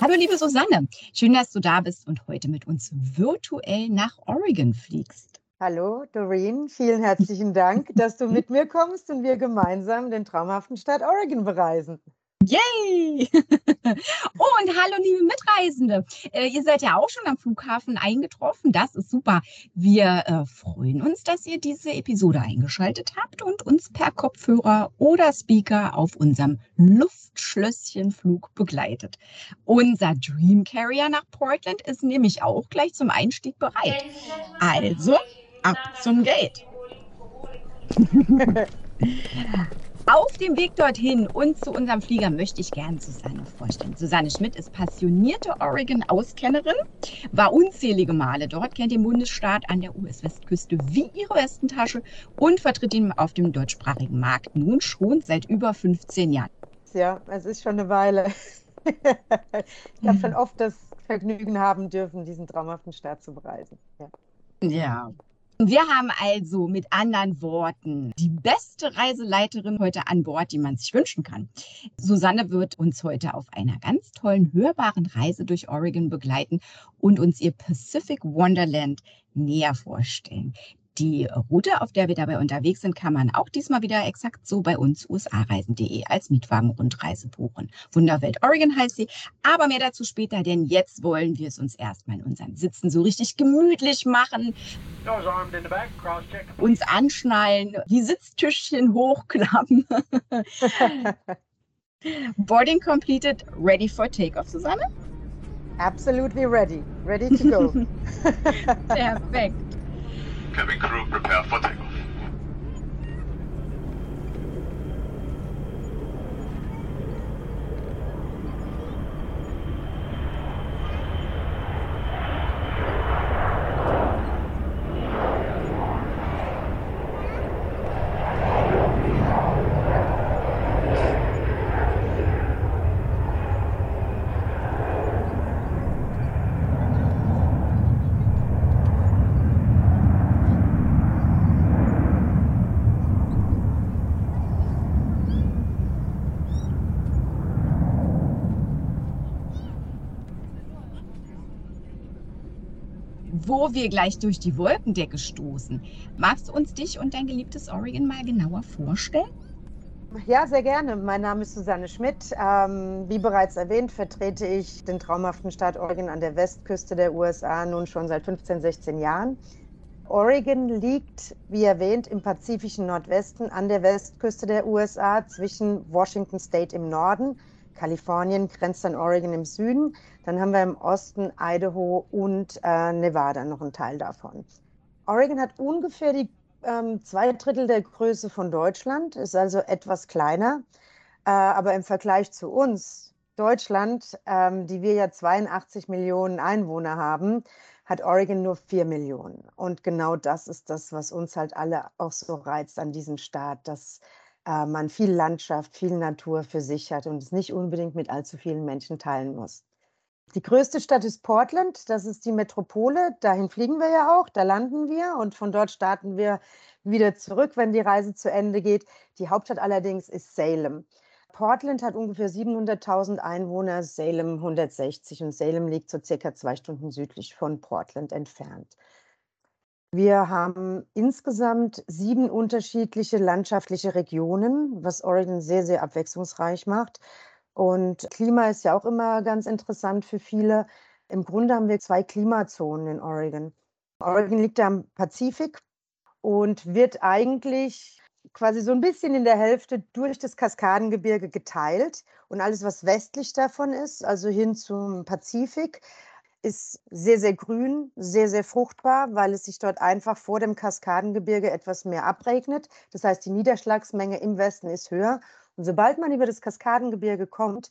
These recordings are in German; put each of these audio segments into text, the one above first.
Hallo liebe Susanne, schön, dass du da bist und heute mit uns virtuell nach Oregon fliegst. Hallo Doreen, vielen herzlichen Dank, dass du mit mir kommst und wir gemeinsam den traumhaften Stadt Oregon bereisen. Yay! und hallo, liebe Mitreisende. Äh, ihr seid ja auch schon am Flughafen eingetroffen. Das ist super. Wir äh, freuen uns, dass ihr diese Episode eingeschaltet habt und uns per Kopfhörer oder Speaker auf unserem Luftschlösschenflug begleitet. Unser Dream Carrier nach Portland ist nämlich auch gleich zum Einstieg bereit. Also, ab zum Gate. Auf dem Weg dorthin und zu unserem Flieger möchte ich gerne Susanne vorstellen. Susanne Schmidt ist passionierte Oregon-Auskennerin, war unzählige Male dort, kennt den Bundesstaat an der US-Westküste wie ihre Westentasche und vertritt ihn auf dem deutschsprachigen Markt nun schon seit über 15 Jahren. Ja, es ist schon eine Weile. ich habe schon oft das Vergnügen haben dürfen, diesen traumhaften Staat zu bereisen. Ja. ja. Wir haben also mit anderen Worten die beste Reiseleiterin heute an Bord, die man sich wünschen kann. Susanne wird uns heute auf einer ganz tollen hörbaren Reise durch Oregon begleiten und uns ihr Pacific Wonderland näher vorstellen. Die Route, auf der wir dabei unterwegs sind, kann man auch diesmal wieder exakt so bei uns usareisen.de als Mietwagen-Rundreise buchen. Wunderwelt Oregon heißt sie, aber mehr dazu später, denn jetzt wollen wir es uns erstmal in unseren Sitzen so richtig gemütlich machen, uns anschnallen, die Sitztischchen hochklappen. Boarding completed, ready for takeoff, Susanne? Absolutely ready, ready to go. Perfekt. Cabin crew, prepare for takeoff. Bevor wir gleich durch die Wolkendecke stoßen, magst du uns dich und dein geliebtes Oregon mal genauer vorstellen? Ja, sehr gerne. Mein Name ist Susanne Schmidt. Ähm, wie bereits erwähnt, vertrete ich den traumhaften Staat Oregon an der Westküste der USA nun schon seit 15, 16 Jahren. Oregon liegt, wie erwähnt, im pazifischen Nordwesten an der Westküste der USA zwischen Washington State im Norden Kalifornien grenzt an Oregon im Süden. Dann haben wir im Osten Idaho und äh, Nevada noch einen Teil davon. Oregon hat ungefähr die ähm, zwei Drittel der Größe von Deutschland, ist also etwas kleiner. Äh, aber im Vergleich zu uns, Deutschland, ähm, die wir ja 82 Millionen Einwohner haben, hat Oregon nur 4 Millionen. Und genau das ist das, was uns halt alle auch so reizt an diesem Staat, dass äh, man viel Landschaft, viel Natur für sich hat und es nicht unbedingt mit allzu vielen Menschen teilen muss. Die größte Stadt ist Portland, das ist die Metropole. Dahin fliegen wir ja auch, da landen wir und von dort starten wir wieder zurück, wenn die Reise zu Ende geht. Die Hauptstadt allerdings ist Salem. Portland hat ungefähr 700.000 Einwohner, Salem 160 und Salem liegt so circa zwei Stunden südlich von Portland entfernt. Wir haben insgesamt sieben unterschiedliche landschaftliche Regionen, was Oregon sehr, sehr abwechslungsreich macht. Und Klima ist ja auch immer ganz interessant für viele. Im Grunde haben wir zwei Klimazonen in Oregon. Oregon liegt am Pazifik und wird eigentlich quasi so ein bisschen in der Hälfte durch das Kaskadengebirge geteilt. Und alles, was westlich davon ist, also hin zum Pazifik, ist sehr, sehr grün, sehr, sehr fruchtbar, weil es sich dort einfach vor dem Kaskadengebirge etwas mehr abregnet. Das heißt, die Niederschlagsmenge im Westen ist höher. Und sobald man über das Kaskadengebirge kommt,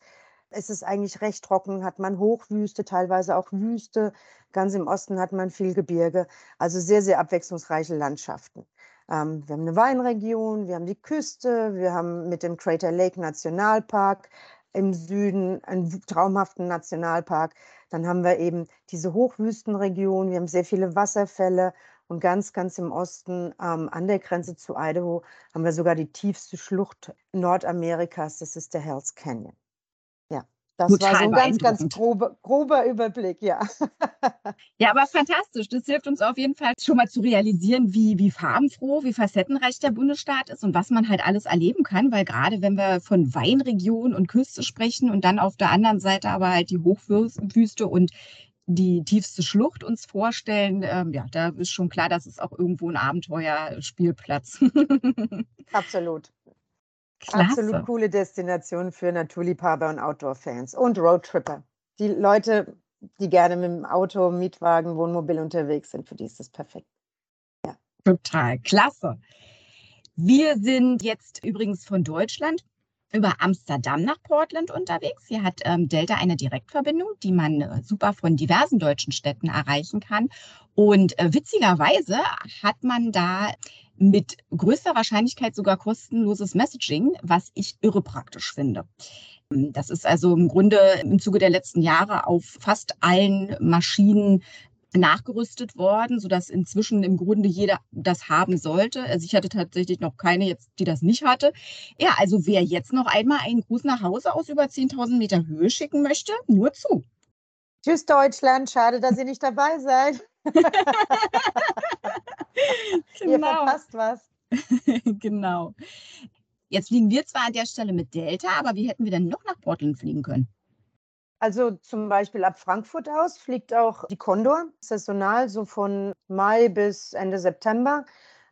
ist es eigentlich recht trocken, hat man Hochwüste, teilweise auch Wüste. Ganz im Osten hat man viel Gebirge. Also sehr, sehr abwechslungsreiche Landschaften. Ähm, wir haben eine Weinregion, wir haben die Küste, wir haben mit dem Crater Lake Nationalpark im Süden einen traumhaften Nationalpark. Dann haben wir eben diese Hochwüstenregion, wir haben sehr viele Wasserfälle und ganz, ganz im Osten ähm, an der Grenze zu Idaho haben wir sogar die tiefste Schlucht Nordamerikas, das ist der Hells Canyon. Das war so ein ganz, ganz grobe, grober Überblick, ja. ja, aber fantastisch. Das hilft uns auf jeden Fall schon mal zu realisieren, wie, wie farbenfroh, wie facettenreich der Bundesstaat ist und was man halt alles erleben kann. Weil gerade wenn wir von Weinregion und Küste sprechen und dann auf der anderen Seite aber halt die Hochwüste und die tiefste Schlucht uns vorstellen, ähm, ja, da ist schon klar, das ist auch irgendwo ein Abenteuerspielplatz. Absolut. Klasse. Absolut coole Destination für Naturliebhaber und Outdoor-Fans und Roadtripper. Die Leute, die gerne mit dem Auto, Mietwagen, Wohnmobil unterwegs sind, für die ist das perfekt. Ja. Total klasse. Wir sind jetzt übrigens von Deutschland über Amsterdam nach Portland unterwegs. Hier hat ähm, Delta eine Direktverbindung, die man äh, super von diversen deutschen Städten erreichen kann. Und äh, witzigerweise hat man da mit größter Wahrscheinlichkeit sogar kostenloses Messaging, was ich irre praktisch finde. Das ist also im Grunde im Zuge der letzten Jahre auf fast allen Maschinen nachgerüstet worden, sodass inzwischen im Grunde jeder das haben sollte. Also ich hatte tatsächlich noch keine jetzt, die das nicht hatte. Ja, also wer jetzt noch einmal einen Gruß nach Hause aus über 10.000 Meter Höhe schicken möchte, nur zu. Tschüss Deutschland, schade, dass ihr nicht dabei seid. genau. Ihr verpasst was. genau. Jetzt fliegen wir zwar an der Stelle mit Delta, aber wie hätten wir denn noch nach Portland fliegen können? Also zum Beispiel ab Frankfurt aus fliegt auch die Condor, saisonal, so von Mai bis Ende September.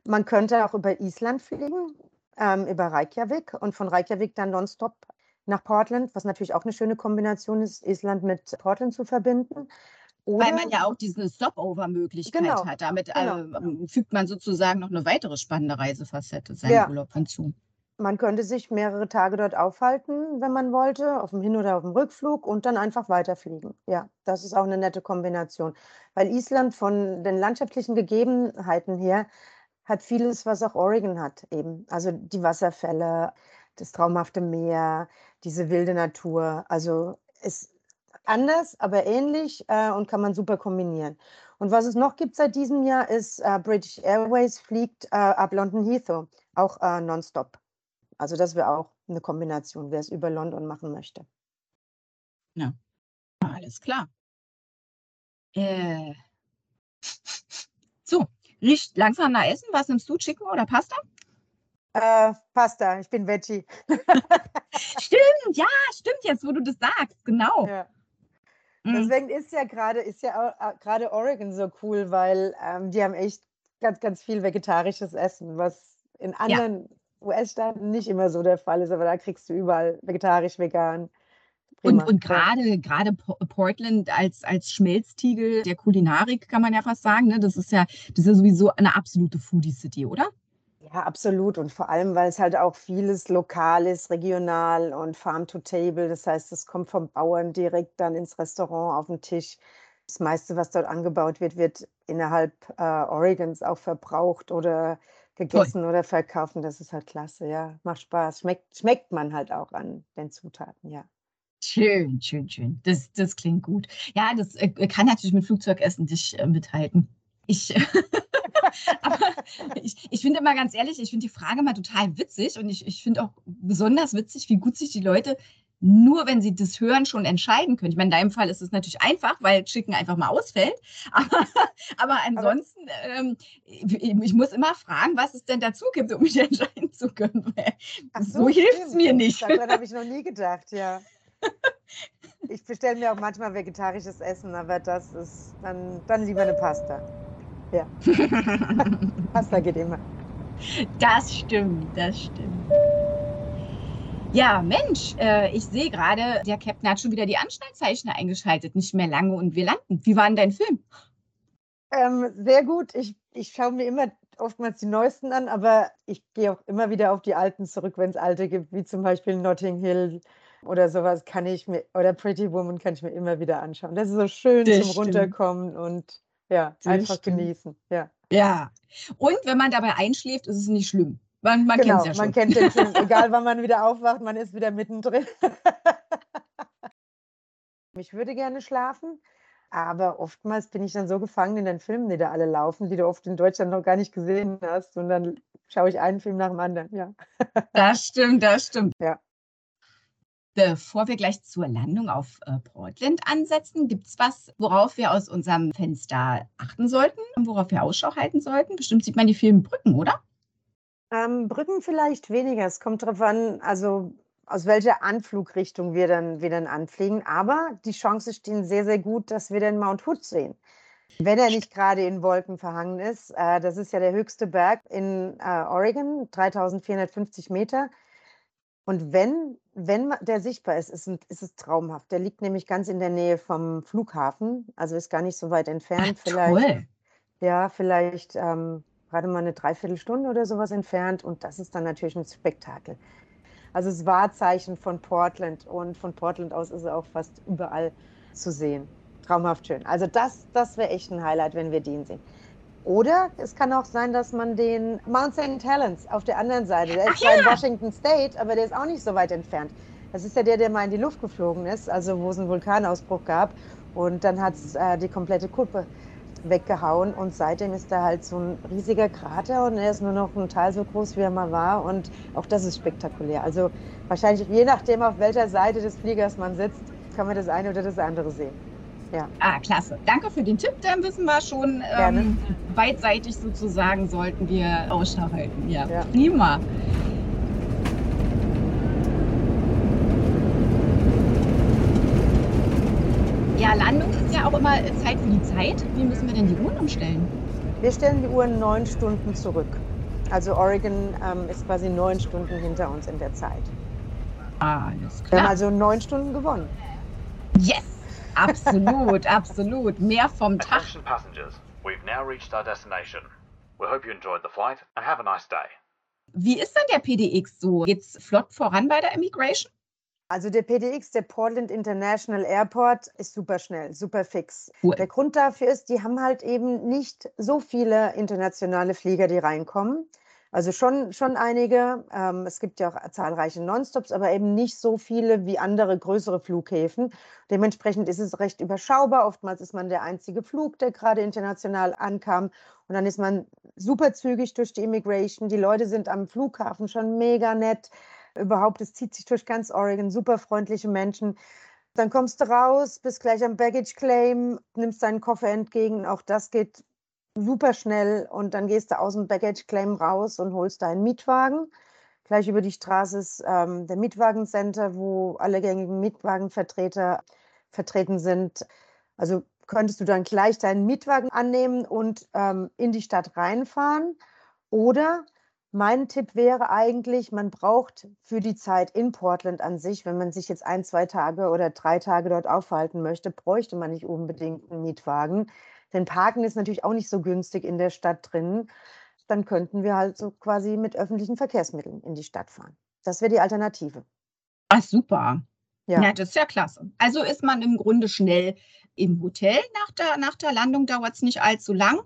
Man könnte auch über Island fliegen, ähm, über Reykjavik und von Reykjavik dann nonstop nach Portland, was natürlich auch eine schöne Kombination ist, Island mit Portland zu verbinden. Oder Weil man ja auch diese Stopover-Möglichkeit genau, hat. Damit genau. äh, fügt man sozusagen noch eine weitere spannende Reisefacette seinem ja. Urlaub hinzu. Man könnte sich mehrere Tage dort aufhalten, wenn man wollte, auf dem Hin- oder auf dem Rückflug und dann einfach weiterfliegen. Ja, das ist auch eine nette Kombination. Weil Island von den landschaftlichen Gegebenheiten her hat vieles, was auch Oregon hat eben. Also die Wasserfälle, das traumhafte Meer, diese wilde Natur. Also es anders, aber ähnlich äh, und kann man super kombinieren. Und was es noch gibt seit diesem Jahr ist, äh, British Airways fliegt äh, ab London Heathrow, auch äh, nonstop. Also das wäre auch eine Kombination, wer es über London machen möchte. Ja, alles klar. Äh. So, riecht langsam nach Essen. Was nimmst du, Chicken oder Pasta? Äh, Pasta, ich bin Veggie. stimmt, ja, stimmt jetzt, wo du das sagst, genau. Ja. Mhm. Deswegen ist ja gerade ist ja gerade Oregon so cool, weil ähm, die haben echt ganz, ganz viel vegetarisches Essen, was in anderen ja. US-Staaten nicht immer so der Fall ist, aber da kriegst du überall vegetarisch, vegan. Prima. Und, und gerade, gerade Portland als, als Schmelztiegel der Kulinarik, kann man ja fast sagen, ne? das, ist ja, das ist ja sowieso eine absolute Foodie-City, oder? Ja, absolut. Und vor allem, weil es halt auch vieles lokal ist, regional und Farm to Table. Das heißt, es kommt vom Bauern direkt dann ins Restaurant auf den Tisch. Das meiste, was dort angebaut wird, wird innerhalb äh, Oregons auch verbraucht oder gegessen Toll. oder verkaufen. Das ist halt klasse, ja. Macht Spaß. Schmeckt, schmeckt man halt auch an den Zutaten, ja. Schön, schön, schön. Das, das klingt gut. Ja, das äh, kann natürlich mit Flugzeugessen dich äh, mithalten. Ich, aber ich, ich finde mal ganz ehrlich, ich finde die Frage mal total witzig und ich, ich finde auch besonders witzig, wie gut sich die Leute nur wenn sie das hören, schon entscheiden können. Ich meine, in deinem Fall ist es natürlich einfach, weil Chicken einfach mal ausfällt. Aber, aber ansonsten, ähm, ich, ich, muss immer fragen, was es denn dazu gibt, um mich entscheiden zu können. so, so hilft es mir nicht. Daran habe ich noch nie gedacht, ja. Ich bestelle mir auch manchmal vegetarisches Essen, aber das ist dann, dann lieber eine Pasta. Ja. Pasta geht immer. Das stimmt, das stimmt. Ja, Mensch, äh, ich sehe gerade, der Captain hat schon wieder die Anschnallzeichen eingeschaltet. Nicht mehr lange und wir landen. Wie war denn dein Film? Ähm, sehr gut. Ich, ich schaue mir immer oftmals die neuesten an, aber ich gehe auch immer wieder auf die alten zurück, wenn es alte gibt, wie zum Beispiel Notting Hill oder sowas kann ich mir, oder Pretty Woman kann ich mir immer wieder anschauen. Das ist so schön das zum stimmt. Runterkommen und ja, einfach stimmt. genießen. Ja. ja. Und wenn man dabei einschläft, ist es nicht schlimm. Man, man genau, kennt ja schon. Man kennt den Film. Egal, wann man wieder aufwacht, man ist wieder mittendrin. ich würde gerne schlafen, aber oftmals bin ich dann so gefangen in den Filmen, die da alle laufen, die du oft in Deutschland noch gar nicht gesehen hast. Und dann schaue ich einen Film nach dem anderen. Ja. Das stimmt, das stimmt. Ja. Bevor wir gleich zur Landung auf äh, Portland ansetzen, gibt es was, worauf wir aus unserem Fenster achten sollten und worauf wir Ausschau halten sollten? Bestimmt sieht man die vielen Brücken, oder? Ähm, Brücken vielleicht weniger. Es kommt darauf an, also aus welcher Anflugrichtung wir dann, wir dann anfliegen. Aber die Chancen stehen sehr, sehr gut, dass wir den Mount Hood sehen. Wenn er nicht gerade in Wolken verhangen ist. Äh, das ist ja der höchste Berg in äh, Oregon, 3450 Meter. Und wenn, wenn der sichtbar ist, ist, ist, es traumhaft. Der liegt nämlich ganz in der Nähe vom Flughafen, also ist gar nicht so weit entfernt. Ach, vielleicht, ja, vielleicht ähm, gerade mal eine Dreiviertelstunde oder sowas entfernt. Und das ist dann natürlich ein Spektakel. Also das Wahrzeichen von Portland und von Portland aus ist er auch fast überall zu sehen. Traumhaft schön. Also das, das wäre echt ein Highlight, wenn wir den sehen. Oder es kann auch sein, dass man den Mount St. Helens auf der anderen Seite, der ist zwar ja. in Washington State, aber der ist auch nicht so weit entfernt. Das ist ja der, der mal in die Luft geflogen ist, also wo es einen Vulkanausbruch gab. Und dann hat es äh, die komplette Kuppe weggehauen und seitdem ist da halt so ein riesiger Krater und er ist nur noch ein Teil so groß, wie er mal war und auch das ist spektakulär. Also wahrscheinlich je nachdem, auf welcher Seite des Fliegers man sitzt, kann man das eine oder das andere sehen. Ja. Ah, klasse. Danke für den Tipp. Dann wissen wir schon, ähm, beidseitig sozusagen sollten wir Ausschau halten. Ja, Ja. prima. Ja, Landung ist ja auch immer Zeit für die Zeit. Wie müssen wir denn die Uhren umstellen? Wir stellen die Uhr neun Stunden zurück. Also Oregon ähm, ist quasi neun Stunden hinter uns in der Zeit. Alles Wir haben klar. also neun Stunden gewonnen. Yes! Absolut, absolut. Mehr vom Tag. Attention passengers, we've now reached our destination. We hope you enjoyed the flight and have a nice day. Wie ist denn der PDX so? Geht's flott voran bei der Immigration? Also der PDX, der Portland International Airport, ist super schnell, super fix. Cool. Der Grund dafür ist, die haben halt eben nicht so viele internationale Flieger, die reinkommen. Also schon, schon einige. Ähm, es gibt ja auch zahlreiche Nonstops, aber eben nicht so viele wie andere größere Flughäfen. Dementsprechend ist es recht überschaubar. Oftmals ist man der einzige Flug, der gerade international ankam. Und dann ist man super zügig durch die Immigration. Die Leute sind am Flughafen schon mega nett. Überhaupt, es zieht sich durch ganz Oregon. Super freundliche Menschen. Dann kommst du raus, bist gleich am Baggage Claim, nimmst deinen Koffer entgegen. Auch das geht super schnell und dann gehst du aus dem Baggage Claim raus und holst deinen Mietwagen. Gleich über die Straße ist ähm, der Mietwagencenter, wo alle gängigen Mietwagenvertreter vertreten sind. Also könntest du dann gleich deinen Mietwagen annehmen und ähm, in die Stadt reinfahren. Oder mein Tipp wäre eigentlich, man braucht für die Zeit in Portland an sich, wenn man sich jetzt ein, zwei Tage oder drei Tage dort aufhalten möchte, bräuchte man nicht unbedingt einen Mietwagen. Denn Parken ist natürlich auch nicht so günstig in der Stadt drin. Dann könnten wir halt so quasi mit öffentlichen Verkehrsmitteln in die Stadt fahren. Das wäre die Alternative. Ah, super. Ja. Ja, das ist ja klasse. Also ist man im Grunde schnell im Hotel. Nach der, nach der Landung dauert es nicht allzu lang.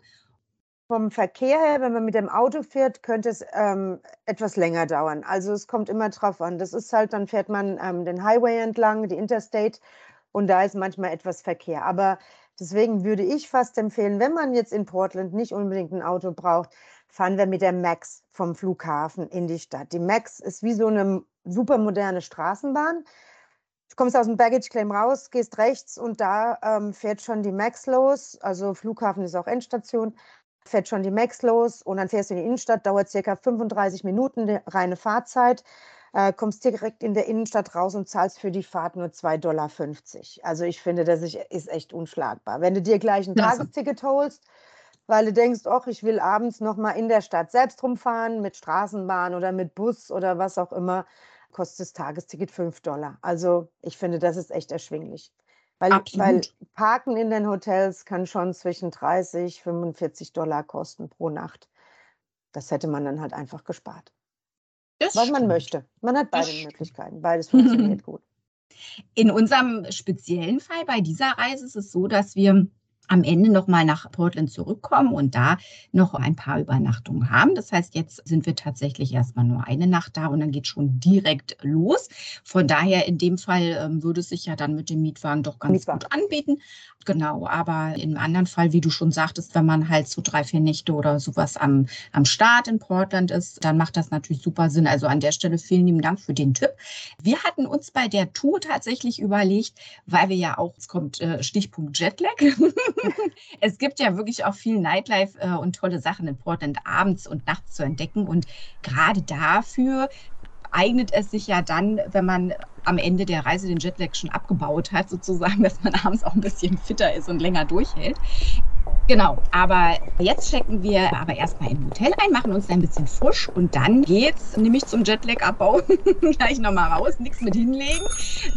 Vom Verkehr her, wenn man mit dem Auto fährt, könnte es ähm, etwas länger dauern. Also es kommt immer drauf an. Das ist halt, dann fährt man ähm, den Highway entlang, die Interstate, und da ist manchmal etwas Verkehr. Aber deswegen würde ich fast empfehlen, wenn man jetzt in Portland nicht unbedingt ein Auto braucht, fahren wir mit der Max vom Flughafen in die Stadt. Die Max ist wie so eine super moderne Straßenbahn. Du kommst aus dem Baggage Claim raus, gehst rechts und da ähm, fährt schon die Max los. Also Flughafen ist auch Endstation fährt schon die Max los und dann fährst du in die Innenstadt, dauert circa 35 Minuten reine Fahrzeit, äh, kommst direkt in der Innenstadt raus und zahlst für die Fahrt nur 2,50 Dollar. Also ich finde, das ist echt unschlagbar. Wenn du dir gleich ein. Tagesticket holst, weil du denkst, ach, ich will abends noch mal in der Stadt selbst rumfahren mit Straßenbahn oder mit Bus oder was auch immer, kostet das Tagesticket 5 Dollar. Also ich finde, das ist echt erschwinglich. Weil, weil. Parken in den Hotels kann schon zwischen 30, 45 Dollar kosten pro Nacht. Das hätte man dann halt einfach gespart. Das Was man stimmt. möchte. Man hat Das beide stimmt. Möglichkeiten. Beides funktioniert gut. In unserem speziellen Fall bei dieser Reise ist es so, dass wir am Ende nochmal nach Portland zurückkommen und da noch ein paar Übernachtungen haben. Das heißt, jetzt sind wir tatsächlich erstmal nur eine Nacht da und dann geht schon direkt los. Von daher in dem Fall ähm, würde es sich ja dann mit dem Mietwagen doch ganz Mietwagen. gut anbieten. Genau, aber im anderen Fall, wie du schon sagtest, wenn man halt so drei, vier Nächte oder sowas am, am Start in Portland ist, dann macht das natürlich super Sinn. Also an der Stelle vielen lieben Dank für den Tipp. Wir hatten uns bei der Tour tatsächlich überlegt, weil wir ja auch, es kommt äh, Stichpunkt Jetlag. es gibt ja wirklich auch viel Nightlife äh, und tolle Sachen in Portland abends und nachts zu entdecken. Und gerade dafür eignet es sich ja dann, wenn man am Ende der Reise den Jetlag schon abgebaut hat, sozusagen, dass man abends auch ein bisschen fitter ist und länger durchhält. Genau, aber jetzt checken wir aber erstmal im Hotel ein, machen uns ein bisschen frisch und dann geht's nämlich zum Jetlag-Abbau gleich nochmal raus, nichts mit hinlegen,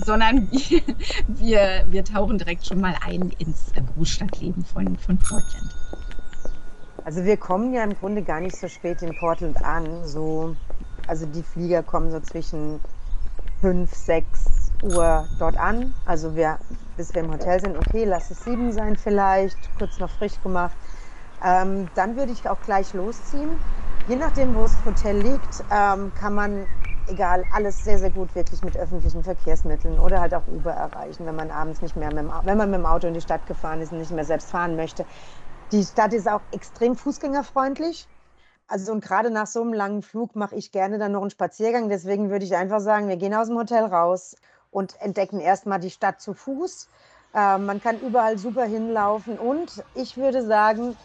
sondern wir, wir, wir tauchen direkt schon mal ein ins Großstadtleben von, von Portland. Also wir kommen ja im Grunde gar nicht so spät in Portland an, so also die Flieger kommen so zwischen 5, 6 Uhr dort an. Also wir, bis wir im Hotel sind, okay, lass es 7 sein vielleicht, kurz noch frisch gemacht. Ähm, dann würde ich auch gleich losziehen. Je nachdem, wo das Hotel liegt, ähm, kann man, egal, alles sehr, sehr gut wirklich mit öffentlichen Verkehrsmitteln oder halt auch Uber erreichen, wenn man abends nicht mehr, mit dem, wenn man mit dem Auto in die Stadt gefahren ist und nicht mehr selbst fahren möchte. Die Stadt ist auch extrem fußgängerfreundlich. Also und gerade nach so einem langen Flug mache ich gerne dann noch einen Spaziergang. Deswegen würde ich einfach sagen, wir gehen aus dem Hotel raus und entdecken erstmal die Stadt zu Fuß. Äh, man kann überall super hinlaufen und ich würde sagen,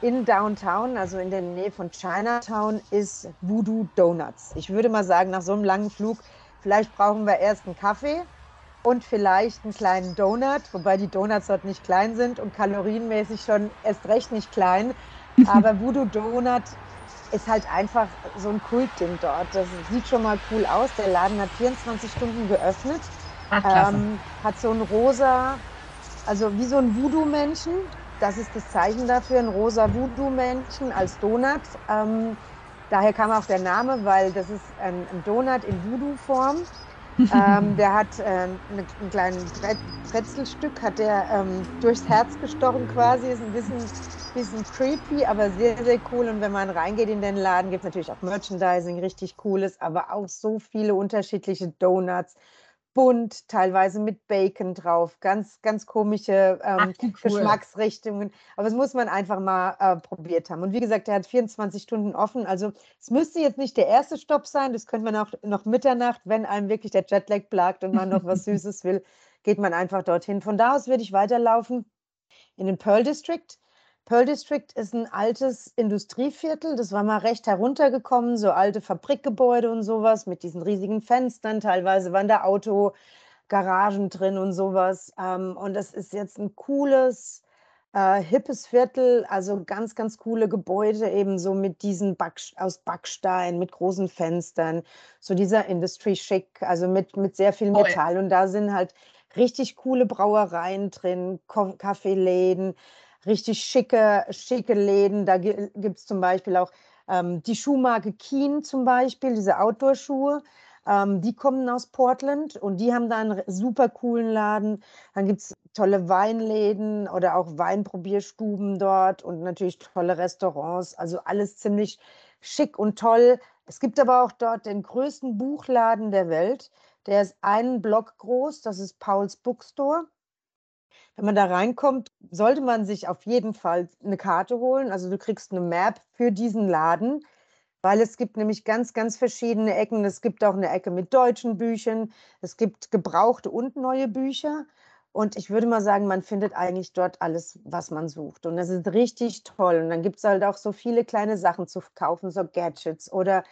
in Downtown, also in der Nähe von Chinatown, ist Voodoo Donuts. Ich würde mal sagen, nach so einem langen Flug, vielleicht brauchen wir erst einen Kaffee und vielleicht einen kleinen Donut, wobei die Donuts dort nicht klein sind und kalorienmäßig schon erst recht nicht klein. Aber Voodoo Donut ist halt einfach so ein Kultding dort. Das sieht schon mal cool aus. Der Laden hat 24 Stunden geöffnet. Ach, ähm, hat so ein rosa, also wie so ein Voodoo-Menschen. Das ist das Zeichen dafür, ein rosa Voodoo-Männchen als Donut. Ähm, daher kam auch der Name, weil das ist ein, ein Donut in Voodoo-Form. ähm, der hat äh, eine, ein kleines Brezelstück, hat der ähm, durchs Herz gestochen quasi, ist ein bisschen bisschen creepy, aber sehr, sehr cool. Und wenn man reingeht in den Laden, gibt es natürlich auch Merchandising, richtig cooles, aber auch so viele unterschiedliche Donuts. Bunt, teilweise mit Bacon drauf, ganz, ganz komische ähm, Ach, cool. Geschmacksrichtungen. Aber das muss man einfach mal äh, probiert haben. Und wie gesagt, der hat 24 Stunden offen. Also es müsste jetzt nicht der erste Stopp sein. Das könnte man auch noch Mitternacht, wenn einem wirklich der Jetlag plagt und man noch was Süßes will, geht man einfach dorthin. Von da aus würde ich weiterlaufen in den Pearl District. Pearl District ist ein altes Industrieviertel. Das war mal recht heruntergekommen, so alte Fabrikgebäude und sowas mit diesen riesigen Fenstern. Teilweise waren da Autogaragen drin und sowas. Ähm, und das ist jetzt ein cooles, äh, hippes Viertel, also ganz, ganz coole Gebäude, eben so mit diesen Back aus Backstein, mit großen Fenstern, so dieser Industry Schick, also mit, mit sehr viel Metall. Und da sind halt richtig coole Brauereien drin, Kaffeeläden richtig schicke, schicke Läden. Da gibt es zum Beispiel auch ähm, die Schuhmarke Keen zum Beispiel, diese Outdoor-Schuhe. Ähm, die kommen aus Portland und die haben da einen super coolen Laden. Dann gibt es tolle Weinläden oder auch Weinprobierstuben dort und natürlich tolle Restaurants. Also alles ziemlich schick und toll. Es gibt aber auch dort den größten Buchladen der Welt. Der ist einen Block groß, das ist Pauls Bookstore. Wenn man da reinkommt, sollte man sich auf jeden Fall eine Karte holen. Also du kriegst eine Map für diesen Laden, weil es gibt nämlich ganz, ganz verschiedene Ecken. Es gibt auch eine Ecke mit deutschen Büchern. Es gibt gebrauchte und neue Bücher. Und ich würde mal sagen, man findet eigentlich dort alles, was man sucht. Und das ist richtig toll. Und dann gibt es halt auch so viele kleine Sachen zu kaufen, so Gadgets oder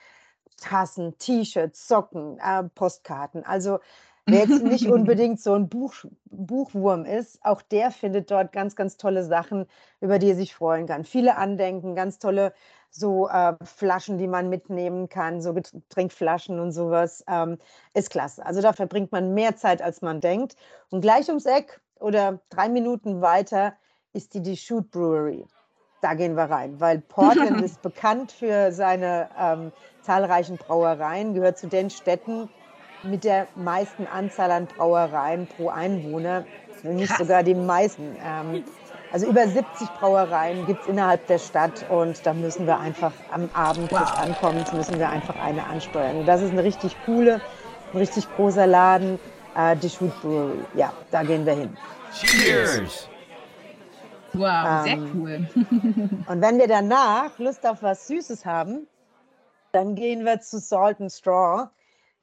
Tassen, T-Shirts, Socken, äh, Postkarten. Also Wer jetzt nicht unbedingt so ein Buch, Buchwurm ist, auch der findet dort ganz, ganz tolle Sachen, über die er sich freuen kann. Viele Andenken, ganz tolle so äh, Flaschen, die man mitnehmen kann, so Trinkflaschen und sowas. Ähm, ist klasse. Also da verbringt man mehr Zeit, als man denkt. Und gleich ums Eck oder drei Minuten weiter ist die, Shoot Brewery. Da gehen wir rein, weil Portland ist bekannt für seine ähm, zahlreichen Brauereien, gehört zu den Städten, mit der meisten Anzahl an Brauereien pro Einwohner, wenn nicht Krass. sogar die meisten. Ähm, Also über 70 Brauereien gibt es innerhalb der Stadt und da müssen wir einfach am Abend wow. des Ankommens müssen wir einfach eine ansteuern. Und das ist eine richtig coole, ein richtig großer Laden, äh, die Shoot Brewery. Ja, da gehen wir hin. Cheers! Wow, sehr ähm, cool. und wenn wir danach Lust auf was Süßes haben, dann gehen wir zu Salt and Straw,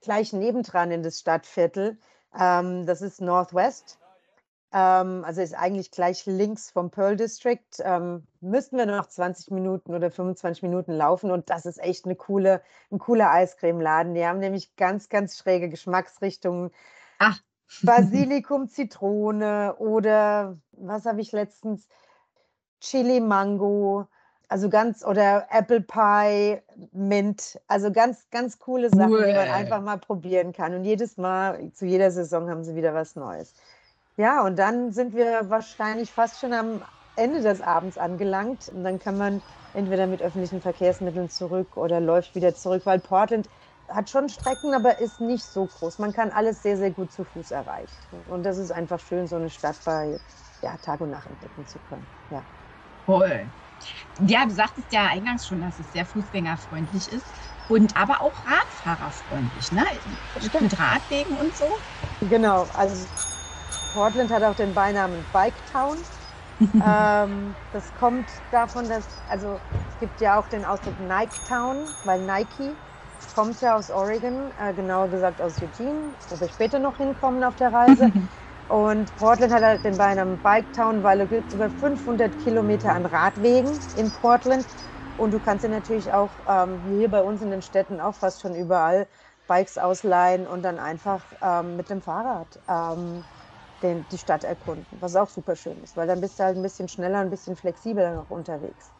gleich nebendran in das Stadtviertel. Ähm, das ist Northwest. Ähm, also ist eigentlich gleich links vom Pearl District. Ähm, müssten wir nur noch 20 Minuten oder 25 Minuten laufen und das ist echt eine coole, ein cooler Eiscremeladen. Die haben nämlich ganz, ganz schräge Geschmacksrichtungen. Ach. Basilikum, Zitrone oder was habe ich letztens? Chili Mango, also ganz oder Apple Pie, Mint, also ganz, ganz coole Sachen, cool. die man einfach mal probieren kann. Und jedes Mal, zu jeder Saison haben sie wieder was Neues. Ja, und dann sind wir wahrscheinlich fast schon am Ende des Abends angelangt. Und dann kann man entweder mit öffentlichen Verkehrsmitteln zurück oder läuft wieder zurück, weil Portland hat schon Strecken, aber ist nicht so groß. Man kann alles sehr, sehr gut zu Fuß erreichen. Und das ist einfach schön, so eine Stadt bei ja, Tag und Nacht entdecken zu können. Ja. Toll. Ja, du sagtest ja eingangs schon, dass es sehr fußgängerfreundlich ist und aber auch radfahrerfreundlich, ne? Stimmt. Mit Radwegen und so. Genau, also Portland hat auch den Beinamen Bike Town. ähm, das kommt davon, dass, also es gibt ja auch den Ausdruck Nike Town, weil Nike kommt ja aus Oregon, äh, genauer gesagt aus Eugene, wo wir später noch hinkommen auf der Reise. Und Portland hat halt den Beinamen Bike Town, weil es gibt über 500 Kilometer an Radwegen in Portland. Und du kannst dir natürlich auch ähm, hier bei uns in den Städten auch fast schon überall Bikes ausleihen und dann einfach ähm, mit dem Fahrrad ähm, den, die Stadt erkunden, was auch super schön ist, weil dann bist du halt ein bisschen schneller, ein bisschen flexibler noch unterwegs.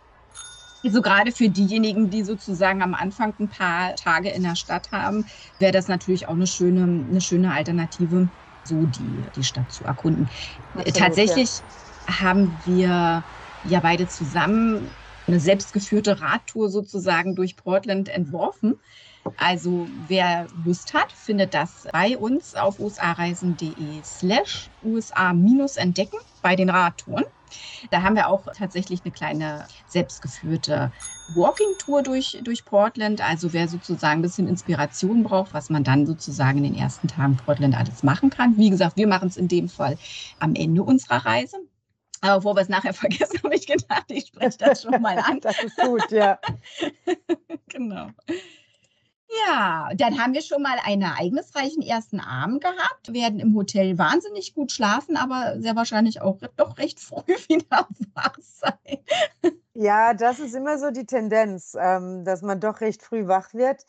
Also gerade für diejenigen, die sozusagen am Anfang ein paar Tage in der Stadt haben, wäre das natürlich auch eine schöne, eine schöne Alternative, so die, die Stadt zu erkunden. Absolut, Tatsächlich ja. haben wir ja beide zusammen eine selbstgeführte Radtour sozusagen durch Portland entworfen. Also wer Lust hat, findet das bei uns auf usareisen.de slash usa-entdecken bei den Radtouren. Da haben wir auch tatsächlich eine kleine selbstgeführte Walking-Tour durch, durch Portland. Also wer sozusagen ein bisschen Inspiration braucht, was man dann sozusagen in den ersten Tagen Portland alles machen kann. Wie gesagt, wir machen es in dem Fall am Ende unserer Reise. Aber bevor wir es nachher vergessen, habe ich gedacht, ich spreche das schon mal an. das ist gut, ja. genau. Ja, dann haben wir schon mal einen ereignisreichen ersten Abend gehabt, werden im Hotel wahnsinnig gut schlafen, aber sehr wahrscheinlich auch doch recht früh wieder wach sein. Ja, das ist immer so die Tendenz, ähm, dass man doch recht früh wach wird.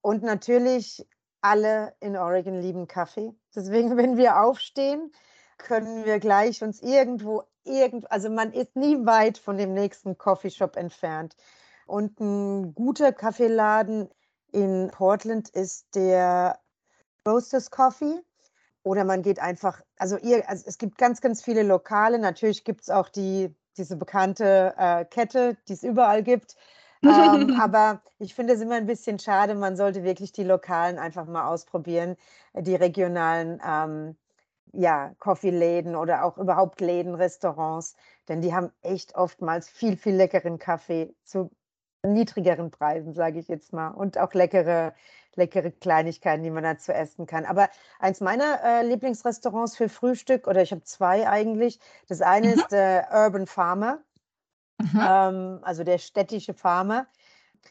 Und natürlich, alle in Oregon lieben Kaffee. Deswegen, wenn wir aufstehen, können wir gleich uns irgendwo, irgend, also man ist nie weit von dem nächsten Coffeeshop entfernt. Und ein guter Kaffeeladen in Portland ist der Roasters Coffee. Oder man geht einfach, also, ihr, also es gibt ganz, ganz viele Lokale. Natürlich gibt es auch die, diese bekannte äh, Kette, die es überall gibt. ähm, aber ich finde es immer ein bisschen schade. Man sollte wirklich die Lokalen einfach mal ausprobieren, die regionalen ähm, ja, Coffee-Läden oder auch überhaupt Läden, Restaurants, denn die haben echt oftmals viel, viel leckeren Kaffee zu niedrigeren Preisen, sage ich jetzt mal. Und auch leckere, leckere Kleinigkeiten, die man dazu essen kann. Aber eins meiner äh, Lieblingsrestaurants für Frühstück, oder ich habe zwei eigentlich. Das eine mhm. ist der Urban Farmer, mhm. ähm, also der städtische Farmer.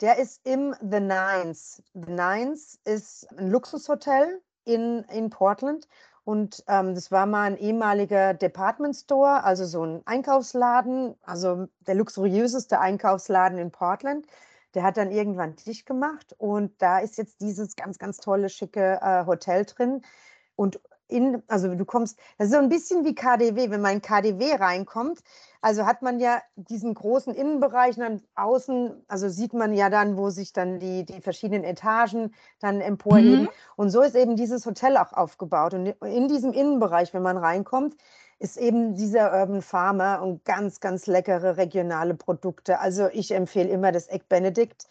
Der ist im The Nines. The Nines ist ein Luxushotel in, in Portland und ähm, das war mal ein ehemaliger Department Store, also so ein Einkaufsladen, also der luxuriöseste Einkaufsladen in Portland. Der hat dann irgendwann dicht gemacht und da ist jetzt dieses ganz, ganz tolle, schicke äh, Hotel drin. Und in, also du kommst, das ist so ein bisschen wie KDW, wenn man in KDW reinkommt, also hat man ja diesen großen Innenbereich und dann außen, also sieht man ja dann, wo sich dann die, die verschiedenen Etagen dann emporheben. Mhm. Und so ist eben dieses Hotel auch aufgebaut. Und in diesem Innenbereich, wenn man reinkommt, ist eben dieser Urban Farmer und ganz, ganz leckere regionale Produkte. Also ich empfehle immer das Egg Benedict.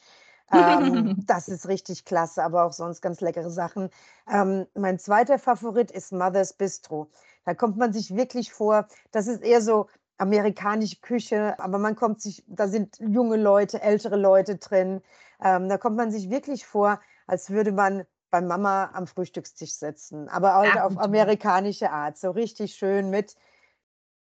ähm, das ist richtig klasse, aber auch sonst ganz leckere Sachen. Ähm, mein zweiter Favorit ist Mother's Bistro. Da kommt man sich wirklich vor, das ist eher so amerikanische Küche, aber man kommt sich, da sind junge Leute, ältere Leute drin. Ähm, da kommt man sich wirklich vor, als würde man bei Mama am Frühstückstisch sitzen, aber auch auf amerikanische Art, so richtig schön mit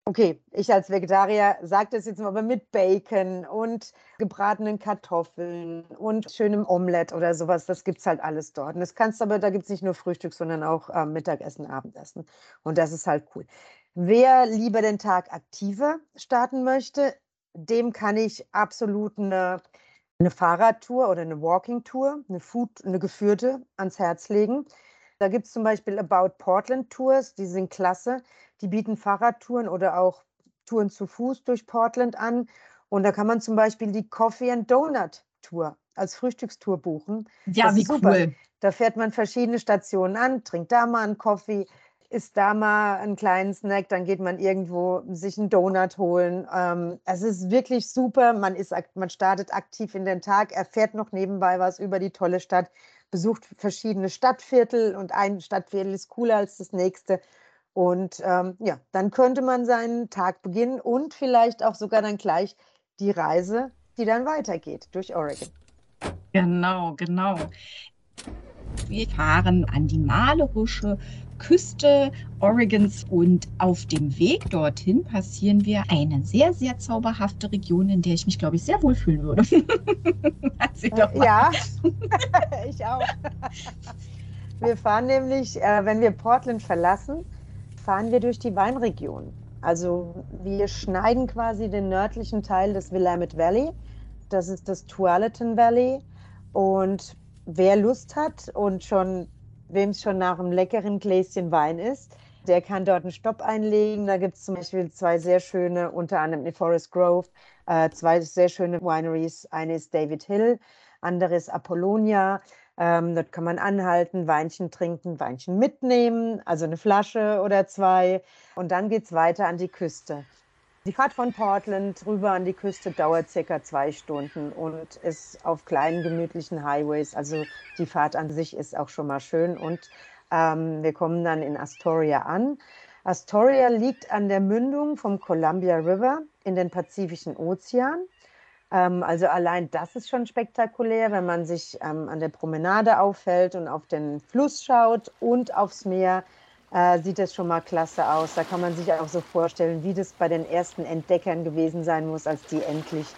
Okay, ich als Vegetarier sage das jetzt mal, aber mit Bacon und gebratenen Kartoffeln und schönem Omelett oder sowas, das gibt es halt alles dort. Und das kannst aber, da gibt es nicht nur Frühstück, sondern auch äh, Mittagessen, Abendessen. Und das ist halt cool. Wer lieber den Tag aktiver starten möchte, dem kann ich absolut eine, eine Fahrradtour oder eine Walking-Tour, eine Food, eine geführte ans Herz legen. Da gibt es zum Beispiel About Portland Tours, die sind klasse. Die bieten Fahrradtouren oder auch Touren zu Fuß durch Portland an. Und da kann man zum Beispiel die Coffee and Donut Tour als Frühstückstour buchen. Ja, das wie cool. Da fährt man verschiedene Stationen an, trinkt da mal einen Kaffee, isst da mal einen kleinen Snack, dann geht man irgendwo sich einen Donut holen. Ähm, es ist wirklich super. Man, ist, man startet aktiv in den Tag, erfährt noch nebenbei was über die tolle Stadt besucht verschiedene Stadtviertel und ein Stadtviertel ist cooler als das nächste. Und ähm, ja, dann könnte man seinen Tag beginnen und vielleicht auch sogar dann gleich die Reise, die dann weitergeht durch Oregon. Genau, genau. Wir fahren an die malerische Küste Oregons und auf dem Weg dorthin passieren wir eine sehr, sehr zauberhafte Region, in der ich mich, glaube ich, sehr wohl fühlen würde. äh, ja, ich auch. Wir fahren nämlich, äh, wenn wir Portland verlassen, fahren wir durch die Weinregion. Also wir schneiden quasi den nördlichen Teil des Willamette Valley. Das ist das Tualatin Valley. Und wer Lust hat und schon wem es schon nach einem leckeren Gläschen Wein ist, der kann dort einen Stopp einlegen. Da gibt es zum Beispiel zwei sehr schöne, unter anderem in Forest Grove, äh, zwei sehr schöne Wineries. Eine ist David Hill, andere ist Apollonia. Ähm, dort kann man anhalten, Weinchen trinken, Weinchen mitnehmen, also eine Flasche oder zwei. Und dann geht es weiter an die Küste. Die Fahrt von Portland rüber an die Küste dauert circa zwei Stunden und ist auf kleinen, gemütlichen Highways. Also die Fahrt an sich ist auch schon mal schön. Und ähm, wir kommen dann in Astoria an. Astoria liegt an der Mündung vom Columbia River in den Pazifischen Ozean. Ähm, also allein das ist schon spektakulär, wenn man sich ähm, an der Promenade auffällt und auf den Fluss schaut und aufs Meer äh, sieht das schon mal klasse aus. Da kann man sich auch so vorstellen, wie das bei den ersten Entdeckern gewesen sein muss, als die endlich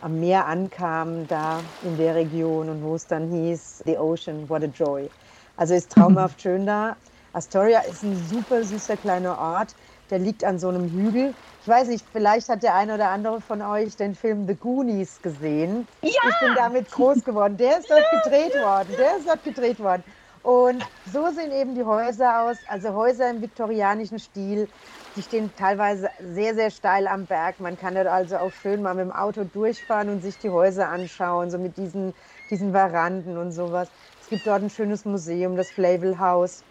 am Meer ankamen, da in der Region und wo es dann hieß, The Ocean, what a joy. Also ist traumhaft schön da. Astoria ist ein super süßer kleiner Ort. Der liegt an so einem Hügel. Ich weiß nicht, vielleicht hat der eine oder andere von euch den Film The Goonies gesehen. Ja! Ich bin damit groß geworden. Der ist dort gedreht worden. Der ist dort gedreht worden. Und so sehen eben die Häuser aus, also Häuser im viktorianischen Stil. Die stehen teilweise sehr, sehr steil am Berg. Man kann dort also auch schön mal mit dem Auto durchfahren und sich die Häuser anschauen, so mit diesen, diesen Veranden und sowas. Es gibt dort ein schönes Museum, das Flavel House,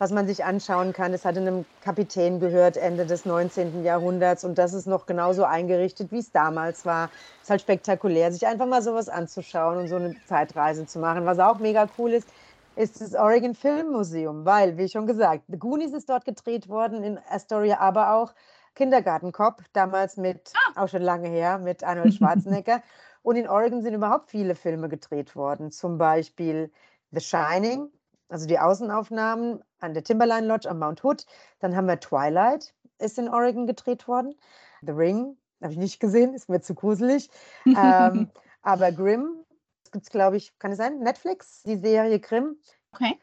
was man sich anschauen kann. Es hat einem Kapitän gehört, Ende des 19. Jahrhunderts. Und das ist noch genauso eingerichtet, wie es damals war. Ist halt spektakulär, sich einfach mal sowas anzuschauen und so eine Zeitreise zu machen. Was auch mega cool ist, ist das Oregon Film Museum, weil, wie schon gesagt, The Goonies ist dort gedreht worden in Astoria, aber auch Kindergarten Cop, damals mit, ah. auch schon lange her, mit Arnold Schwarzenegger. Und in Oregon sind überhaupt viele Filme gedreht worden, zum Beispiel The Shining, also die Außenaufnahmen an der Timberline Lodge am Mount Hood. Dann haben wir Twilight, ist in Oregon gedreht worden. The Ring, habe ich nicht gesehen, ist mir zu gruselig. ähm, aber Grimm gibt es, glaube ich, kann es sein? Netflix, die Serie Grimm. Okay.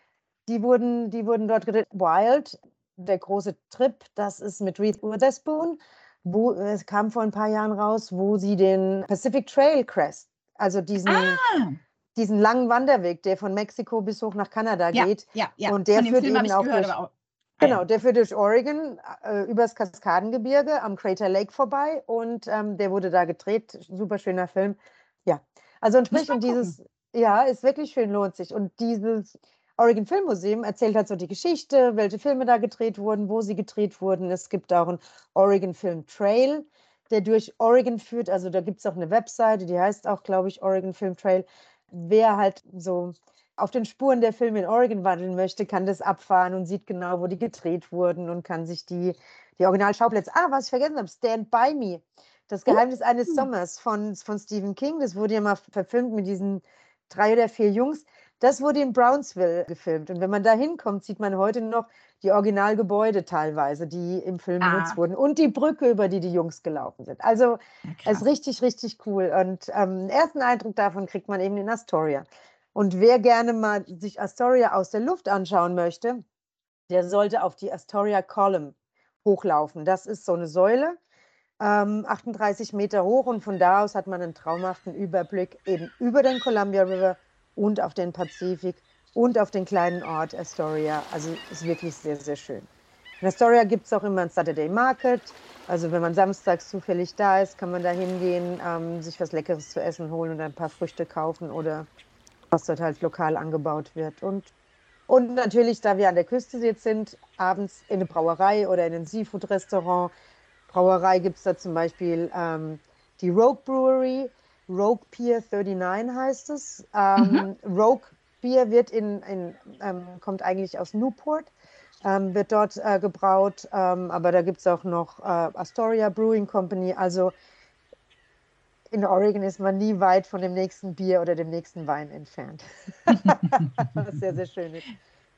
Die wurden, die wurden dort gedreht. Wild, der große Trip, das ist mit Reese Witherspoon. Wo, es kam vor ein paar Jahren raus, wo sie den Pacific Trail Crest, also diesen, ah. diesen langen Wanderweg, der von Mexiko bis hoch nach Kanada ja, geht. Ja, ja. Und der führt eben auch durch, auch, Genau, der führt durch Oregon äh, übers Kaskadengebirge am Crater Lake vorbei und ähm, der wurde da gedreht. Super schöner Film. Ja, also und sprich, und dieses, ja, ist wirklich schön, lohnt sich. Und dieses Oregon Filmmuseum erzählt halt so die Geschichte, welche Filme da gedreht wurden, wo sie gedreht wurden. Es gibt auch einen Oregon Film Trail, der durch Oregon führt. Also da gibt es auch eine Webseite, die heißt auch, glaube ich, Oregon Film Trail. Wer halt so auf den Spuren der Filme in Oregon wandeln möchte, kann das abfahren und sieht genau, wo die gedreht wurden und kann sich die, die Originalschauplätze. Ah, was ich vergessen habe, Stand By Me. Das Geheimnis eines Sommers von, von Stephen King. Das wurde ja mal verfilmt mit diesen drei oder vier Jungs. Das wurde in Brownsville gefilmt. Und wenn man da hinkommt, sieht man heute noch die Originalgebäude teilweise, die im Film Ah. benutzt wurden. Und die Brücke, über die die Jungs gelaufen sind. Also es ist richtig, richtig cool. Und ähm, ersten Eindruck davon kriegt man eben in Astoria. Und wer gerne mal sich Astoria aus der Luft anschauen möchte, der sollte auf die Astoria Column hochlaufen. Das ist so eine Säule, ähm, 38 Meter hoch und von da aus hat man einen traumhaften Überblick eben über den Columbia River und auf den Pazifik und auf den kleinen Ort Astoria. Also ist wirklich sehr, sehr schön. In Astoria gibt es auch immer einen Saturday Market. Also wenn man samstags zufällig da ist, kann man da hingehen, ähm, sich was Leckeres zu essen holen und ein paar Früchte kaufen oder was dort halt lokal angebaut wird. Und, und natürlich, da wir an der Küste jetzt sind, abends in eine Brauerei oder in ein Seafood-Restaurant. Brauerei gibt es da zum Beispiel ähm, die Rogue Brewery, Rogue Pier 39 heißt es. Ähm, Rogue Bier wird in, in ähm, kommt eigentlich aus Newport, ähm, wird dort äh, gebraut, ähm, aber da gibt es auch noch äh, Astoria Brewing Company. Also in Oregon ist man nie weit von dem nächsten Bier oder dem nächsten Wein entfernt. Was sehr, sehr schön ist.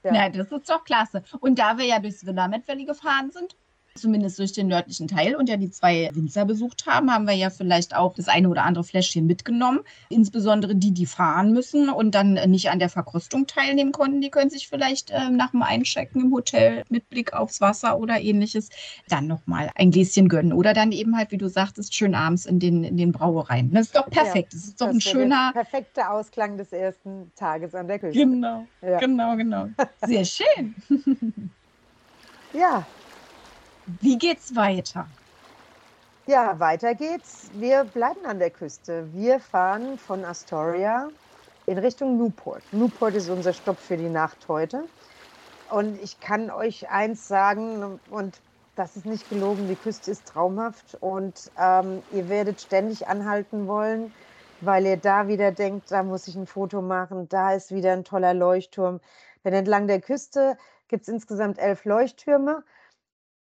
Ja. Ja, das ist doch klasse. Und da wir ja durchs Willamette Valley gefahren sind, zumindest durch den nördlichen Teil und ja die zwei Winzer besucht haben, haben wir ja vielleicht auch das eine oder andere Fläschchen mitgenommen. Insbesondere die, die fahren müssen und dann nicht an der Verkostung teilnehmen konnten, die können sich vielleicht äh, nach dem Einchecken im Hotel mit Blick aufs Wasser oder ähnliches dann nochmal ein Gläschen gönnen. Oder dann eben halt, wie du sagtest, schön abends in den, in den Brauereien. Das ist doch perfekt. Das ist doch Das ein schöner. Der perfekte Ausklang des ersten Tages an der Küste. Genau, Ja. genau, genau. Sehr schön. ja, Wie geht's weiter? Ja, weiter geht's. Wir bleiben an der Küste. Wir fahren von Astoria in Richtung Newport. Newport ist unser Stopp für die Nacht heute. Und ich kann euch eins sagen, und das ist nicht gelogen, die Küste ist traumhaft und ähm, ihr werdet ständig anhalten wollen, weil ihr da wieder denkt, da muss ich ein Foto machen, da ist wieder ein toller Leuchtturm. Denn entlang der Küste gibt es insgesamt elf Leuchttürme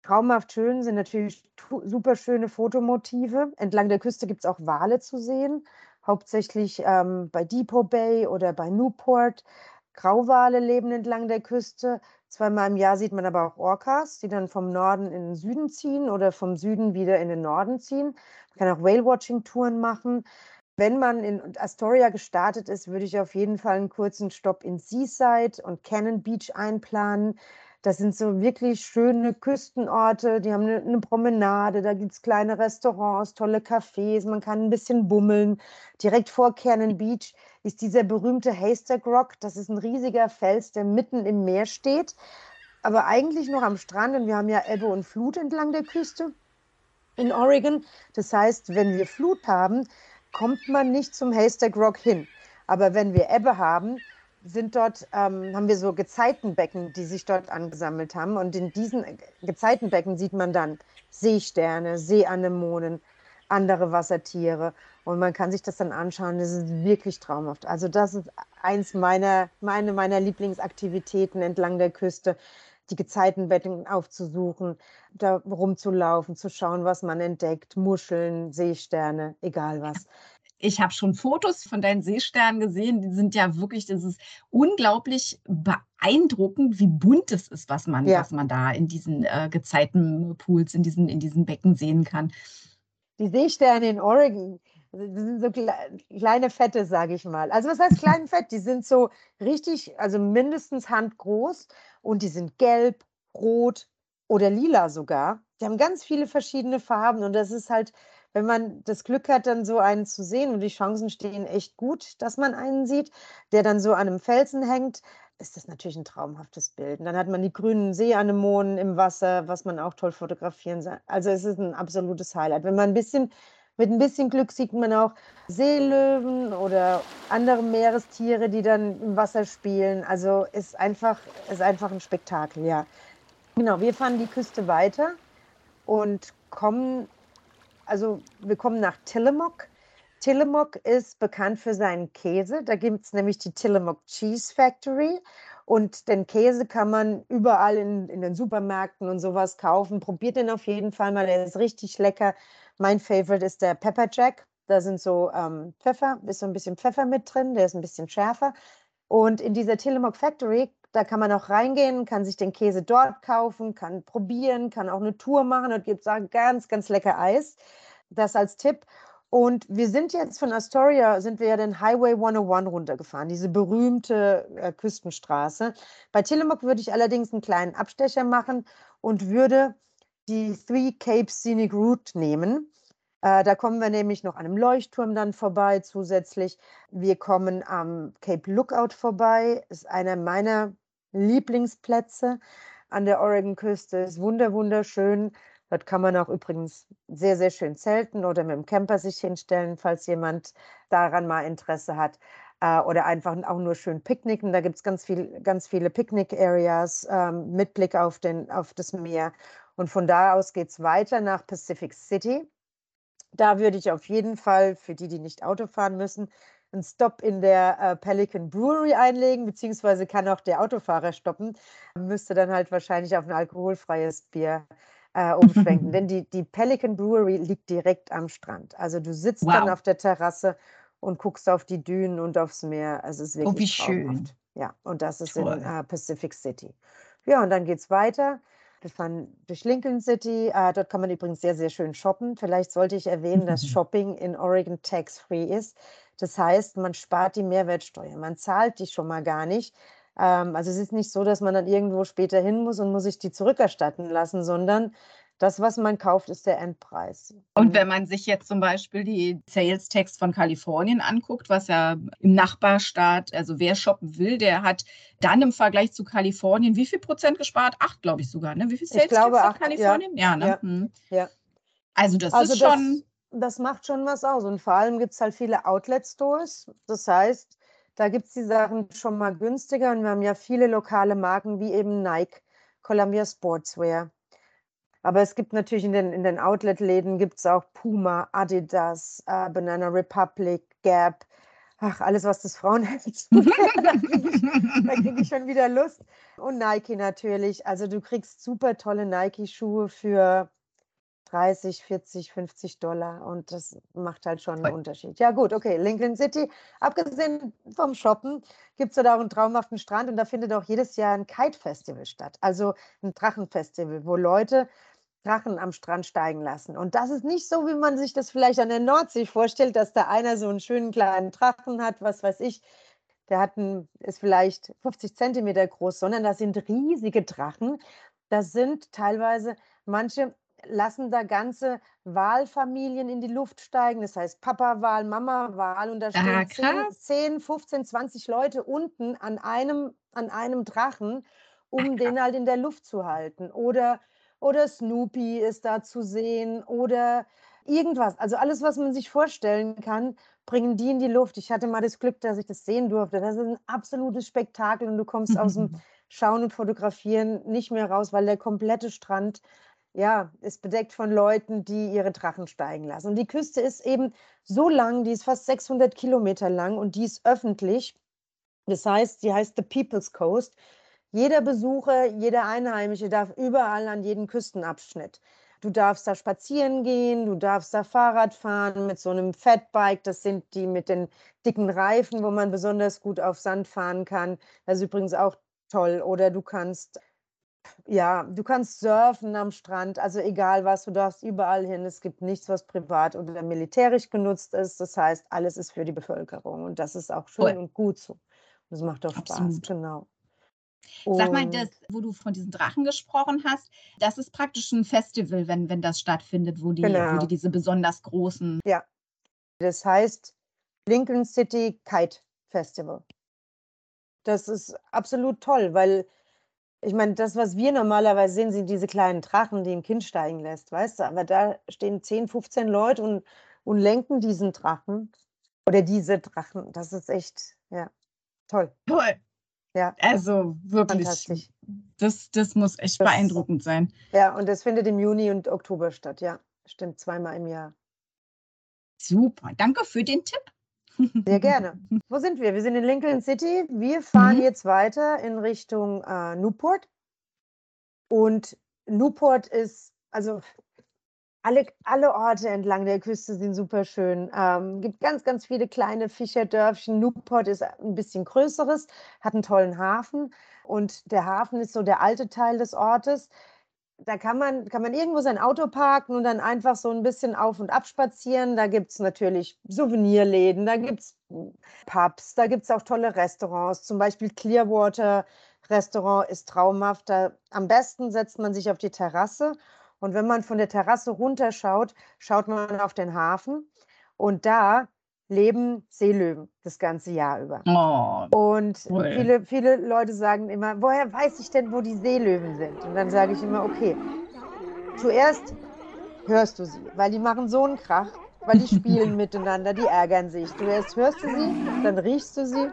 traumhaft schön sind natürlich super schöne Fotomotive. Entlang der Küste gibt es auch Wale zu sehen, hauptsächlich ähm, bei Depot Bay oder bei Newport. Grauwale leben entlang der Küste. Zweimal im Jahr sieht man aber auch Orcas, die dann vom Norden in den Süden ziehen oder vom Süden wieder in den Norden ziehen. Man kann auch Whale-Watching-Touren machen. Wenn man in Astoria gestartet ist, würde ich auf jeden Fall einen kurzen Stopp in Seaside und Cannon Beach einplanen. Das sind so wirklich schöne Küstenorte, die haben eine, eine Promenade, da gibt es kleine Restaurants, tolle Cafés, man kann ein bisschen bummeln. Direkt vor Cannon Beach ist dieser berühmte Haystack Rock. Das ist ein riesiger Fels, der mitten im Meer steht, aber eigentlich noch am Strand. Und wir haben ja Ebbe und Flut entlang der Küste in Oregon. Das heißt, wenn wir Flut haben, kommt man nicht zum Haystack Rock hin. Aber wenn wir Ebbe haben, sind dort, ähm, haben wir so Gezeitenbecken, die sich dort angesammelt haben. Und in diesen Gezeitenbecken sieht man dann Seesterne, Seeanemonen, andere Wassertiere. Und man kann sich das dann anschauen. Das ist wirklich traumhaft. Also das ist eins meiner, meine, meiner Lieblingsaktivitäten entlang der Küste, die Gezeitenbecken aufzusuchen, da rumzulaufen, zu schauen, was man entdeckt. Muscheln, Seesterne, egal was. Ich habe schon Fotos von deinen Seesternen gesehen. Die sind ja wirklich, das ist unglaublich beeindruckend, wie bunt es ist, was man, Ja. was man da in diesen äh, Gezeitenpools, in diesen, in diesen Becken sehen kann. Die Seesterne in Oregon, das sind so kle kleine Fette, sage ich mal. Also was heißt klein Fett? Die sind so richtig, also mindestens handgroß und die sind gelb, rot oder lila sogar. Die haben ganz viele verschiedene Farben und das ist halt, wenn man das Glück hat, dann so einen zu sehen und die Chancen stehen echt gut, dass man einen sieht, der dann so an einem Felsen hängt, ist das natürlich ein traumhaftes Bild. Und dann hat man die grünen Seeanemonen im Wasser, was man auch toll fotografieren kann. Also es ist ein absolutes Highlight. Wenn man ein bisschen, mit ein bisschen Glück sieht man auch Seelöwen oder andere Meerestiere, die dann im Wasser spielen. Also ist einfach, ist einfach ein Spektakel, ja. Genau, wir fahren die Küste weiter und kommen, also wir kommen nach Tillamook. Tillamook ist bekannt für seinen Käse. Da gibt es nämlich die Tillamook Cheese Factory. Und den Käse kann man überall in, in den Supermärkten und sowas kaufen. Probiert den auf jeden Fall mal, der ist richtig lecker. Mein Favorite ist der Pepper Jack. Da sind so ähm, Pfeffer, ist so ein bisschen Pfeffer mit drin, der ist ein bisschen schärfer. Und in dieser Tillamook Factory, da kann man auch reingehen, kann sich den Käse dort kaufen, kann probieren, kann auch eine Tour machen und gibt ganz, ganz lecker Eis. Das als Tipp. Und wir sind jetzt von Astoria, sind wir ja den Highway 101 runtergefahren, diese berühmte äh, Küstenstraße. Bei Tillamook würde ich allerdings einen kleinen Abstecher machen und würde die Three Capes Scenic Route nehmen. Äh, da kommen wir nämlich noch an einem Leuchtturm dann vorbei zusätzlich. Wir kommen am Cape Lookout vorbei, ist einer meiner Lieblingsplätze an der Oregon-Küste. Ist wunder wunderschön. Dort kann man auch übrigens sehr, sehr schön zelten oder mit dem Camper sich hinstellen, falls jemand daran mal Interesse hat. Äh, oder einfach auch nur schön picknicken. Da gibt es ganz, viel, ganz viele Picknick-Areas ähm, mit Blick auf, den, auf das Meer. Und von da aus geht es weiter nach Pacific City. Da würde ich auf jeden Fall, für die, die nicht Auto fahren müssen, einen Stop in der äh, Pelican Brewery einlegen, beziehungsweise kann auch der Autofahrer stoppen. Müsste dann halt wahrscheinlich auf ein alkoholfreies Bier äh, umschwenken. Denn die, die Pelican Brewery liegt direkt am Strand. Also du sitzt wow. dann auf der Terrasse und guckst auf die Dünen und aufs Meer. Also es ist wirklich oh, wie schön. Ja, und das ist Toll. in äh, Pacific City. Ja, und dann geht es weiter. Wir fahren durch Lincoln City. Äh, dort kann man übrigens sehr, sehr schön shoppen. Vielleicht sollte ich erwähnen, dass Shopping in Oregon tax-free ist. Das heißt, man spart die Mehrwertsteuer. Man zahlt die schon mal gar nicht. Ähm, also es ist nicht so, dass man dann irgendwo später hin muss und muss sich die zurückerstatten lassen, sondern das, was man kauft, ist der Endpreis. Und wenn man sich jetzt zum Beispiel die Sales Tax von Kalifornien anguckt, was ja im Nachbarstaat, also wer shoppen will, der hat dann im Vergleich zu Kalifornien wie viel Prozent gespart? Acht, glaube ich sogar. Ne? Wie viel Sales ich glaube, Tax hat Kalifornien? Ja, ja, ne? ja, hm. ja. Also das also ist schon. Das, macht schon was aus. Und vor allem gibt es halt viele Outlet-Stores. Das heißt, da gibt es die Sachen schon mal günstiger und wir haben ja viele lokale Marken wie eben Nike, Columbia Sportswear. Aber es gibt natürlich in den, in den Outlet-Läden gibt es auch Puma, Adidas, äh, Banana Republic, Gap. Ach, alles, was das Frauenherz da kriege ich, ich schon wieder Lust. Und Nike natürlich. Also du kriegst super tolle Nike-Schuhe für 30, 40, 50 Dollar und das macht halt schon einen Unterschied. Ja gut, okay, Lincoln City. Abgesehen vom Shoppen gibt es da auch einen traumhaften Strand und da findet auch jedes Jahr ein Kite-Festival statt, also ein Drachenfestival, wo Leute Drachen am Strand steigen lassen. Und das ist nicht so, wie man sich das vielleicht an der Nordsee vorstellt, dass da einer so einen schönen kleinen Drachen hat, was weiß ich, der hat einen, ist vielleicht 50 Zentimeter groß, sondern das sind riesige Drachen. Das sind teilweise manche lassen da ganze Wahlfamilien in die Luft steigen. Das heißt Papa-Wahl, Mama-Wahl und da stehen ah, 10, 10, 15, 20 Leute unten an einem, an einem Drachen, um Ach, den halt in der Luft zu halten. Oder, oder Snoopy ist da zu sehen oder irgendwas. Also alles, was man sich vorstellen kann, bringen die in die Luft. Ich hatte mal das Glück, dass ich das sehen durfte. Das ist ein absolutes Spektakel und du kommst aus dem Schauen und Fotografieren nicht mehr raus, weil der komplette Strand ja, ist bedeckt von Leuten, die ihre Drachen steigen lassen. Und die Küste ist eben so lang, die ist fast 600 Kilometer lang und die ist öffentlich. Das heißt, die heißt The People's Coast. Jeder Besucher, jeder Einheimische darf überall an jeden Küstenabschnitt. Du darfst da spazieren gehen, du darfst da Fahrrad fahren mit so einem Fatbike. Das sind die mit den dicken Reifen, wo man besonders gut auf Sand fahren kann. Das ist übrigens auch toll. Oder du kannst ja, du kannst surfen am Strand, also egal was, du darfst überall hin. Es gibt nichts, was privat oder militärisch genutzt ist. Das heißt, alles ist für die Bevölkerung und das ist auch schön cool. und gut so. Das macht auch Absolut. Spaß, genau. Sag mal, das, wo du von diesen Drachen gesprochen hast, das ist praktisch ein Festival, wenn, wenn das stattfindet, wo die, genau. wo die diese besonders großen. Ja, das heißt Lincoln City Kite Festival. Das ist absolut toll, weil ich meine, das, was wir normalerweise sehen, sind diese kleinen Drachen, die ein Kind steigen lässt, weißt du? Aber da stehen 10, 15 Leute und, und lenken diesen Drachen oder diese Drachen. Das ist echt, ja, toll. Toll. Ja. Also wirklich. Das, das muss echt das, beeindruckend sein. Ja, und das findet im Juni und Oktober statt, ja. Stimmt, zweimal im Jahr. Super. Danke für den Tipp. Sehr gerne. Wo sind wir? Wir sind in Lincoln City. Wir fahren Mhm. jetzt weiter in Richtung äh, Newport. Und Newport ist, also alle, alle Orte entlang der Küste sind super schön. Ähm, gibt ganz, ganz viele kleine Fischerdörfchen. Newport ist ein bisschen größeres, hat einen tollen Hafen. Und der Hafen ist so der alte Teil des Ortes. Da kann man, kann man irgendwo sein Auto parken und dann einfach so ein bisschen auf und ab spazieren. Da gibt es natürlich Souvenirläden, da gibt es Pubs, da gibt es auch tolle Restaurants. Zum Beispiel Clearwater Restaurant ist traumhaft. Da, am besten setzt man sich auf die Terrasse und wenn man von der Terrasse runterschaut, schaut man auf den Hafen und da leben Seelöwen das ganze Jahr über. Oh, Und Cool. viele, viele Leute sagen immer, woher weiß ich denn, wo die Seelöwen sind? Und dann sage ich immer, okay, zuerst hörst du sie, weil die machen so einen Krach, weil die spielen miteinander, die ärgern sich. Zuerst hörst du sie, dann riechst du sie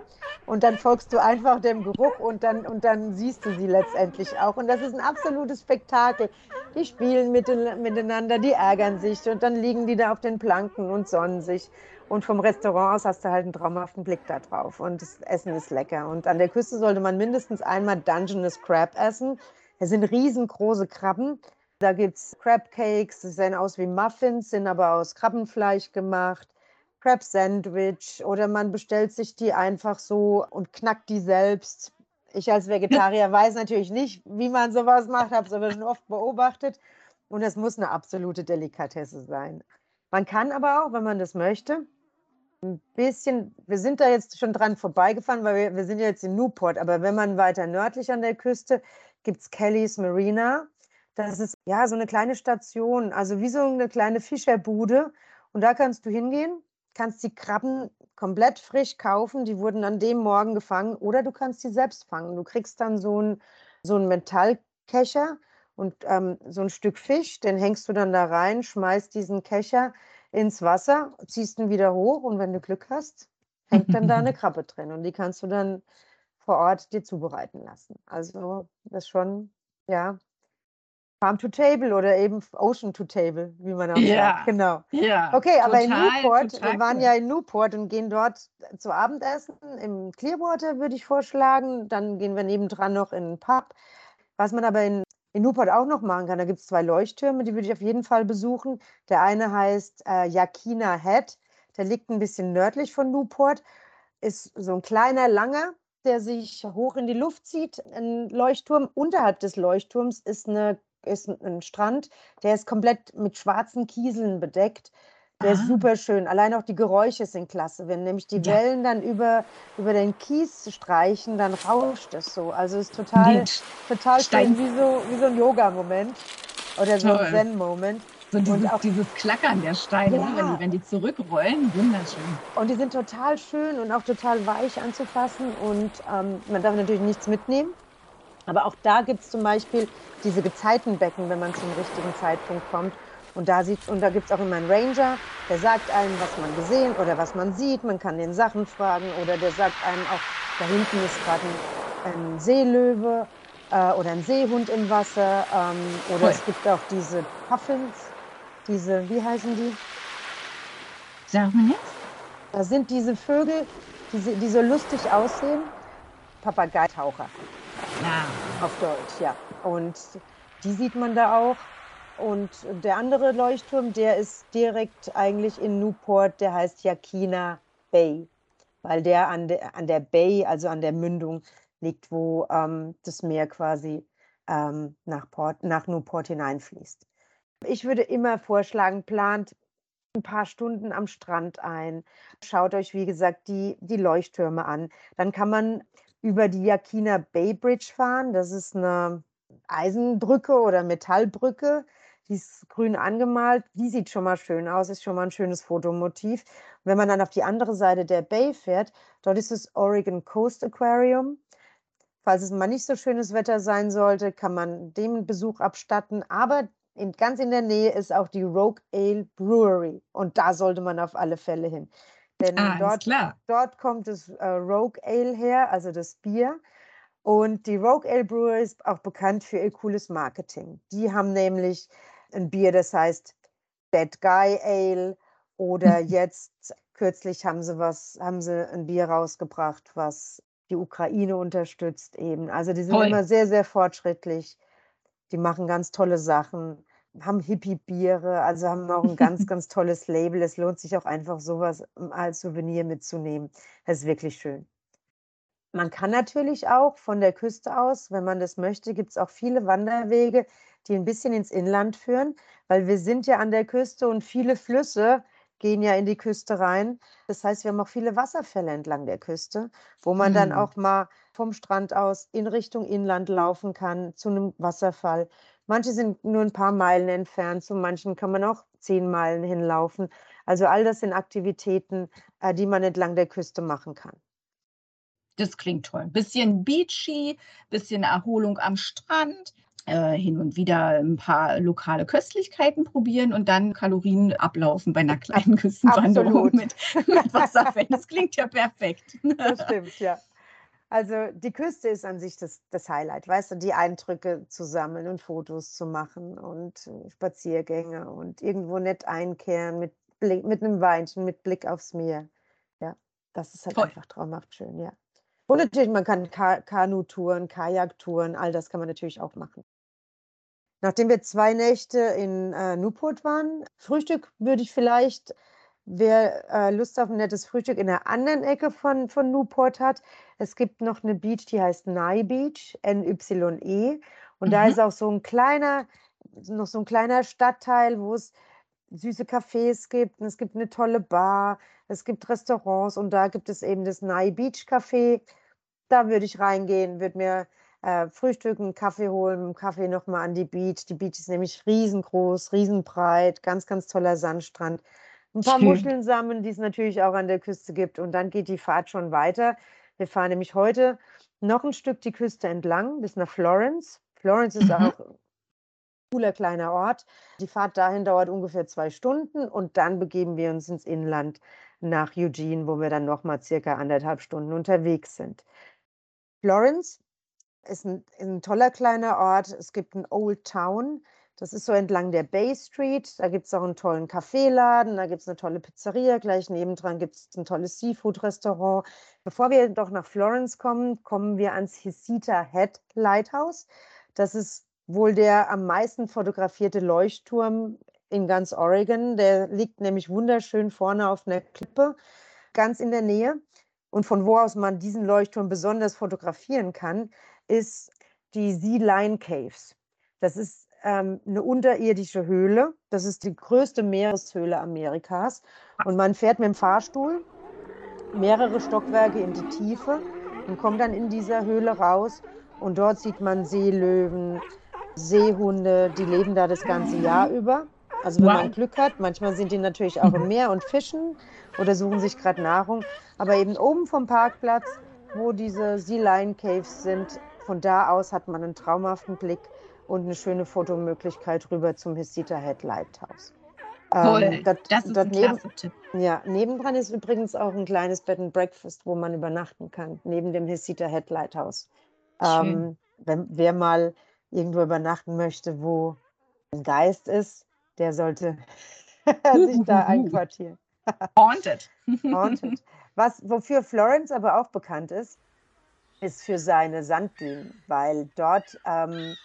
und dann folgst du einfach dem Geruch und dann, und dann siehst du sie letztendlich auch. Und das ist ein absolutes Spektakel. Die spielen mite- miteinander, die ärgern sich und dann liegen die da auf den Planken und sonnen sich. Und vom Restaurant aus hast du halt einen traumhaften Blick da drauf. Und das Essen ist lecker. Und an der Küste sollte man mindestens einmal Dungeness Crab essen. Das sind riesengroße Krabben. Da gibt es Crab Cakes, die sehen aus wie Muffins, sind aber aus Krabbenfleisch gemacht. Crab Sandwich oder man bestellt sich die einfach so und knackt die selbst. Ich als Vegetarier weiß natürlich nicht, wie man sowas macht, habe es aber schon oft beobachtet. Und es muss eine absolute Delikatesse sein. Man kann aber auch, wenn man das möchte, ein bisschen, wir sind da jetzt schon dran vorbeigefahren, weil wir, wir sind jetzt in Newport, aber wenn man weiter nördlich an der Küste, gibt es Kelly's Marina. Das ist ja so eine kleine Station, also wie so eine kleine Fischerbude. Und da kannst du hingehen, kannst die Krabben komplett frisch kaufen, die wurden an dem Morgen gefangen, oder du kannst sie selbst fangen. Du kriegst dann so einen so Metallkecher und ähm, so ein Stück Fisch, den hängst du dann da rein, schmeißt diesen Kecher ins Wasser, ziehst ihn wieder hoch und wenn du Glück hast, hängt dann da eine Krabbe drin und die kannst du dann vor Ort dir zubereiten lassen. Also das ist schon, ja, Farm to Table oder eben Ocean to Table, wie man auch Ja. sagt. Genau. ja. Okay, aber in total, Newport, total wir waren ja in Newport und gehen dort zu Abendessen im Clearwater, würde ich vorschlagen. Dann gehen wir nebendran noch in einen Pub. Was man aber in, in Newport auch noch machen kann, da gibt es zwei Leuchttürme, die würde ich auf jeden Fall besuchen. Der eine heißt äh, Yakina Head, der liegt ein bisschen nördlich von Newport, ist so ein kleiner, langer, der sich hoch in die Luft zieht, ein Leuchtturm. Unterhalb des Leuchtturms ist, eine, ist ein- ein Strand, der ist komplett mit schwarzen Kieseln bedeckt. Der ist Ah. super schön. Allein auch die Geräusche sind klasse. Wenn nämlich die Ja. Wellen dann über, über den Kies streichen, dann rauscht es so. Also ist total, total Stein- schön, wie so, wie so ein Yoga-Moment oder so Toll. ein Zen-Moment. So dieses, auch- dieses Klackern der Steine, Ja. ne, wenn, die, wenn die zurückrollen, wunderschön. Und die sind total schön und auch total weich anzufassen. Und ähm, man darf natürlich nichts mitnehmen. Aber auch da gibt es zum Beispiel diese Gezeitenbecken, wenn man zum richtigen Zeitpunkt kommt. Und da, sieht- und da gibt es auch immer einen Ranger, der sagt einem, was man gesehen oder was man sieht. Man kann den Sachen fragen oder der sagt einem auch, da hinten ist gerade ein, ein Seelöwe äh, oder ein Seehund im Wasser. Ähm, oder Cool. es gibt auch diese Puffins, diese, wie heißen die? Sag mal jetzt? Das sind diese Vögel, die, die so lustig aussehen. Papageitaucher Ja. auf Deutsch, ja. Und die sieht man da auch. Und der andere Leuchtturm, der ist direkt eigentlich in Newport, der heißt Yakina Bay, weil der an der, an der Bay, also an der Mündung liegt, wo ähm, das Meer quasi ähm, nach, Port, nach Newport hineinfließt. Ich würde immer vorschlagen, plant ein paar Stunden am Strand ein. Schaut euch, wie gesagt, die, die Leuchttürme an. Dann kann man über die Yakina Bay Bridge fahren. Das ist eine Eisenbrücke oder Metallbrücke. Die ist grün angemalt. Die sieht schon mal schön aus, ist schon mal ein schönes Fotomotiv. Und wenn man dann auf die andere Seite der Bay fährt, dort ist das Oregon Coast Aquarium. Falls es mal nicht so schönes Wetter sein sollte, kann man dem Besuch abstatten. Aber in, ganz in der Nähe ist auch die Rogue Ale Brewery. Und da sollte man auf alle Fälle hin. Denn Ah, dort, dort kommt das äh, Rogue Ale her, also das Bier. Und die Rogue Ale Brewery ist auch bekannt für ihr cooles Marketing. Die haben nämlich ein Bier, das heißt Dead Guy Ale oder jetzt kürzlich haben sie was, haben sie ein Bier rausgebracht, was die Ukraine unterstützt eben. Also die sind Toll. immer sehr, sehr fortschrittlich. Die machen ganz tolle Sachen, haben Hippie-Biere, also haben auch ein ganz, ganz tolles Label. Es lohnt sich auch einfach sowas als Souvenir mitzunehmen. Das ist wirklich schön. Man kann natürlich auch von der Küste aus, wenn man das möchte, gibt es auch viele Wanderwege, die ein bisschen ins Inland führen, weil wir sind ja an der Küste und viele Flüsse gehen ja in die Küste rein. Das heißt, wir haben auch viele Wasserfälle entlang der Küste, wo man dann Mhm. auch mal vom Strand aus in Richtung Inland laufen kann zu einem Wasserfall. Manche sind nur ein paar Meilen entfernt, zu manchen kann man auch zehn Meilen hinlaufen. Also all das sind Aktivitäten, äh, die man entlang der Küste machen kann. Das klingt toll. Bisschen beachy, bisschen Erholung am Strand, äh, hin und wieder ein paar lokale Köstlichkeiten probieren und dann Kalorien ablaufen bei einer kleinen Küstenwanderung mit, mit Wasserfällen. Das klingt ja perfekt. Das stimmt, ja. Also die Küste ist an sich das, das Highlight, weißt du, die Eindrücke zu sammeln und Fotos zu machen und äh, Spaziergänge und irgendwo nett einkehren mit, Blick, mit einem Weinchen, mit Blick aufs Meer. Ja, das ist halt Toll. einfach traumhaft schön, ja. Und natürlich, man kann Ka Kanutouren, Kajaktouren, all das kann man natürlich auch machen. Nachdem wir zwei Nächte in äh, Newport waren, Frühstück würde ich vielleicht, wer äh, Lust auf ein nettes Frühstück in der anderen Ecke von, von Newport hat, es gibt noch eine Beach, die heißt Nye Beach, N-Y-E. Und da Mhm. ist auch so ein kleiner, noch so ein kleiner Stadtteil, wo es süße Cafés gibt. Und es gibt eine tolle Bar, es gibt Restaurants und da gibt es eben das Nye Beach Café. Da würde ich reingehen, würde mir äh, frühstücken, Kaffee holen, Kaffee nochmal an die Beach. Die Beach ist nämlich riesengroß, riesenbreit, ganz, ganz toller Sandstrand. Ein paar Schön. Muscheln sammeln, die es natürlich auch an der Küste gibt. Und dann geht die Fahrt schon weiter. Wir fahren nämlich heute noch ein Stück die Küste entlang bis nach Florence. Florence ist Mhm. auch ein cooler kleiner Ort. Die Fahrt dahin dauert ungefähr zwei Stunden und dann begeben wir uns ins Inland nach Eugene, wo wir dann nochmal circa anderthalb Stunden unterwegs sind. Florence ist ein, ein toller kleiner Ort. Es gibt ein Old Town. Das ist so entlang der Bay Street. Da gibt es auch einen tollen Kaffeeladen, da gibt es eine tolle Pizzeria. Gleich nebendran gibt es ein tolles Seafood-Restaurant. Bevor wir doch nach Florence kommen, kommen wir ans Hisita Head Lighthouse. Das ist wohl der am meisten fotografierte Leuchtturm in ganz Oregon. Der liegt nämlich wunderschön vorne auf einer Klippe, ganz in der Nähe. Und von wo aus man diesen Leuchtturm besonders fotografieren kann, ist die Sea Lion Caves. Das ist ähm, eine unterirdische Höhle. Das ist die größte Meereshöhle Amerikas. Und man fährt mit dem Fahrstuhl mehrere Stockwerke in die Tiefe und kommt dann in dieser Höhle raus. Und dort sieht man Seelöwen, Seehunde, die leben da das ganze Jahr über. Also wenn Wow. man Glück hat, manchmal sind die natürlich auch im Meer und fischen oder suchen sich gerade Nahrung. Aber eben oben vom Parkplatz, wo diese Sea Lion Caves sind, von da aus hat man einen traumhaften Blick und eine schöne Fotomöglichkeit rüber zum Hisita Head Lighthouse. Toll. Ähm, dort- das ist ein neben, Tipp. ja, nebendran ist übrigens auch ein kleines Bed and Breakfast, wo man übernachten kann, neben dem Hisita Head Lighthouse. Ähm, wenn wer mal irgendwo übernachten möchte, wo ein Geist ist, der sollte sich da einquartieren. Haunted. Haunted. Was, wofür Florence aber auch bekannt ist, ist für seine Sanddünen, weil dort ähm,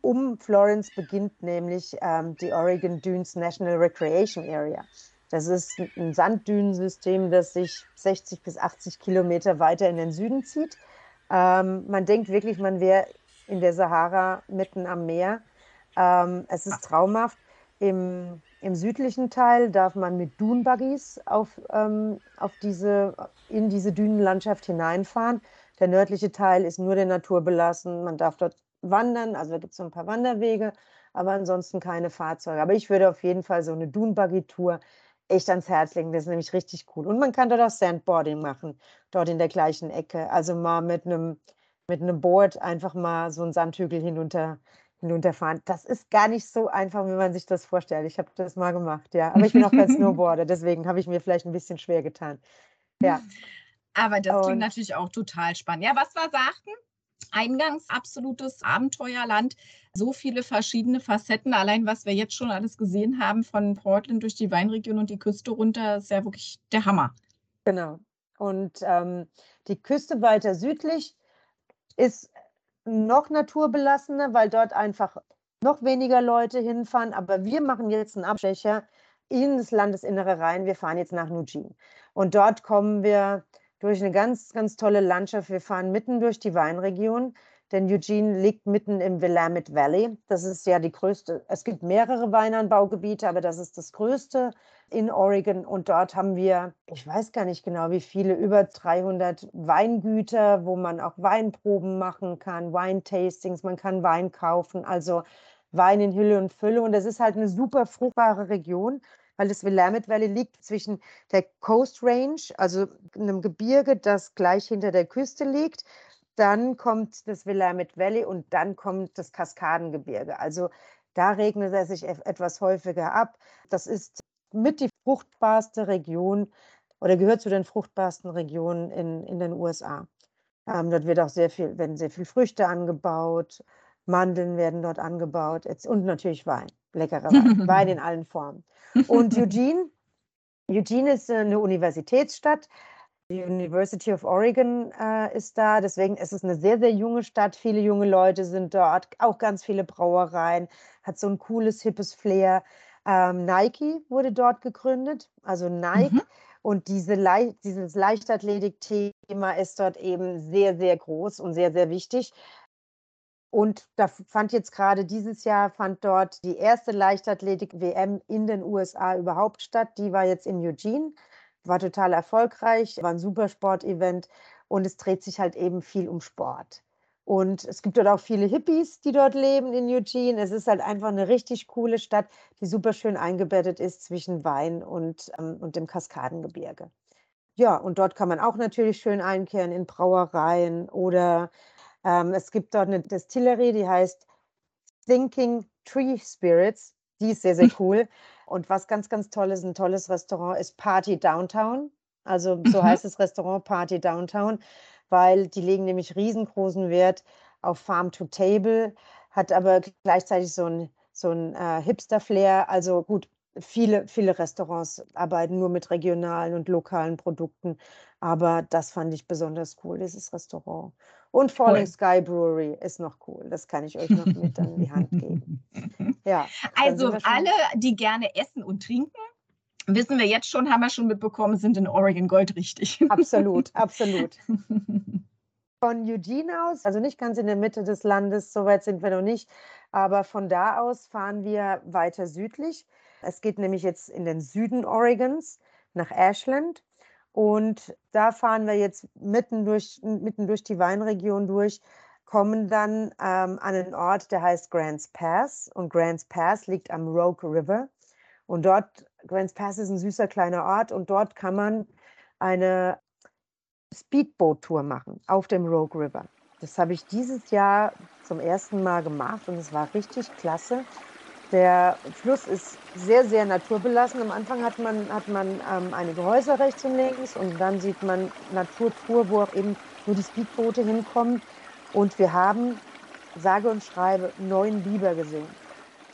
um Florence beginnt nämlich ähm, die Oregon Dunes National Recreation Area. Das ist ein- ein Sanddünensystem, das sich 60 bis 80 Kilometer weiter in den Süden zieht. Ähm, man denkt wirklich, man wäre in der Sahara mitten am Meer. Ähm, es ist traumhaft. Im, Im südlichen Teil darf man mit Dune-Buggies auf, ähm, auf diese, in diese Dünenlandschaft hineinfahren. Der nördliche Teil ist nur der Natur belassen. Man darf dort wandern, also da gibt es so ein paar Wanderwege, aber ansonsten keine Fahrzeuge. Aber ich würde auf jeden Fall so eine Dune-Buggy-Tour echt ans Herz legen. Das ist nämlich richtig cool. Und man kann dort auch Sandboarding machen, dort in der gleichen Ecke. Also mal mit einem mit einem Board einfach mal so einen Sandhügel hinunter, hinunterfahren. Das ist gar nicht so einfach, wie man sich das vorstellt. Ich habe das mal gemacht, ja. Aber ich bin auch kein Snowboarder, deswegen habe ich mir vielleicht ein bisschen schwer getan. Ja. Aber das Und- klingt natürlich auch total spannend. Ja, was wir sagten? Eingangs absolutes Abenteuerland. So viele verschiedene Facetten. Allein was wir jetzt schon alles gesehen haben von Portland durch die Weinregion und die Küste runter, ist ja wirklich der Hammer. Genau. Und ähm, die Küste weiter südlich ist noch naturbelassener, weil dort einfach noch weniger Leute hinfahren. Aber wir machen jetzt einen Abstecher in das Landesinnere rein. Wir fahren jetzt nach Nugin. Und dort kommen wir durch eine ganz, ganz tolle Landschaft. Wir fahren mitten durch die Weinregion, denn Eugene liegt mitten im Willamette Valley. Das ist ja die größte, es gibt mehrere Weinanbaugebiete, aber das ist das größte in Oregon. Und dort haben wir, ich weiß gar nicht genau wie viele, über 300 Weingüter, wo man auch Weinproben machen kann, Weintastings, man kann Wein kaufen, also Wein in Hülle und Fülle. Und das ist halt eine super fruchtbare Region weil das Willamette Valley liegt zwischen der Coast Range, also einem Gebirge, das gleich hinter der Küste liegt. Dann kommt das Willamette Valley und dann kommt das Kaskadengebirge. Also da regnet es sich etwas häufiger ab. Das ist mit die fruchtbarste Region oder gehört zu den fruchtbarsten Regionen in, in den USA. Ähm, dort wird auch sehr viel, werden sehr viel Früchte angebaut, Mandeln werden dort angebaut und natürlich Wein, leckerer Wein, Wein in allen Formen. Und Eugene, Eugene ist eine Universitätsstadt. Die University of Oregon äh, ist da, deswegen ist es eine sehr, sehr junge Stadt. Viele junge Leute sind dort, auch ganz viele Brauereien, hat so ein cooles, hippes Flair. Ähm, Nike wurde dort gegründet, also Nike. Mhm. Und diese Le dieses Leichtathletik-Thema ist dort eben sehr, sehr groß und sehr, sehr wichtig. Und da fand jetzt gerade dieses Jahr fand dort die erste Leichtathletik-WM in den USA überhaupt statt. Die war jetzt in Eugene, war total erfolgreich, war ein super Sportevent und es dreht sich halt eben viel um Sport. Und es gibt dort auch viele Hippies, die dort leben in Eugene. Es ist halt einfach eine richtig coole Stadt, die super schön eingebettet ist zwischen Wein und, ähm, und dem Kaskadengebirge. Ja, und dort kann man auch natürlich schön einkehren in Brauereien oder ähm, es gibt dort eine Destillerie, die heißt Thinking Tree Spirits. Die ist sehr, sehr cool. Und was ganz, ganz toll ist, ein tolles Restaurant ist Party Downtown. Also so mhm. heißt das Restaurant Party Downtown, weil die legen nämlich riesengroßen Wert auf Farm to Table, hat aber gleichzeitig so ein, so ein äh, Hipster-Flair. Also gut, viele, viele Restaurants arbeiten nur mit regionalen und lokalen Produkten. Aber das fand ich besonders cool, dieses Restaurant. Und Falling cool. Sky Brewery ist noch cool. Das kann ich euch noch mit an die Hand geben. Ja. Also alle, die gerne essen und trinken, wissen wir jetzt schon, haben wir schon mitbekommen, sind in Oregon Gold richtig. Absolut, absolut. Von Eugene aus, also nicht ganz in der Mitte des Landes, so weit sind wir noch nicht, aber von da aus fahren wir weiter südlich. Es geht nämlich jetzt in den Süden Oregons nach Ashland und da fahren wir jetzt mitten durch, mitten durch die Weinregion durch, kommen dann ähm, an einen Ort, der heißt Grants Pass. Und Grants Pass liegt am Rogue River. Und dort, Grants Pass ist ein süßer kleiner Ort und dort kann man eine Speedboat-Tour machen auf dem Rogue River. Das habe ich dieses Jahr zum ersten Mal gemacht und es war richtig klasse. Der Fluss ist sehr, sehr naturbelassen. Am Anfang hat man, hat man ähm, einige Häuser rechts und links und dann sieht man Natur pur, wo auch eben nur die Speedboote hinkommen. Und wir haben, sage und schreibe, neun Biber gesehen.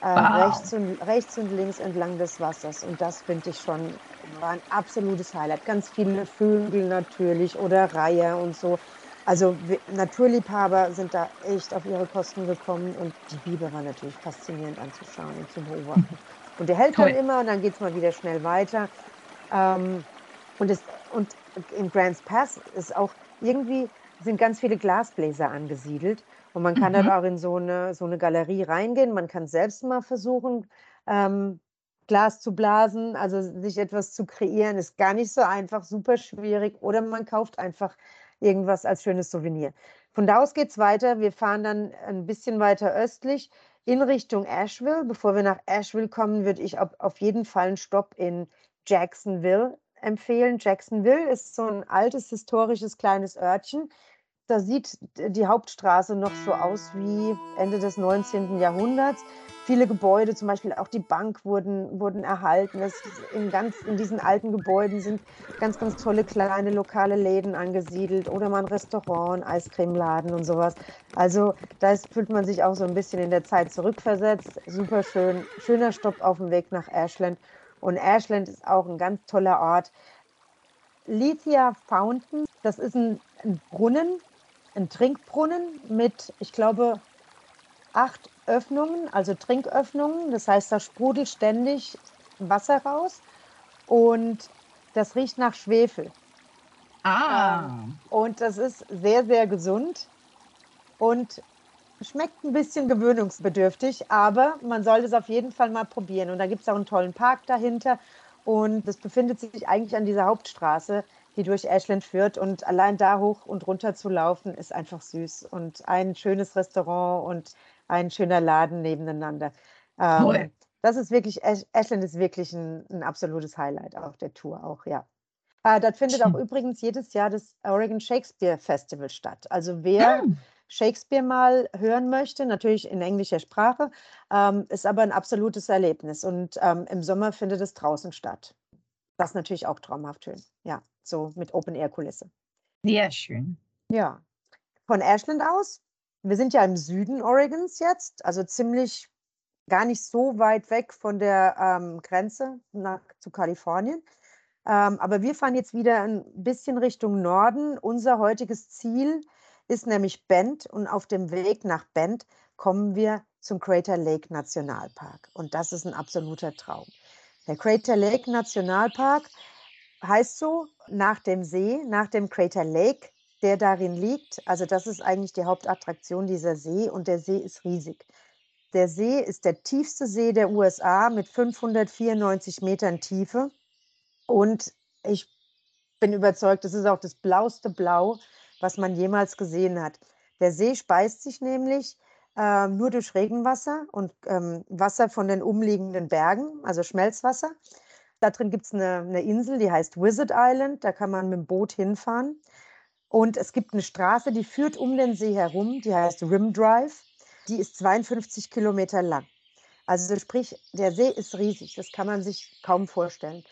Äh, wow. rechts, und, rechts und links entlang des Wassers. Und das finde ich schon war ein absolutes Highlight. Ganz viele Vögel natürlich oder Reiher und so. Also Naturliebhaber sind da echt auf ihre Kosten gekommen und die Biber war natürlich faszinierend anzuschauen und zu beobachten. Und der hält dann immer und dann geht es mal wieder schnell weiter. Ähm, und, es, und in Grants Pass ist auch irgendwie, sind ganz viele Glasbläser angesiedelt. Und man kann mhm. dann auch in so eine, so eine Galerie reingehen. Man kann selbst mal versuchen, ähm, Glas zu blasen, also sich etwas zu kreieren, ist gar nicht so einfach, super schwierig. Oder man kauft einfach irgendwas als schönes Souvenir. Von da aus geht es weiter. Wir fahren dann ein bisschen weiter östlich in Richtung Asheville. Bevor wir nach Asheville kommen, würde ich auf jeden Fall einen Stopp in Jacksonville empfehlen. Jacksonville ist so ein altes, historisches, kleines Örtchen. Da sieht die Hauptstraße noch so aus wie Ende des 19. Jahrhunderts. Viele Gebäude, zum Beispiel auch die Bank, wurden, wurden erhalten. Das in, ganz, in diesen alten Gebäuden sind ganz, ganz tolle kleine lokale Läden angesiedelt oder mal ein Restaurant, ein Eiscremeladen und sowas. Also da ist, fühlt man sich auch so ein bisschen in der Zeit zurückversetzt. Super schön, schöner Stopp auf dem Weg nach Ashland. Und Ashland ist auch ein ganz toller Ort. Lithia Fountain, das ist ein, ein Brunnen, ein Trinkbrunnen mit, ich glaube, acht Öffnungen, also Trinköffnungen. Das heißt, da sprudelt ständig Wasser raus und das riecht nach Schwefel. Ah. Ähm, und das ist sehr, sehr gesund und schmeckt ein bisschen gewöhnungsbedürftig, aber man sollte es auf jeden Fall mal probieren. Und da gibt es auch einen tollen Park dahinter und das befindet sich eigentlich an dieser Hauptstraße die durch Ashland führt. Und allein da hoch und runter zu laufen, ist einfach süß. Und ein schönes Restaurant und ein schöner Laden nebeneinander. Ähm, das ist wirklich, Ashland ist wirklich ein, ein, absolutes Highlight auf der Tour auch, ja. Äh, dort findet auch übrigens jedes Jahr das Oregon Shakespeare Festival statt. Also wer hm. Shakespeare mal hören möchte, natürlich in englischer Sprache, ähm, ist aber ein absolutes Erlebnis. Und ähm, im Sommer findet es draußen statt. Das ist natürlich auch traumhaft schön. Ja so mit Open-Air-Kulisse. Sehr schön. Ja. Von Ashland aus, wir sind ja im Süden Oregons jetzt, also ziemlich gar nicht so weit weg von der ähm, Grenze nach, zu Kalifornien. Ähm, aber wir fahren jetzt wieder ein bisschen Richtung Norden. Unser heutiges Ziel ist nämlich Bend und auf dem Weg nach Bend kommen wir zum Crater Lake Nationalpark. Und das ist ein absoluter Traum. Der Crater Lake Nationalpark heißt so nach dem See, nach dem Crater Lake, der darin liegt. Also das ist eigentlich die Hauptattraktion dieser See und der See ist riesig. Der See ist der tiefste See der USA mit 594 Metern Tiefe und ich bin überzeugt, es ist auch das blauste Blau, was man jemals gesehen hat. Der See speist sich nämlich äh, nur durch Regenwasser und ähm, Wasser von den umliegenden Bergen, also Schmelzwasser. Da drin gibt es eine, eine Insel, die heißt Wizard Island. Da kann man mit dem Boot hinfahren. Und es gibt eine Straße, die führt um den See herum, die heißt Rim Drive. Die ist 52 Kilometer lang. Also sprich, der See ist riesig, das kann man sich kaum vorstellen.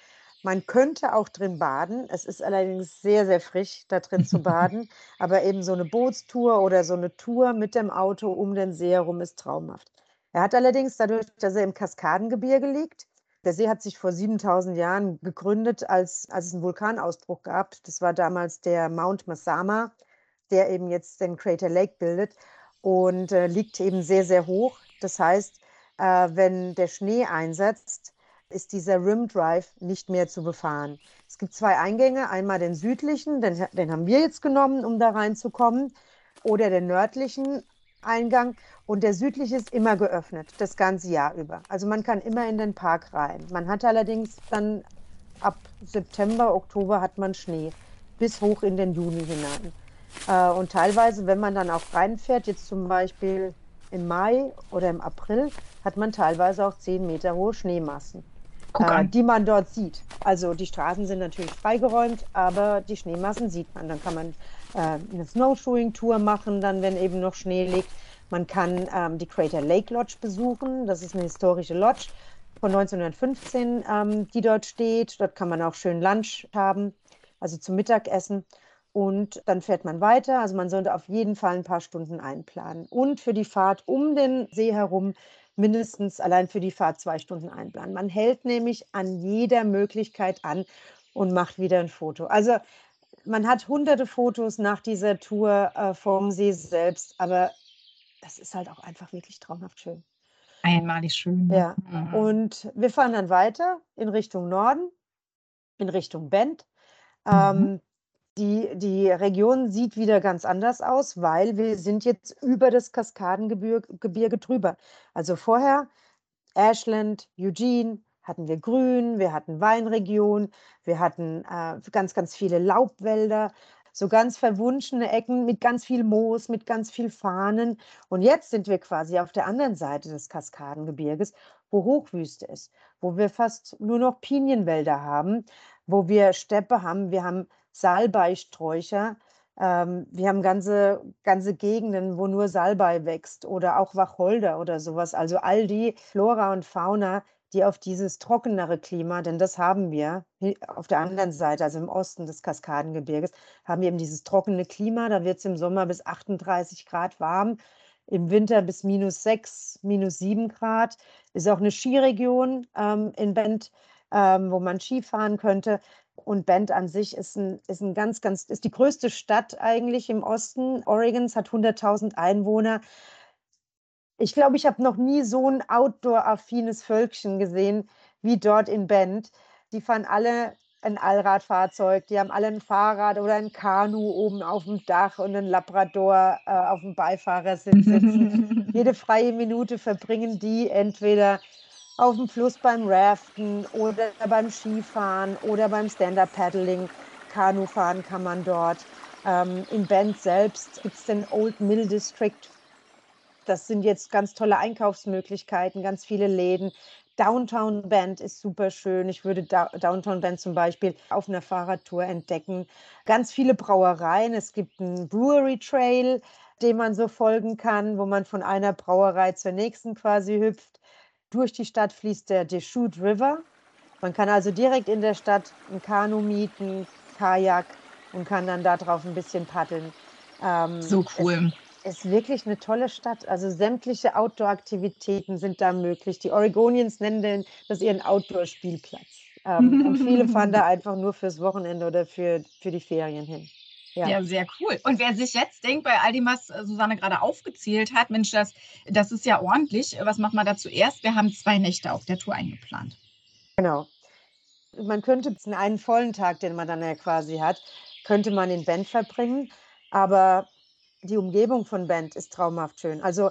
Man könnte auch drin baden. Es ist allerdings sehr, sehr frisch, da drin zu baden. Aber eben so eine Bootstour oder so eine Tour mit dem Auto um den See herum ist traumhaft. Er hat allerdings dadurch, dass er im Kaskadengebirge liegt, der See hat sich vor 7000 Jahren gegründet, als, als es einen Vulkanausbruch gab. Das war damals der Mount Masama, der eben jetzt den Crater Lake bildet und äh, liegt eben sehr, sehr hoch. Das heißt, äh, wenn der Schnee einsetzt, ist dieser Rim Drive nicht mehr zu befahren. Es gibt zwei Eingänge, einmal den südlichen, den, den haben wir jetzt genommen, um da reinzukommen, oder den nördlichen Eingang und der südliche ist immer geöffnet, das ganze Jahr über. Also man kann immer in den Park rein. Man hat allerdings dann ab September, Oktober hat man Schnee bis hoch in den Juni hinein. Äh, und teilweise, wenn man dann auch reinfährt, jetzt zum Beispiel im Mai oder im April, hat man teilweise auch 10 Meter hohe Schneemassen, äh, die man dort sieht. Also die Straßen sind natürlich freigeräumt, aber die Schneemassen sieht man. Dann kann man äh, eine Snowshoeing-Tour machen, dann wenn eben noch Schnee liegt. Man kann ähm, die Crater Lake Lodge besuchen. Das ist eine historische Lodge von 1915, ähm, die dort steht. Dort kann man auch schön Lunch haben, also zum Mittagessen. Und dann fährt man weiter. Also man sollte auf jeden Fall ein paar Stunden einplanen. Und für die Fahrt um den See herum mindestens allein für die Fahrt zwei Stunden einplanen. Man hält nämlich an jeder Möglichkeit an und macht wieder ein Foto. Also man hat hunderte Fotos nach dieser Tour äh, vom See selbst, aber das ist halt auch einfach wirklich traumhaft schön. Einmalig schön. Ne? Ja, mhm. und wir fahren dann weiter in Richtung Norden, in Richtung Bend. Mhm. Die, die Region sieht wieder ganz anders aus, weil wir sind jetzt über das Kaskadengebirge drüber. Also vorher Ashland, Eugene, hatten wir Grün, wir hatten Weinregion, wir hatten äh, ganz, ganz viele Laubwälder, so ganz verwunschene Ecken mit ganz viel Moos, mit ganz viel Fahnen. Und jetzt sind wir quasi auf der anderen Seite des Kaskadengebirges, wo Hochwüste ist, wo wir fast nur noch Pinienwälder haben, wo wir Steppe haben, wir haben Salbeisträucher, Ähm, wir haben ganze, ganze Gegenden, wo nur Salbei wächst oder auch Wacholder oder sowas. Also all die Flora und Fauna, die auf dieses trockenere Klima, denn das haben wir auf der anderen Seite, also im Osten des Kaskadengebirges, haben wir eben dieses trockene Klima. Da wird es im Sommer bis 38 Grad warm, im Winter bis minus 6, minus 7 Grad. Ist auch eine Skiregion ähm, in Bend, ähm, wo man Ski fahren könnte. Und Bend an sich ist, ein, ist ein ganz, ganz, ist die größte Stadt eigentlich im Osten Oregons, hat 100.000 Einwohner. Ich glaube, ich habe noch nie so ein outdoor-affines Völkchen gesehen wie dort in Bend. Die fahren alle ein Allradfahrzeug, die haben alle ein Fahrrad oder ein Kanu oben auf dem Dach und einen Labrador äh, auf dem Beifahrersitz sitzen. Jede freie Minute verbringen die entweder auf dem Fluss beim Raften oder beim Skifahren oder beim Stand-Up-Paddling. Kanufahren kann man dort. Ähm, in Bend selbst gibt es den Old Mill District das sind jetzt ganz tolle Einkaufsmöglichkeiten, ganz viele Läden. Downtown Band ist super schön. Ich würde Downtown Band zum Beispiel auf einer Fahrradtour entdecken. Ganz viele Brauereien. Es gibt einen Brewery Trail, dem man so folgen kann, wo man von einer Brauerei zur nächsten quasi hüpft. Durch die Stadt fließt der Deschutes River. Man kann also direkt in der Stadt ein Kanu mieten, Kajak und kann dann darauf ein bisschen paddeln. Ähm, so cool. Es, ist wirklich eine tolle Stadt. Also sämtliche Outdoor-Aktivitäten sind da möglich. Die Oregonians nennen den, das ihren Outdoor-Spielplatz. Ähm, und viele fahren da einfach nur fürs Wochenende oder für, für die Ferien hin. Ja. ja. sehr cool. Und wer sich jetzt denkt, bei all dem, was äh, Susanne gerade aufgezählt hat, Mensch, das, das ist ja ordentlich. Was macht man da zuerst? Wir haben zwei Nächte auf der Tour eingeplant. Genau. Man könnte einen vollen Tag, den man dann ja quasi hat, könnte man in Bend verbringen. Aber die Umgebung von Bend ist traumhaft schön. Also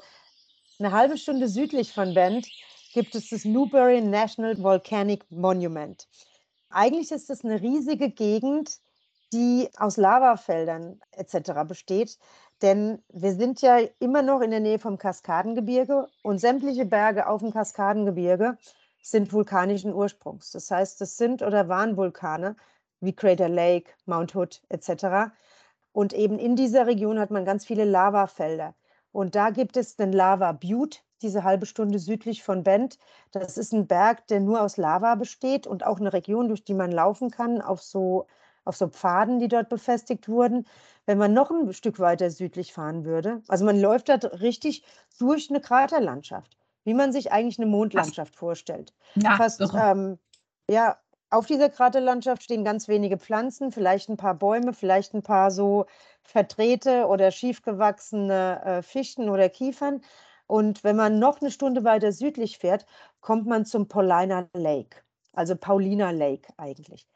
eine halbe Stunde südlich von Bend gibt es das Newbury National Volcanic Monument. Eigentlich ist es eine riesige Gegend, die aus Lavafeldern etc. besteht. Denn wir sind ja immer noch in der Nähe vom Kaskadengebirge und sämtliche Berge auf dem Kaskadengebirge sind vulkanischen Ursprungs. Das heißt, es sind oder waren Vulkane wie Crater Lake, Mount Hood etc. Und eben in dieser Region hat man ganz viele Lavafelder. Und da gibt es den Lava Butte, diese halbe Stunde südlich von Bend. Das ist ein Berg, der nur aus Lava besteht und auch eine Region, durch die man laufen kann, auf so, auf so Pfaden, die dort befestigt wurden. Wenn man noch ein Stück weiter südlich fahren würde, also man läuft da richtig durch eine Kraterlandschaft, wie man sich eigentlich eine Mondlandschaft vorstellt. Ja, Fast, ähm, ja, auf dieser Kraterlandschaft stehen ganz wenige Pflanzen, vielleicht ein paar Bäume, vielleicht ein paar so verdrehte oder schiefgewachsene äh, Fichten oder Kiefern. Und wenn man noch eine Stunde weiter südlich fährt, kommt man zum Paulina Lake, also Paulina Lake eigentlich.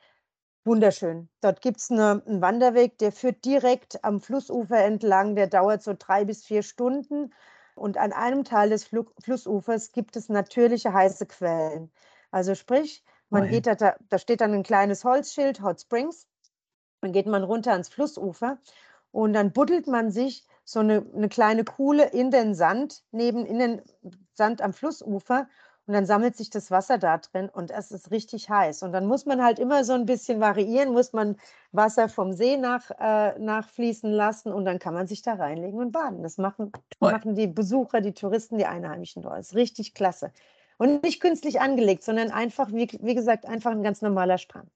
Wunderschön. Dort gibt es eine, einen Wanderweg, der führt direkt am Flussufer entlang. Der dauert so drei bis vier Stunden. Und an einem Teil des Fl Flussufers gibt es natürliche heiße Quellen. Also sprich, man geht da, da steht dann ein kleines Holzschild, Hot Springs. Dann geht man runter ans Flussufer und dann buddelt man sich so eine, eine kleine Kuhle in den Sand, neben in den Sand am Flussufer und dann sammelt sich das Wasser da drin und es ist richtig heiß. Und dann muss man halt immer so ein bisschen variieren, muss man Wasser vom See nach, äh, nachfließen lassen und dann kann man sich da reinlegen und baden. Das machen, machen die Besucher, die Touristen, die Einheimischen dort. Das ist richtig klasse. Und nicht künstlich angelegt, sondern einfach, wie, wie gesagt, einfach ein ganz normaler Strand.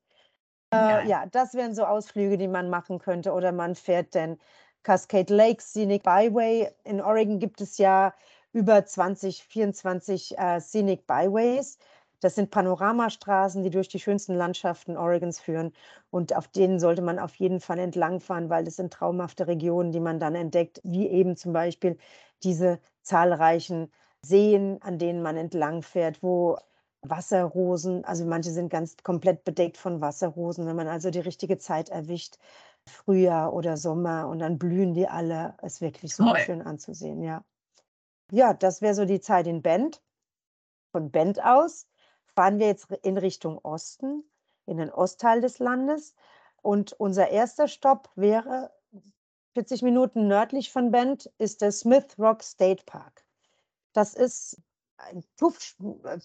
Äh, ja, das wären so Ausflüge, die man machen könnte. Oder man fährt den Cascade Lake Scenic Byway. In Oregon gibt es ja über 20, 24 äh, Scenic Byways. Das sind Panoramastraßen, die durch die schönsten Landschaften Oregons führen. Und auf denen sollte man auf jeden Fall entlangfahren, weil das sind traumhafte Regionen, die man dann entdeckt, wie eben zum Beispiel diese zahlreichen Seen, an denen man entlang fährt, wo Wasserrosen, also manche sind ganz komplett bedeckt von Wasserrosen, wenn man also die richtige Zeit erwischt, Frühjahr oder Sommer und dann blühen die alle, ist wirklich super schön anzusehen, ja. Ja, das wäre so die Zeit in Bend. Von Bend aus fahren wir jetzt in Richtung Osten, in den Ostteil des Landes und unser erster Stopp wäre 40 Minuten nördlich von Bend ist der Smith Rock State Park. Das ist ein Tuff,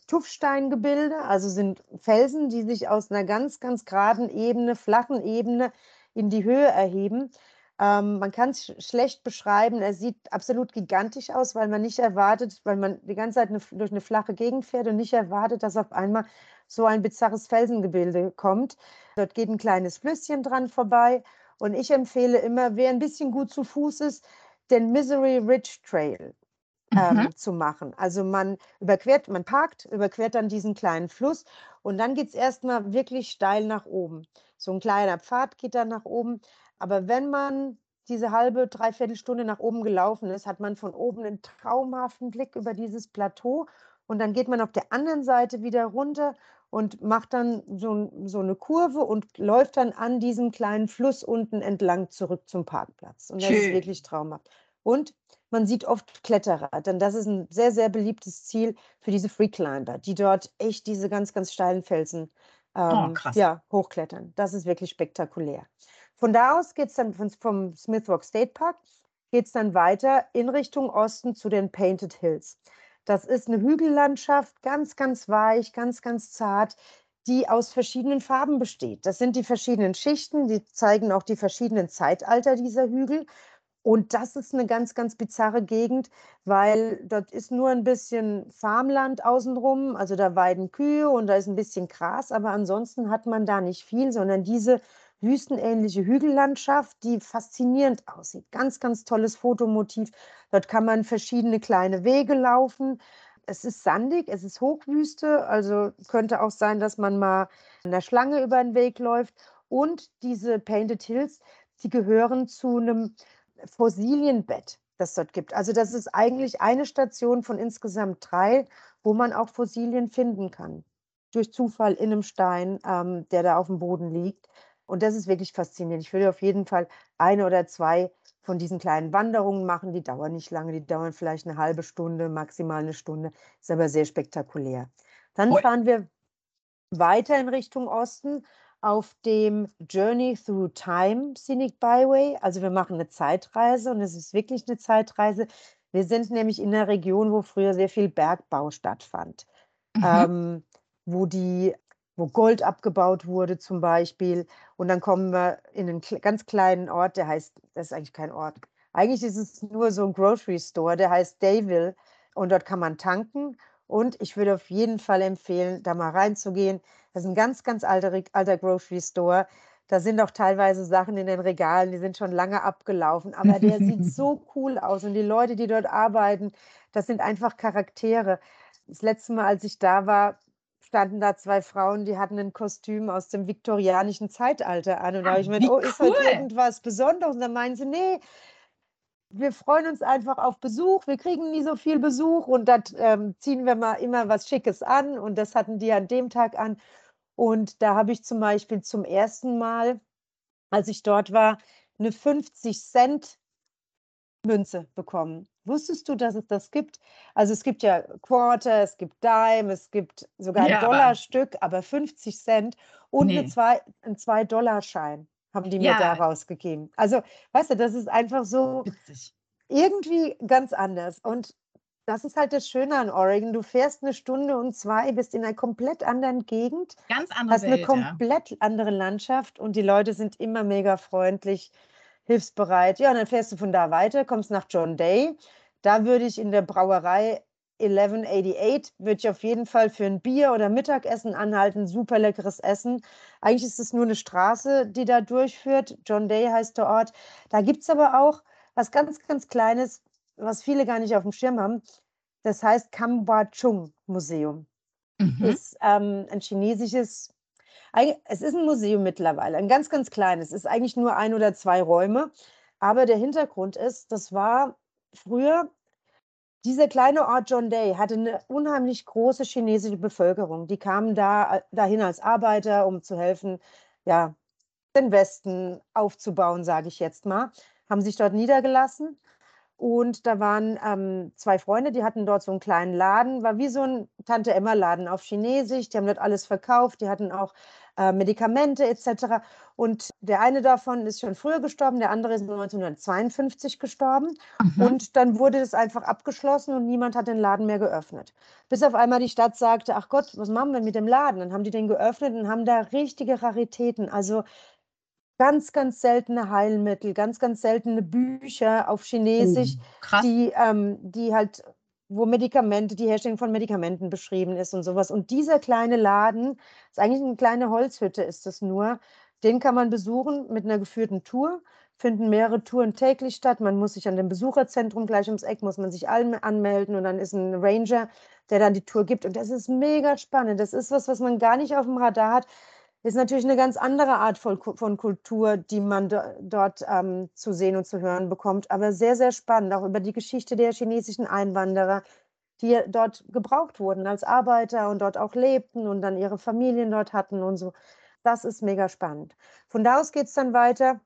Tuffsteingebilde, also sind Felsen, die sich aus einer ganz, ganz geraden Ebene, flachen Ebene in die Höhe erheben. Ähm, man kann es sch schlecht beschreiben. Er sieht absolut gigantisch aus, weil man nicht erwartet, weil man die ganze Zeit eine, durch eine flache Gegend fährt und nicht erwartet, dass auf einmal so ein bizarres Felsengebilde kommt. Dort geht ein kleines Flüsschen dran vorbei. Und ich empfehle immer, wer ein bisschen gut zu Fuß ist, den Misery Ridge Trail ähm, mhm. zu machen. Also man überquert, man parkt, überquert dann diesen kleinen Fluss und dann geht es erstmal wirklich steil nach oben. So ein kleiner Pfad geht dann nach oben. Aber wenn man diese halbe, dreiviertel Stunde nach oben gelaufen ist, hat man von oben einen traumhaften Blick über dieses Plateau und dann geht man auf der anderen Seite wieder runter und macht dann so, so eine Kurve und läuft dann an diesem kleinen Fluss unten entlang zurück zum Parkplatz. Und das Schön. ist wirklich traumhaft. Und man sieht oft Kletterer, denn das ist ein sehr, sehr beliebtes Ziel für diese Freeclimber, die dort echt diese ganz, ganz steilen Felsen oh, ähm, oh, ja, hochklettern. Das ist wirklich spektakulär. Von da aus geht es dann vom Smith Rock State Park, geht es dann weiter in Richtung Osten zu den Painted Hills. Das ist eine Hügellandschaft, ganz, ganz weich, ganz, ganz zart, die aus verschiedenen Farben besteht. Das sind die verschiedenen Schichten, die zeigen auch die verschiedenen Zeitalter dieser Hügel. Und das ist eine ganz, ganz bizarre Gegend, weil dort ist nur ein bisschen Farmland außenrum, also da weiden Kühe und da ist ein bisschen Gras, aber ansonsten hat man da nicht viel, sondern diese wüstenähnliche Hügellandschaft, die faszinierend aussieht. Ganz, ganz tolles Fotomotiv. Dort kann man verschiedene kleine Wege laufen. Es ist sandig, es ist Hochwüste, also könnte auch sein, dass man mal in der Schlange über den Weg läuft. Und diese Painted Hills, die gehören zu einem Fossilienbett, das dort gibt. Also das ist eigentlich eine Station von insgesamt drei, wo man auch Fossilien finden kann. Durch Zufall in einem Stein, ähm, der da auf dem Boden liegt. Und das ist wirklich faszinierend. Ich würde auf jeden Fall eine oder zwei von diesen kleinen Wanderungen machen. Die dauern nicht lange, die dauern vielleicht eine halbe Stunde, maximal eine Stunde. Ist aber sehr spektakulär. Dann fahren wir weiter in Richtung Osten auf dem Journey Through Time Scenic Byway. Also wir machen eine Zeitreise und es ist wirklich eine Zeitreise. Wir sind nämlich in einer Region, wo früher sehr viel Bergbau stattfand, mhm. ähm, wo die wo Gold abgebaut wurde zum Beispiel. Und dann kommen wir in einen ganz kleinen Ort, der heißt, das ist eigentlich kein Ort. Eigentlich ist es nur so ein Grocery Store, der heißt Dayville. Und dort kann man tanken. Und ich würde auf jeden Fall empfehlen, da mal reinzugehen. Das ist ein ganz, ganz alter, alter Grocery Store. Da sind auch teilweise Sachen in den Regalen, die sind schon lange abgelaufen, aber der sieht so cool aus. Und die Leute, die dort arbeiten, das sind einfach Charaktere. Das letzte Mal, als ich da war, standen da zwei Frauen, die hatten ein Kostüm aus dem viktorianischen Zeitalter an. Und da habe ich mir gedacht, oh, ist cool. heute irgendwas Besonderes? Und dann meinen sie, nee, wir freuen uns einfach auf Besuch. Wir kriegen nie so viel Besuch und da ähm, ziehen wir mal immer was Schickes an. Und das hatten die an dem Tag an. Und da habe ich zum Beispiel zum ersten Mal, als ich dort war, eine 50 Cent Münze bekommen. Wusstest du, dass es das gibt? Also es gibt ja Quarter, es gibt Dime, es gibt sogar ein ja, Dollarstück, aber 50 Cent und nee. ein 2-Dollar-Schein haben die mir ja. da rausgegeben. Also, weißt du, das ist einfach so Witzig. irgendwie ganz anders. Und das ist halt das Schöne an Oregon. Du fährst eine Stunde und zwei, bist in einer komplett anderen Gegend. Ganz andere Hast eine Welt, komplett ja. andere Landschaft und die Leute sind immer mega freundlich, hilfsbereit. Ja, und dann fährst du von da weiter, kommst nach John Day. Da würde ich in der Brauerei 1188 würde ich auf jeden Fall für ein Bier oder Mittagessen anhalten. Super leckeres Essen. Eigentlich ist es nur eine Straße, die da durchführt. John Day heißt der Ort. Da gibt es aber auch was ganz, ganz Kleines, was viele gar nicht auf dem Schirm haben. Das heißt Chung Museum. Mhm. Ist ähm, ein chinesisches, es ist ein Museum mittlerweile, ein ganz, ganz kleines. Es ist eigentlich nur ein oder zwei Räume. Aber der Hintergrund ist, das war früher dieser kleine Ort John Day hatte eine unheimlich große chinesische Bevölkerung. Die kamen da äh, dahin als Arbeiter, um zu helfen, ja, den Westen aufzubauen, sage ich jetzt mal. Haben sich dort niedergelassen. Und da waren ähm, zwei Freunde, die hatten dort so einen kleinen Laden, war wie so ein Tante-Emma-Laden auf Chinesisch. Die haben dort alles verkauft. Die hatten auch äh, Medikamente etc. Und der eine davon ist schon früher gestorben, der andere ist 1952 gestorben. Mhm. Und dann wurde es einfach abgeschlossen und niemand hat den Laden mehr geöffnet. Bis auf einmal die Stadt sagte, ach Gott, was machen wir mit dem Laden? Dann haben die den geöffnet und haben da richtige Raritäten. Also ganz, ganz seltene Heilmittel, ganz, ganz seltene Bücher auf Chinesisch, Oh, die, ähm, die halt, wo Medikamente, die Herstellung von Medikamenten beschrieben ist und sowas. Und dieser kleine Laden, ist eigentlich eine kleine Holzhütte, ist es nur, den kann man besuchen mit einer geführten Tour. Finden mehrere Touren täglich statt. Man muss sich an dem Besucherzentrum gleich ums Eck, muss man sich allen anmelden und dann ist ein Ranger, der dann die Tour gibt. Und das ist mega spannend. Das ist was, was man gar nicht auf dem Radar hat. Ist natürlich eine ganz andere Art von, Ku- von Kultur, die man do, dort ähm, zu sehen und zu hören bekommt. Aber sehr, sehr spannend, auch über die Geschichte der chinesischen Einwanderer, die dort gebraucht wurden als Arbeiter und dort auch lebten und dann ihre Familien dort hatten und so. Das ist mega spannend. Von da aus geht es dann weiter.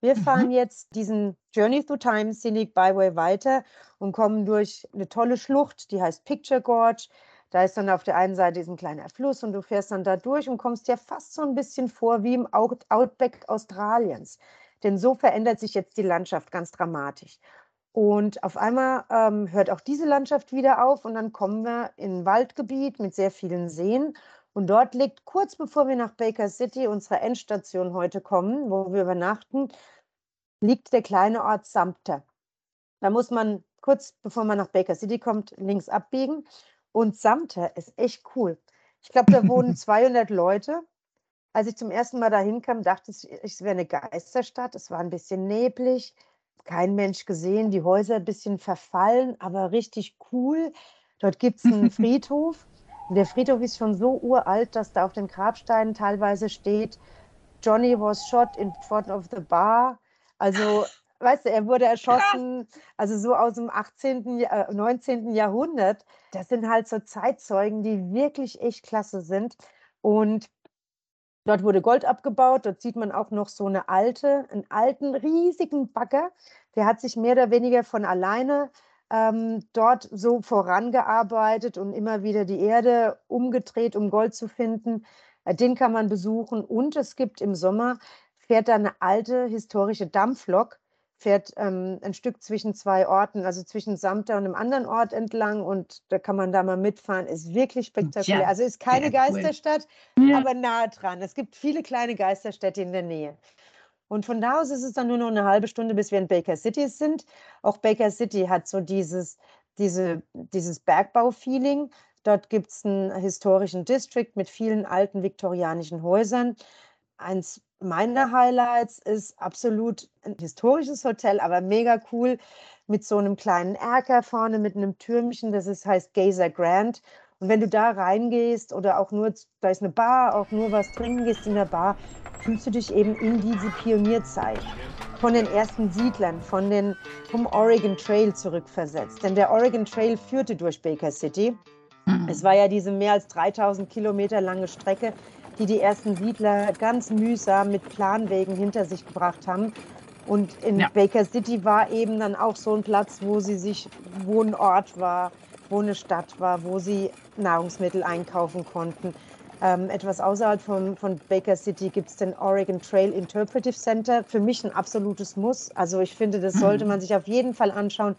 Wir Mhm. fahren jetzt diesen Journey Through Time Scenic Byway weiter und kommen durch eine tolle Schlucht, die heißt Picture Gorge. Da ist dann auf der einen Seite ist ein kleiner Fluss und du fährst dann da durch und kommst dir fast so ein bisschen vor wie im Out Outback Australiens. Denn so verändert sich jetzt die Landschaft ganz dramatisch. Und auf einmal ähm, hört auch diese Landschaft wieder auf und dann kommen wir in ein Waldgebiet mit sehr vielen Seen. Und dort liegt kurz bevor wir nach Baker City, unserer Endstation heute kommen, wo wir übernachten, liegt der kleine Ort Sumter. Da muss man kurz bevor man nach Baker City kommt, links abbiegen. Und Sumter ist echt cool. Ich glaube, da wohnen 200 Leute. Als ich zum ersten Mal dahin kam, dachte ich, es wäre eine Geisterstadt. Es war ein bisschen neblig, kein Mensch gesehen, die Häuser ein bisschen verfallen, aber richtig cool. Dort gibt es einen Friedhof. Und der Friedhof ist schon so uralt, dass da auf den Grabsteinen teilweise steht, Johnny was shot in front of the bar. Also, weißt du, er wurde erschossen, also so aus dem 18., Jahr- äh, 19. Jahrhundert. Das sind halt so Zeitzeugen, die wirklich echt klasse sind. Und dort wurde Gold abgebaut. Dort sieht man auch noch so eine alte, einen alten, riesigen Bagger. Der hat sich mehr oder weniger von alleine ähm, dort so vorangearbeitet und immer wieder die Erde umgedreht, um Gold zu finden. Äh, Den kann man besuchen. Und es gibt im Sommer, fährt da eine alte historische Dampflok, fährt ähm, ein Stück zwischen zwei Orten, also zwischen Samter und einem anderen Ort entlang. Und da kann man da mal mitfahren. Ist wirklich spektakulär. Ja, also ist keine cool. Geisterstadt, Ja. aber nahe dran. Es gibt viele kleine Geisterstädte in der Nähe. Und von da aus ist es dann nur noch eine halbe Stunde, bis wir in Baker City sind. Auch Baker City hat so dieses, diese, dieses Bergbau-Feeling. Dort gibt es einen historischen District mit vielen alten viktorianischen Häusern. Eins meiner Highlights ist absolut ein historisches Hotel, aber mega cool mit so einem kleinen Erker vorne mit einem Türmchen. Das ist, heißt Gazer Grand. Und wenn du da reingehst oder auch nur, da ist eine Bar, auch nur was trinken gehst in der Bar, fühlst du dich eben in diese Pionierzeit von den ersten Siedlern, von den, vom Oregon Trail zurückversetzt. Denn der Oregon Trail führte durch Baker City. Mhm. Es war ja diese mehr als 3000 Kilometer lange Strecke, die die ersten Siedler ganz mühsam mit Planwegen hinter sich gebracht haben. Und in Ja. Baker City war eben dann auch so ein Platz, wo sie sich, wo ein Ort war, wo eine Stadt war, wo sie Nahrungsmittel einkaufen konnten. Ähm, etwas außerhalb von, von Baker City gibt es den Oregon Trail Interpretive Center. Für mich ein absolutes Muss. Also ich finde, das sollte Mhm. man sich auf jeden Fall anschauen,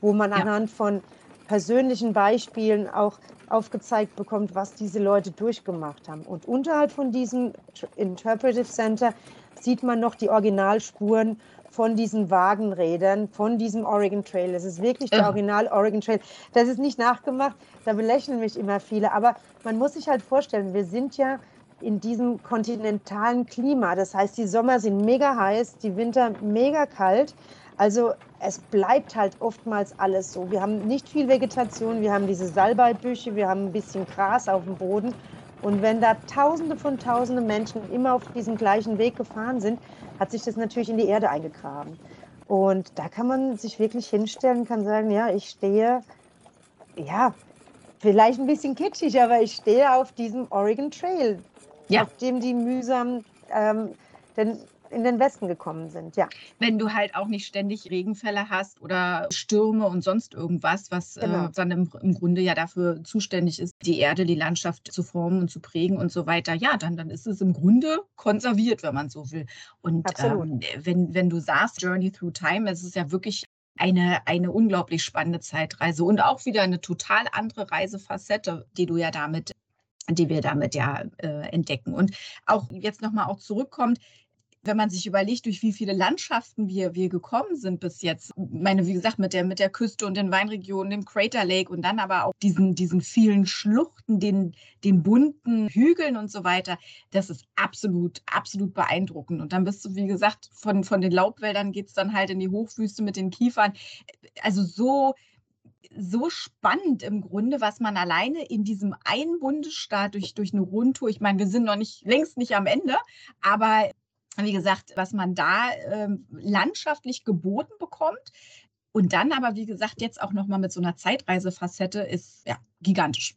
wo man anhand von persönlichen Beispielen auch aufgezeigt bekommt, was diese Leute durchgemacht haben. Und unterhalb von diesem Interpretive Center sieht man noch die Originalspuren von diesen Wagenrädern, von diesem Oregon Trail. Das ist wirklich der. Original Oregon Trail. Das ist nicht nachgemacht, da belächeln mich immer viele. Aber man muss sich halt vorstellen, wir sind ja in diesem kontinentalen Klima. Das heißt, die Sommer sind mega heiß, die Winter mega kalt. Also es bleibt halt oftmals alles so. Wir haben nicht viel Vegetation, wir haben diese Salbeibüsche, wir haben ein bisschen Gras auf dem Boden. Und wenn da Tausende von Tausende Menschen immer auf diesem gleichen Weg gefahren sind, hat sich das natürlich in die Erde eingegraben. Und da kann man sich wirklich hinstellen, kann sagen, ja, ich stehe, ja, vielleicht ein bisschen kitschig, aber ich stehe auf diesem Oregon Trail, Ja. auf dem die mühsam ähm, den, in den Westen gekommen sind. Ja, Wenn du halt auch nicht ständig Regenfälle hast oder Stürme und sonst irgendwas, was Genau. äh, dann im, im Grunde ja dafür zuständig ist, die Erde, die Landschaft zu formen und zu prägen und so weiter, ja, dann, dann ist es im Grunde konserviert, wenn man so will. Und ähm, wenn, wenn du sagst, Journey Through Time, es ist ja wirklich eine, eine unglaublich spannende Zeitreise und auch wieder eine total andere Reisefacette, die du ja damit die wir damit ja äh, entdecken. Und auch jetzt nochmal auch zurückkommt, wenn man sich überlegt, durch wie viele Landschaften wir, wir gekommen sind bis jetzt. Meine, wie gesagt, mit der, mit der Küste und den Weinregionen, dem Crater Lake und dann aber auch diesen, diesen vielen Schluchten, den, den bunten Hügeln und so weiter. Das ist absolut, absolut beeindruckend. Und dann bist du, wie gesagt, von, von den Laubwäldern geht es dann halt in die Hochwüste mit den Kiefern. Also so so spannend im Grunde, was man alleine in diesem einen Bundesstaat durch, durch eine Rundtour, ich meine, wir sind noch nicht längst nicht am Ende, aber wie gesagt, was man da ähm, landschaftlich geboten bekommt. Und dann aber, wie gesagt, jetzt auch nochmal mit so einer Zeitreisefacette ist ja gigantisch.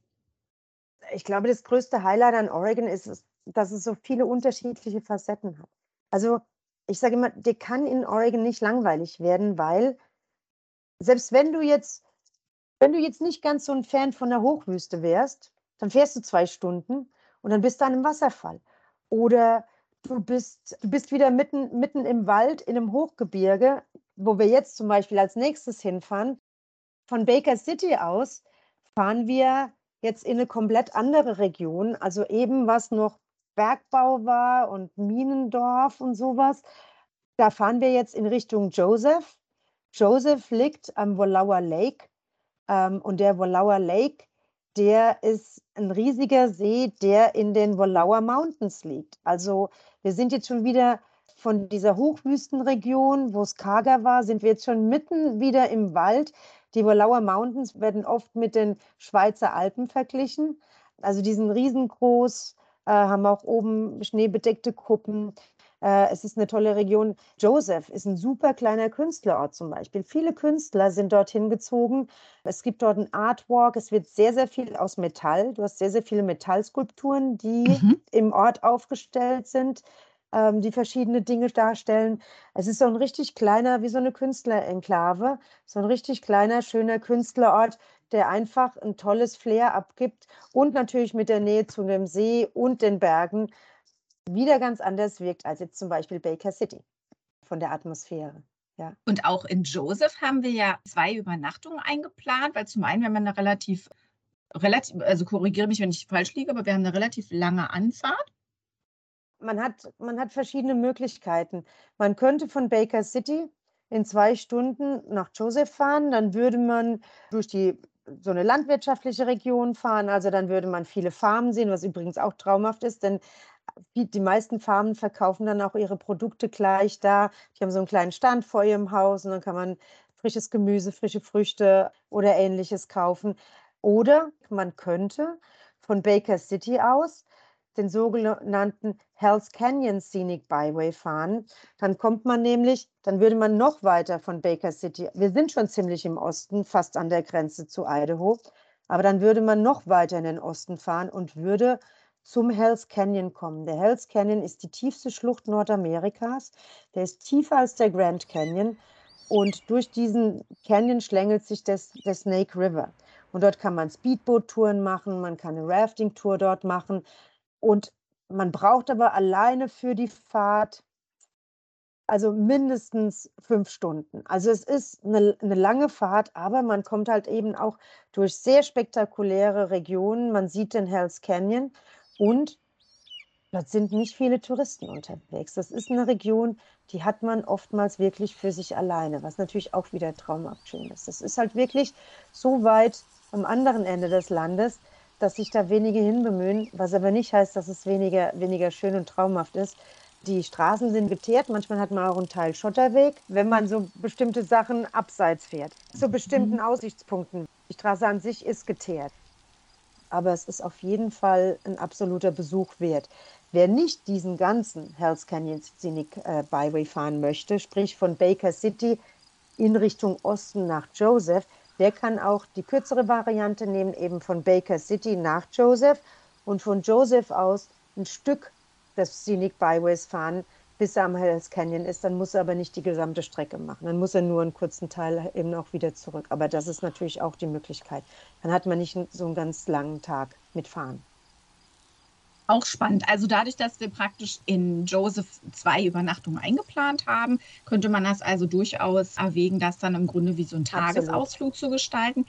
Ich glaube, das größte Highlight an Oregon ist, dass es so viele unterschiedliche Facetten hat. Also ich sage immer, dir kann in Oregon nicht langweilig werden, weil selbst wenn du jetzt, wenn du jetzt nicht ganz so ein Fan von der Hochwüste wärst, dann fährst du zwei Stunden und dann bist du an einem Wasserfall. Oder du bist, du bist wieder mitten, mitten im Wald, in einem Hochgebirge, wo wir jetzt zum Beispiel als nächstes hinfahren. Von Baker City aus fahren wir jetzt in eine komplett andere Region, also eben was noch Bergbau war und Minendorf und sowas. Da fahren wir jetzt in Richtung Joseph. Joseph liegt am Wallowa Lake ähm, und der Wallowa Lake der ist ein riesiger See, der in den Wallowa Mountains liegt. Also wir sind jetzt schon wieder von dieser Hochwüstenregion, wo es karger war, sind wir jetzt schon mitten wieder im Wald. Die Wallowa Mountains werden oft mit den Schweizer Alpen verglichen. Also die sind riesengroß, äh, haben auch oben schneebedeckte Kuppen. Äh, es ist eine tolle Region. Joseph ist ein super kleiner Künstlerort zum Beispiel. Viele Künstler sind dorthin gezogen. Es gibt dort ein Artwalk. Es wird sehr, sehr viel aus Metall. Du hast sehr, sehr viele Metallskulpturen, die mhm. im Ort aufgestellt sind ähm, die verschiedene Dinge darstellen. Es ist so ein richtig kleiner, wie so eine Künstlerenklave, so ein richtig kleiner, schöner Künstlerort, der einfach ein tolles Flair abgibt und natürlich mit der Nähe zu dem See und den Bergen wieder ganz anders wirkt als jetzt zum Beispiel Baker City von der Atmosphäre. Ja. Und auch in Joseph haben wir ja zwei Übernachtungen eingeplant, weil zum einen wir haben eine relativ, relativ, also korrigiere mich, wenn ich falsch liege, aber wir haben eine relativ lange Anfahrt. Man hat, man hat verschiedene Möglichkeiten. Man könnte von Baker City in zwei Stunden nach Joseph fahren, dann würde man durch die so eine landwirtschaftliche Region fahren, also dann würde man viele Farmen sehen, was übrigens auch traumhaft ist, denn die meisten Farmen verkaufen dann auch ihre Produkte gleich da. Die haben so einen kleinen Stand vor ihrem Haus und dann kann man frisches Gemüse, frische Früchte oder ähnliches kaufen. Oder man könnte von Baker City aus den sogenannten Hells Canyon Scenic Byway fahren. Dann kommt man nämlich, dann würde man noch weiter von Baker City, wir sind schon ziemlich im Osten, fast an der Grenze zu Idaho, aber dann würde man noch weiter in den Osten fahren und würde zum Hells Canyon kommen. Der Hells Canyon ist die tiefste Schlucht Nordamerikas. Der ist tiefer als der Grand Canyon. Und durch diesen Canyon schlängelt sich das, der Snake River. Und dort kann man Speedboot-Touren machen, man kann eine Rafting-Tour dort machen. Und man braucht aber alleine für die Fahrt also mindestens fünf Stunden. Also es ist eine, eine, lange Fahrt, aber man kommt halt eben auch durch sehr spektakuläre Regionen. Man sieht den Hells Canyon und dort sind nicht viele Touristen unterwegs. Das ist eine Region, die hat man oftmals wirklich für sich alleine, was natürlich auch wieder traumhaft schön ist. Das ist halt wirklich so weit am anderen Ende des Landes, dass sich da wenige hinbemühen, was aber nicht heißt, dass es weniger, weniger schön und traumhaft ist. Die Straßen sind geteert, manchmal hat man auch einen Teil Schotterweg, wenn man so bestimmte Sachen abseits fährt, zu bestimmten mhm. Aussichtspunkten. Die Straße an sich ist geteert aber es ist auf jeden Fall ein absoluter Besuch wert. Wer nicht diesen ganzen Hells Canyon Scenic äh, Byway fahren möchte, sprich von Baker City in Richtung Osten nach Joseph, der kann auch die kürzere Variante nehmen, eben von Baker City nach Joseph und von Joseph aus ein Stück des Scenic Byways fahren, bis er am Hells Canyon ist. Dann muss er aber nicht die gesamte Strecke machen. Dann muss er nur einen kurzen Teil eben auch wieder zurück. Aber das ist natürlich auch die Möglichkeit. Dann hat man nicht so einen ganz langen Tag mit Fahren. Auch spannend. Also dadurch, dass wir praktisch in Joseph zwei Übernachtungen eingeplant haben, könnte man das also durchaus erwägen, das dann im Grunde wie so ein Tagesausflug Absolut. zu gestalten.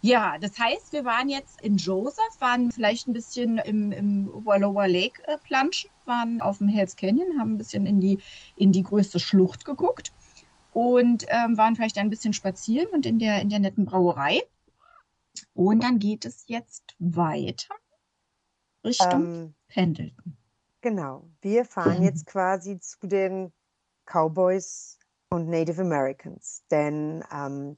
Ja, das heißt, wir waren jetzt in Joseph, waren vielleicht ein bisschen im, im Wallowa Lake äh, planschen, waren auf dem Hells Canyon, haben ein bisschen in die, in die größte Schlucht geguckt und ähm, waren vielleicht ein bisschen spazieren und in der, in der netten Brauerei. Und dann geht es jetzt weiter Richtung Ähm, Pendleton. genau, wir fahren jetzt quasi zu den Cowboys und Native Americans, denn ähm,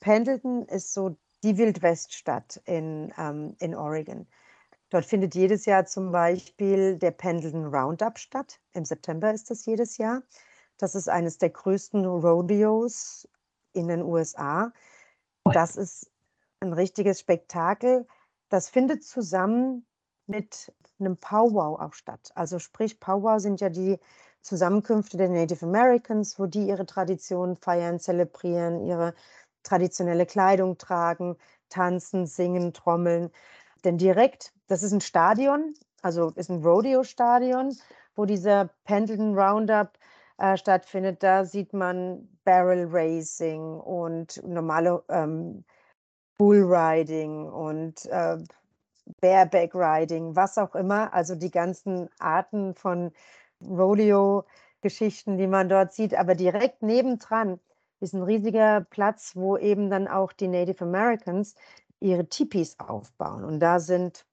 Pendleton ist so die Wildweststadt in, ähm, in Oregon. Dort findet jedes Jahr zum Beispiel der Pendleton Roundup statt. Im September ist das jedes Jahr. Das ist eines der größten Rodeos in den USA. Das ist ein richtiges Spektakel. Das findet zusammen mit einem Powwow auch statt. Also sprich, Powwow sind ja die Zusammenkünfte der Native Americans, wo die ihre Traditionen feiern, zelebrieren, ihre traditionelle Kleidung tragen, tanzen, singen, trommeln. Denn direkt, das ist ein Stadion, also ist ein Rodeo-Stadion, wo dieser Pendleton Roundup äh, stattfindet. Da sieht man Barrel Racing und normale ähm, Bullriding und äh, Bareback Riding, was auch immer. Also die ganzen Arten von Rodeo-Geschichten, die man dort sieht. Aber direkt nebendran ist ein riesiger Platz, wo eben dann auch die Native Americans ihre Tipis aufbauen. Und da sind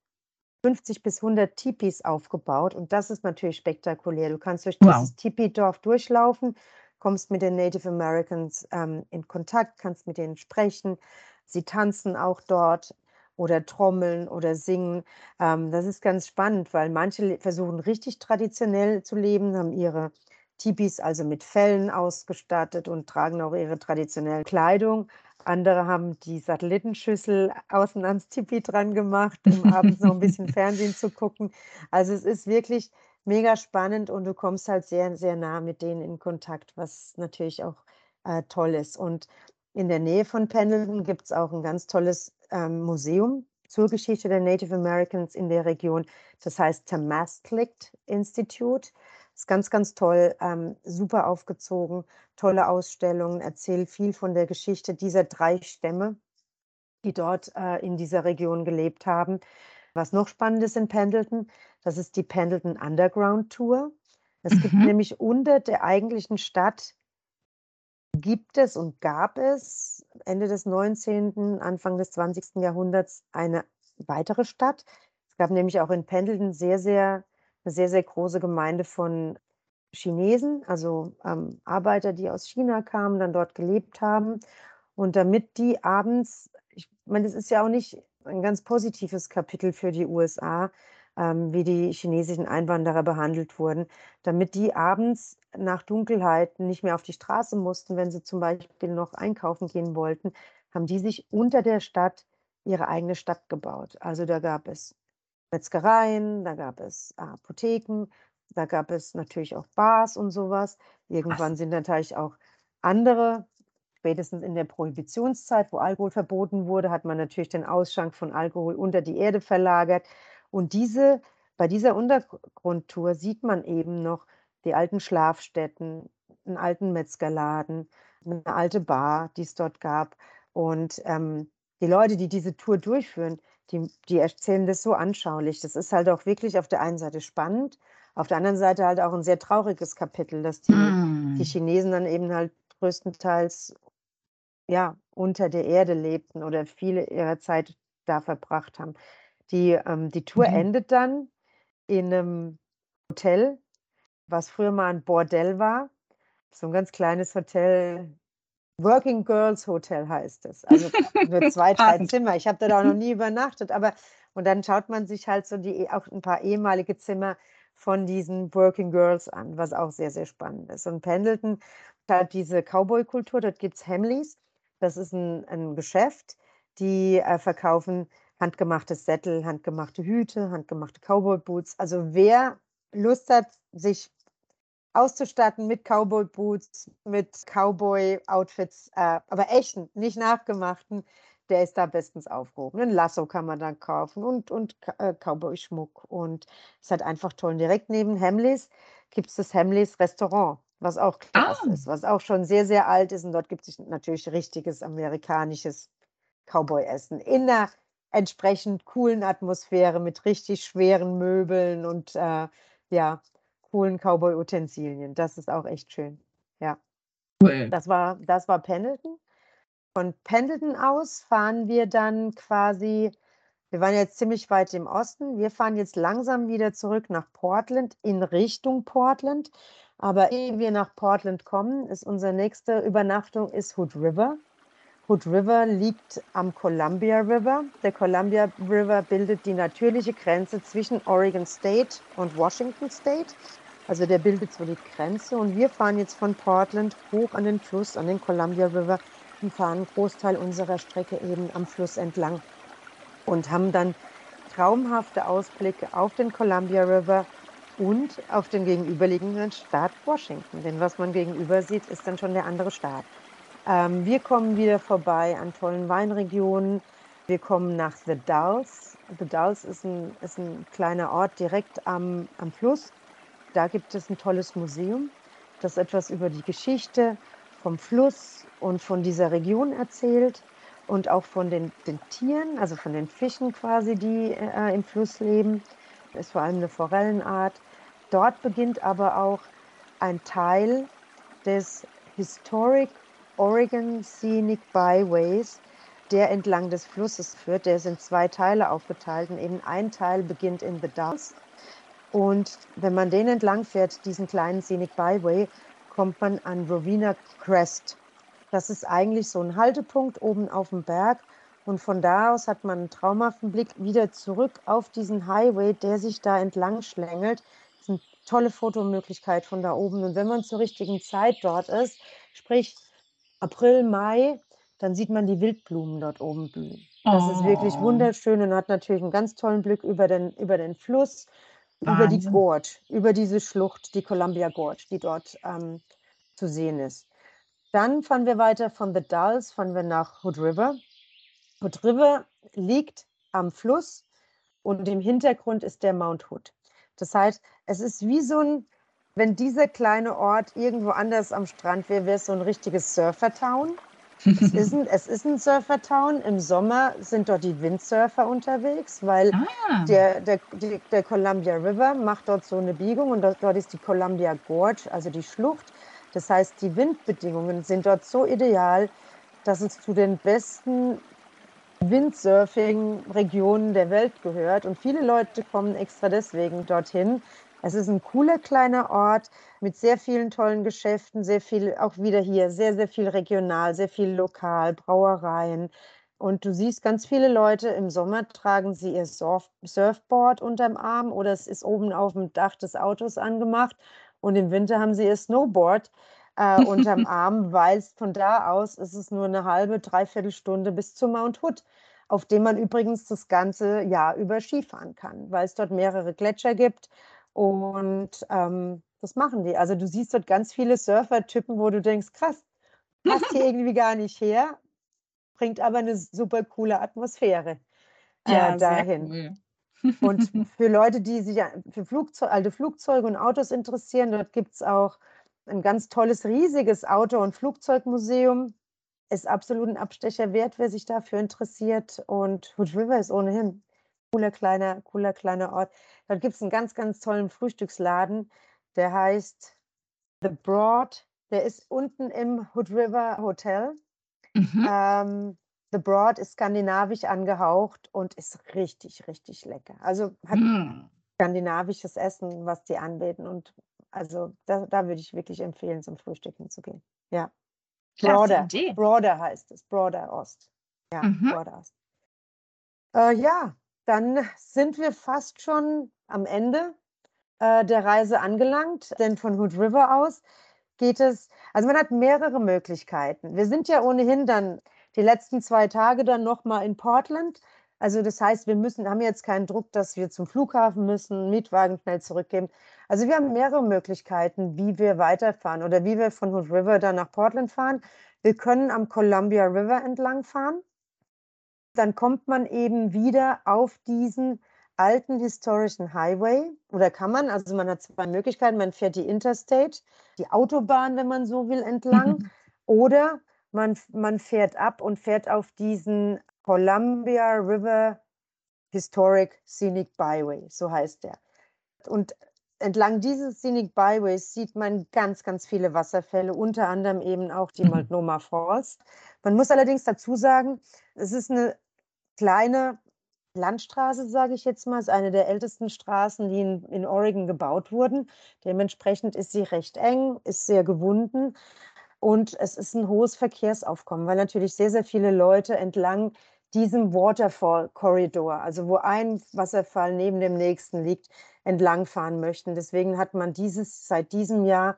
50 bis 100 Tipis aufgebaut. Und das ist natürlich spektakulär. Du kannst durch Wow. dieses Tipi-Dorf durchlaufen, kommst mit den Native Americans ähm, in Kontakt, kannst mit denen sprechen. Sie tanzen auch dort oder trommeln oder singen. Ähm, das ist ganz spannend, weil manche versuchen richtig traditionell zu leben, haben ihre Tipis also mit Fellen ausgestattet und tragen auch ihre traditionelle Kleidung. Andere haben die Satellitenschüssel außen ans Tipi dran gemacht, um abends noch ein bisschen Fernsehen zu gucken. Also es ist wirklich mega spannend und du kommst halt sehr, sehr nah mit denen in Kontakt, was natürlich auch äh, toll ist. Und in der Nähe von Pendleton gibt es auch ein ganz tolles ähm, Museum zur Geschichte der Native Americans in der Region. Das heißt Tamastlict Institute. Ist ganz, ganz toll, ähm, super aufgezogen, tolle Ausstellungen, erzählt viel von der Geschichte dieser drei Stämme, die dort äh, in dieser Region gelebt haben. Was noch spannend ist in Pendleton, das ist die Pendleton Underground Tour. Es gibt Mhm. nämlich unter der eigentlichen Stadt gibt es und gab es Ende des 19., Anfang des 20. Jahrhunderts eine weitere Stadt. Es gab nämlich auch in Pendleton sehr, sehr, eine sehr, sehr große Gemeinde von Chinesen, also ähm, Arbeiter, die aus China kamen, dann dort gelebt haben. Und damit die abends, ich meine, das ist ja auch nicht ein ganz positives Kapitel für die USA, ähm, wie die chinesischen Einwanderer behandelt wurden, damit die abends nach Dunkelheit nicht mehr auf die Straße mussten, wenn sie zum Beispiel noch einkaufen gehen wollten, haben die sich unter der Stadt ihre eigene Stadt gebaut. Also da gab es Metzgereien, da gab es Apotheken, da gab es natürlich auch Bars und sowas. Irgendwann sind natürlich auch andere, spätestens in der Prohibitionszeit, wo Alkohol verboten wurde, hat man natürlich den Ausschank von Alkohol unter die Erde verlagert. Und diese, bei dieser Untergrundtour sieht man eben noch die alten Schlafstätten, einen alten Metzgerladen, eine alte Bar, die es dort gab. Und ähm, die Leute, die diese Tour durchführen, die, die erzählen das so anschaulich. Das ist halt auch wirklich auf der einen Seite spannend, auf der anderen Seite halt auch ein sehr trauriges Kapitel, dass die, Mm. die Chinesen dann eben halt größtenteils ja, unter der Erde lebten oder viele ihrer Zeit da verbracht haben. Die, ähm, die Tour Mhm. endet dann in einem Hotel, was früher mal ein Bordell war. So ein ganz kleines Hotel, Working Girls Hotel heißt es. Also nur zwei, drei. Zimmer. Ich habe da auch noch nie übernachtet, aber und dann schaut man sich halt so die auch ein paar ehemalige Zimmer von diesen Working Girls an, was auch sehr, sehr spannend ist. Und Pendleton hat diese Cowboy-Kultur, dort gibt es Hamleys. Das ist ein, ein Geschäft, die äh, verkaufen handgemachte Sättel, handgemachte Hüte, handgemachte Cowboy-Boots. Also wer Lust hat, sich auszustatten mit Cowboy-Boots, mit Cowboy-Outfits, äh, aber echten, nicht nachgemachten, der ist da bestens aufgehoben. Ein Lasso kann man dann kaufen und, und äh, Cowboy-Schmuck. Und es ist halt einfach toll. Und direkt neben Hamleys gibt es das Hamleys Restaurant, was auch klasse Ah. ist, was auch schon sehr, sehr alt ist. Und dort gibt es natürlich richtiges amerikanisches Cowboy-Essen in einer entsprechend coolen Atmosphäre mit richtig schweren Möbeln und äh, ja, coolen Cowboy-Utensilien. Das ist auch echt schön. Ja. Cool. Das war, das war Pendleton. Von Pendleton aus fahren wir dann quasi, wir waren jetzt ziemlich weit im Osten, wir fahren jetzt langsam wieder zurück nach Portland, in Richtung Portland. Aber ehe wir nach Portland kommen, ist unsere nächste Übernachtung ist Hood River. Hood River liegt am Columbia River. Der Columbia River bildet die natürliche Grenze zwischen Oregon State und Washington State. Also der bildet so die Grenze. Und wir fahren jetzt von Portland hoch an den Fluss, an den Columbia River und fahren einen Großteil unserer Strecke eben am Fluss entlang und haben dann traumhafte Ausblicke auf den Columbia River und auf den gegenüberliegenden Staat Washington. Denn was man gegenüber sieht, ist dann schon der andere Staat. Ähm, wir kommen wieder vorbei an tollen Weinregionen. Wir kommen nach The Dalles. The Dalles ist ein, ist ein kleiner Ort direkt am, am Fluss. Da gibt es ein tolles Museum, das etwas über die Geschichte vom Fluss und von dieser Region erzählt und auch von den, den Tieren, also von den Fischen quasi, die äh, im Fluss leben. Das ist vor allem eine Forellenart. Dort beginnt aber auch ein Teil des Historic Oregon Scenic Byways, der entlang des Flusses führt. Der ist in zwei Teile aufgeteilt und eben ein Teil beginnt in The Dalles. Und wenn man den entlang fährt, diesen kleinen Scenic Byway, kommt man an Rowena Crest. Das ist eigentlich so ein Haltepunkt oben auf dem Berg. Und von da aus hat man einen traumhaften Blick wieder zurück auf diesen Highway, der sich da entlang schlängelt. Das ist eine tolle Fotomöglichkeit von da oben. Und wenn man zur richtigen Zeit dort ist, sprich April, Mai, dann sieht man die Wildblumen dort oben blühen. Das ist wirklich Oh. wunderschön und hat natürlich einen ganz tollen Blick über den, über den Fluss, über die Wahnsinn. Gorge, über diese Schlucht, die Columbia Gorge, die dort ähm, zu sehen ist. Dann fahren wir weiter von The Dalles, fahren wir nach Hood River. Hood River liegt am Fluss und im Hintergrund ist der Mount Hood. Das heißt, es ist wie so ein, wenn dieser kleine Ort irgendwo anders am Strand wäre, wäre es so ein richtiges Surfertown. Es ist ein, es ist ein Surfertown. Im Sommer sind dort die Windsurfer unterwegs, weil Ah, der, der, die, der Columbia River macht dort so eine Biegung und dort, dort ist die Columbia Gorge, also die Schlucht. Das heißt, die Windbedingungen sind dort so ideal, dass es zu den besten Windsurfing-Regionen der Welt gehört. Und viele Leute kommen extra deswegen dorthin. Es ist ein cooler kleiner Ort mit sehr vielen tollen Geschäften, sehr viel, auch wieder hier, sehr, sehr viel regional, sehr viel lokal, Brauereien. Und du siehst ganz viele Leute im Sommer tragen sie ihr Surf Surfboard unterm Arm oder es ist oben auf dem Dach des Autos angemacht. Und im Winter haben sie ihr Snowboard äh, unterm Arm, weil von da aus ist es nur eine halbe, dreiviertel Stunde bis zum Mount Hood, auf dem man übrigens das ganze Jahr über Skifahren kann, weil es dort mehrere Gletscher gibt. Und ähm, das machen die. Also du siehst dort ganz viele Surfertypen, wo du denkst, krass, passt hier irgendwie gar nicht her, bringt aber eine super coole Atmosphäre äh, ja, dahin. cool. Und für Leute, die sich für Flugzeug, alte Flugzeuge und Autos interessieren, dort gibt es auch ein ganz tolles, riesiges Auto- und Flugzeugmuseum. Ist absolut ein Abstecher wert, wer sich dafür interessiert. Und Hood River ist ohnehin cooler kleiner, cooler kleiner Ort. Dort gibt es einen ganz, ganz tollen Frühstücksladen, der heißt The Broad. Der ist unten im Hood River Hotel. Mhm. Ähm, The Broad ist skandinavisch angehaucht und ist richtig, richtig lecker. Also hat Hm. skandinavisches Essen, was die anbieten. Und also da, da würde ich wirklich empfehlen, zum Frühstücken zu gehen. Ja. Broader. Broader heißt es. Broader Ost. Ja, Mhm. Broader Ost. Äh, ja, dann sind wir fast schon am Ende äh, der Reise angelangt, denn von Hood River aus geht es, also man hat mehrere Möglichkeiten. Wir sind ja ohnehin dann die letzten zwei Tage dann nochmal in Portland. Also das heißt, wir müssen, haben jetzt keinen Druck, dass wir zum Flughafen müssen, Mietwagen schnell zurückgeben. Also wir haben mehrere Möglichkeiten, wie wir weiterfahren oder wie wir von Hood River dann nach Portland fahren. Wir können am Columbia River entlang fahren. Dann kommt man eben wieder auf diesen alten historischen Highway. Oder kann man, also man hat zwei Möglichkeiten, man fährt die Interstate, die Autobahn, wenn man so will, entlang. Oder man, man fährt ab und fährt auf diesen Columbia River Historic Scenic Byway, so heißt der. Und entlang dieses Scenic Byways sieht man ganz, ganz viele Wasserfälle, unter anderem eben auch die Multnomah Falls. Man muss allerdings dazu sagen, es ist eine kleine Landstraße, sage ich jetzt mal, ist eine der ältesten Straßen, die in, in Oregon gebaut wurden. Dementsprechend ist sie recht eng, ist sehr gewunden und es ist ein hohes Verkehrsaufkommen, weil natürlich sehr, sehr viele Leute entlang diesem Waterfall Corridor, also wo ein Wasserfall neben dem nächsten liegt, entlangfahren möchten. Deswegen hat man dieses, seit diesem Jahr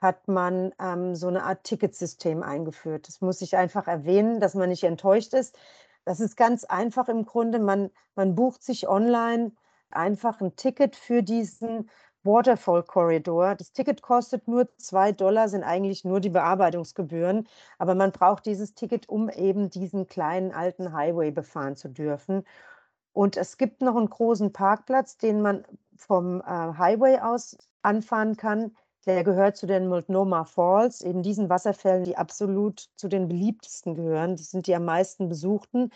hat man ähm, so eine Art Ticketsystem eingeführt. Das muss ich einfach erwähnen, dass man nicht enttäuscht ist. Das ist ganz einfach im Grunde. Man, man bucht sich online einfach ein Ticket für diesen Waterfall Corridor. Das Ticket kostet nur zwei Dollar, sind eigentlich nur die Bearbeitungsgebühren. Aber man braucht dieses Ticket, um eben diesen kleinen alten Highway befahren zu dürfen. Und es gibt noch einen großen Parkplatz, den man vom äh, Highway aus anfahren kann. Der gehört zu den Multnomah Falls, eben diesen Wasserfällen, die absolut zu den beliebtesten gehören. Das sind die am meisten besuchten.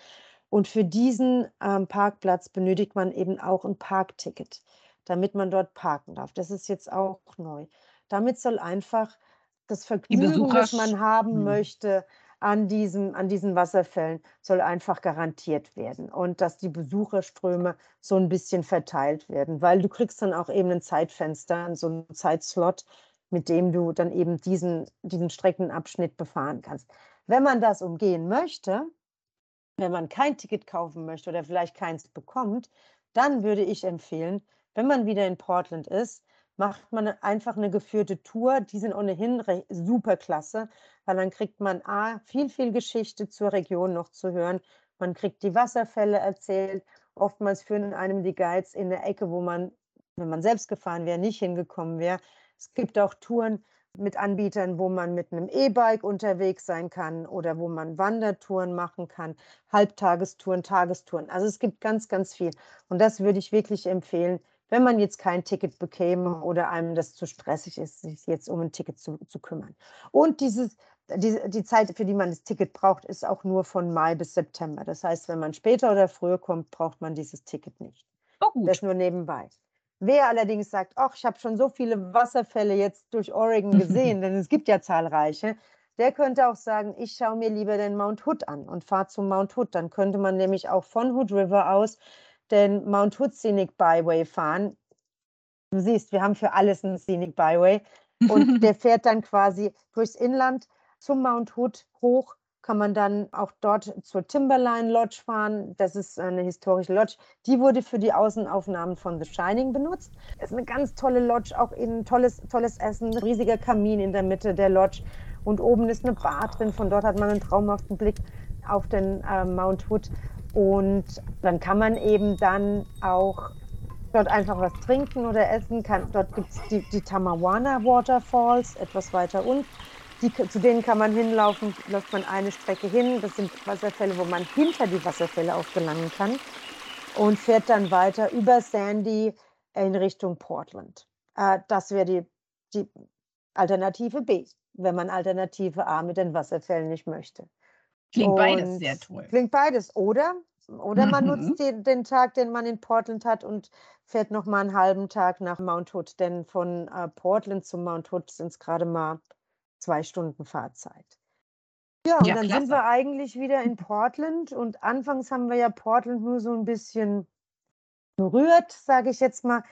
Und für diesen ähm, Parkplatz benötigt man eben auch ein Parkticket, damit man dort parken darf. Das ist jetzt auch neu. Damit soll einfach das Vergnügen, das man haben hm. möchte, an, diesem, an diesen Wasserfällen soll einfach garantiert werden und dass die Besucherströme so ein bisschen verteilt werden, weil du kriegst dann auch eben ein Zeitfenster, so einen Zeitslot, mit dem du dann eben diesen, diesen Streckenabschnitt befahren kannst. Wenn man das umgehen möchte, wenn man kein Ticket kaufen möchte oder vielleicht keins bekommt, dann würde ich empfehlen, wenn man wieder in Portland ist, macht man einfach eine geführte Tour. Die sind ohnehin super klasse, weil dann kriegt man A, viel, viel Geschichte zur Region noch zu hören. Man kriegt die Wasserfälle erzählt. Oftmals führen einem die Guides in eine Ecke, wo man, wenn man selbst gefahren wäre, nicht hingekommen wäre. Es gibt auch Touren mit Anbietern, wo man mit einem E-Bike unterwegs sein kann oder wo man Wandertouren machen kann, Halbtagestouren, Tagestouren. Also es gibt ganz, ganz viel. Und das würde ich wirklich empfehlen, wenn man jetzt kein Ticket bekäme oder einem das zu stressig ist, sich jetzt um ein Ticket zu, zu kümmern. Und dieses, die, die Zeit, für die man das Ticket braucht, ist auch nur von Mai bis September. Das heißt, wenn man später oder früher kommt, braucht man dieses Ticket nicht. Oh, gut. Das nur nebenbei. Wer allerdings sagt, ach, ich habe schon so viele Wasserfälle jetzt durch Oregon gesehen, denn es gibt ja zahlreiche, der könnte auch sagen, ich schaue mir lieber den Mount Hood an und fahre zum Mount Hood. Dann könnte man nämlich auch von Hood River aus den Mount Hood Scenic Byway fahren. Du siehst, wir haben für alles einen Scenic Byway. Und der fährt dann quasi durchs Inland zum Mount Hood hoch. Kann man dann auch dort zur Timberline Lodge fahren. Das ist eine historische Lodge. Die wurde für die Außenaufnahmen von The Shining benutzt. Es ist eine ganz tolle Lodge, auch in tolles, tolles Essen, riesiger Kamin in der Mitte der Lodge. Und oben ist eine Bar drin. Von dort hat man einen traumhaften Blick auf den äh, Mount Hood. Und dann kann man eben dann auch dort einfach was trinken oder essen. Kann, dort gibt es die, die Tamawana Waterfalls, etwas weiter unten. Die, zu denen kann man hinlaufen, läuft man eine Strecke hin. Das sind Wasserfälle, wo man hinter die Wasserfälle auch gelangen kann und fährt dann weiter über Sandy in Richtung Portland. Äh, das wäre die, die Alternative B, wenn man Alternative A mit den Wasserfällen nicht möchte. Klingt und beides sehr toll. Klingt beides. Oder, oder man mhm. nutzt den, den, Tag, den man in Portland hat und fährt noch mal einen halben Tag nach Mount Hood. Denn von äh, Portland zu Mount Hood sind es gerade mal zwei Stunden Fahrzeit. Ja, und ja, dann klasse. sind wir eigentlich wieder in Portland. Und anfangs haben wir ja Portland nur so ein bisschen berührt, sage ich jetzt mal.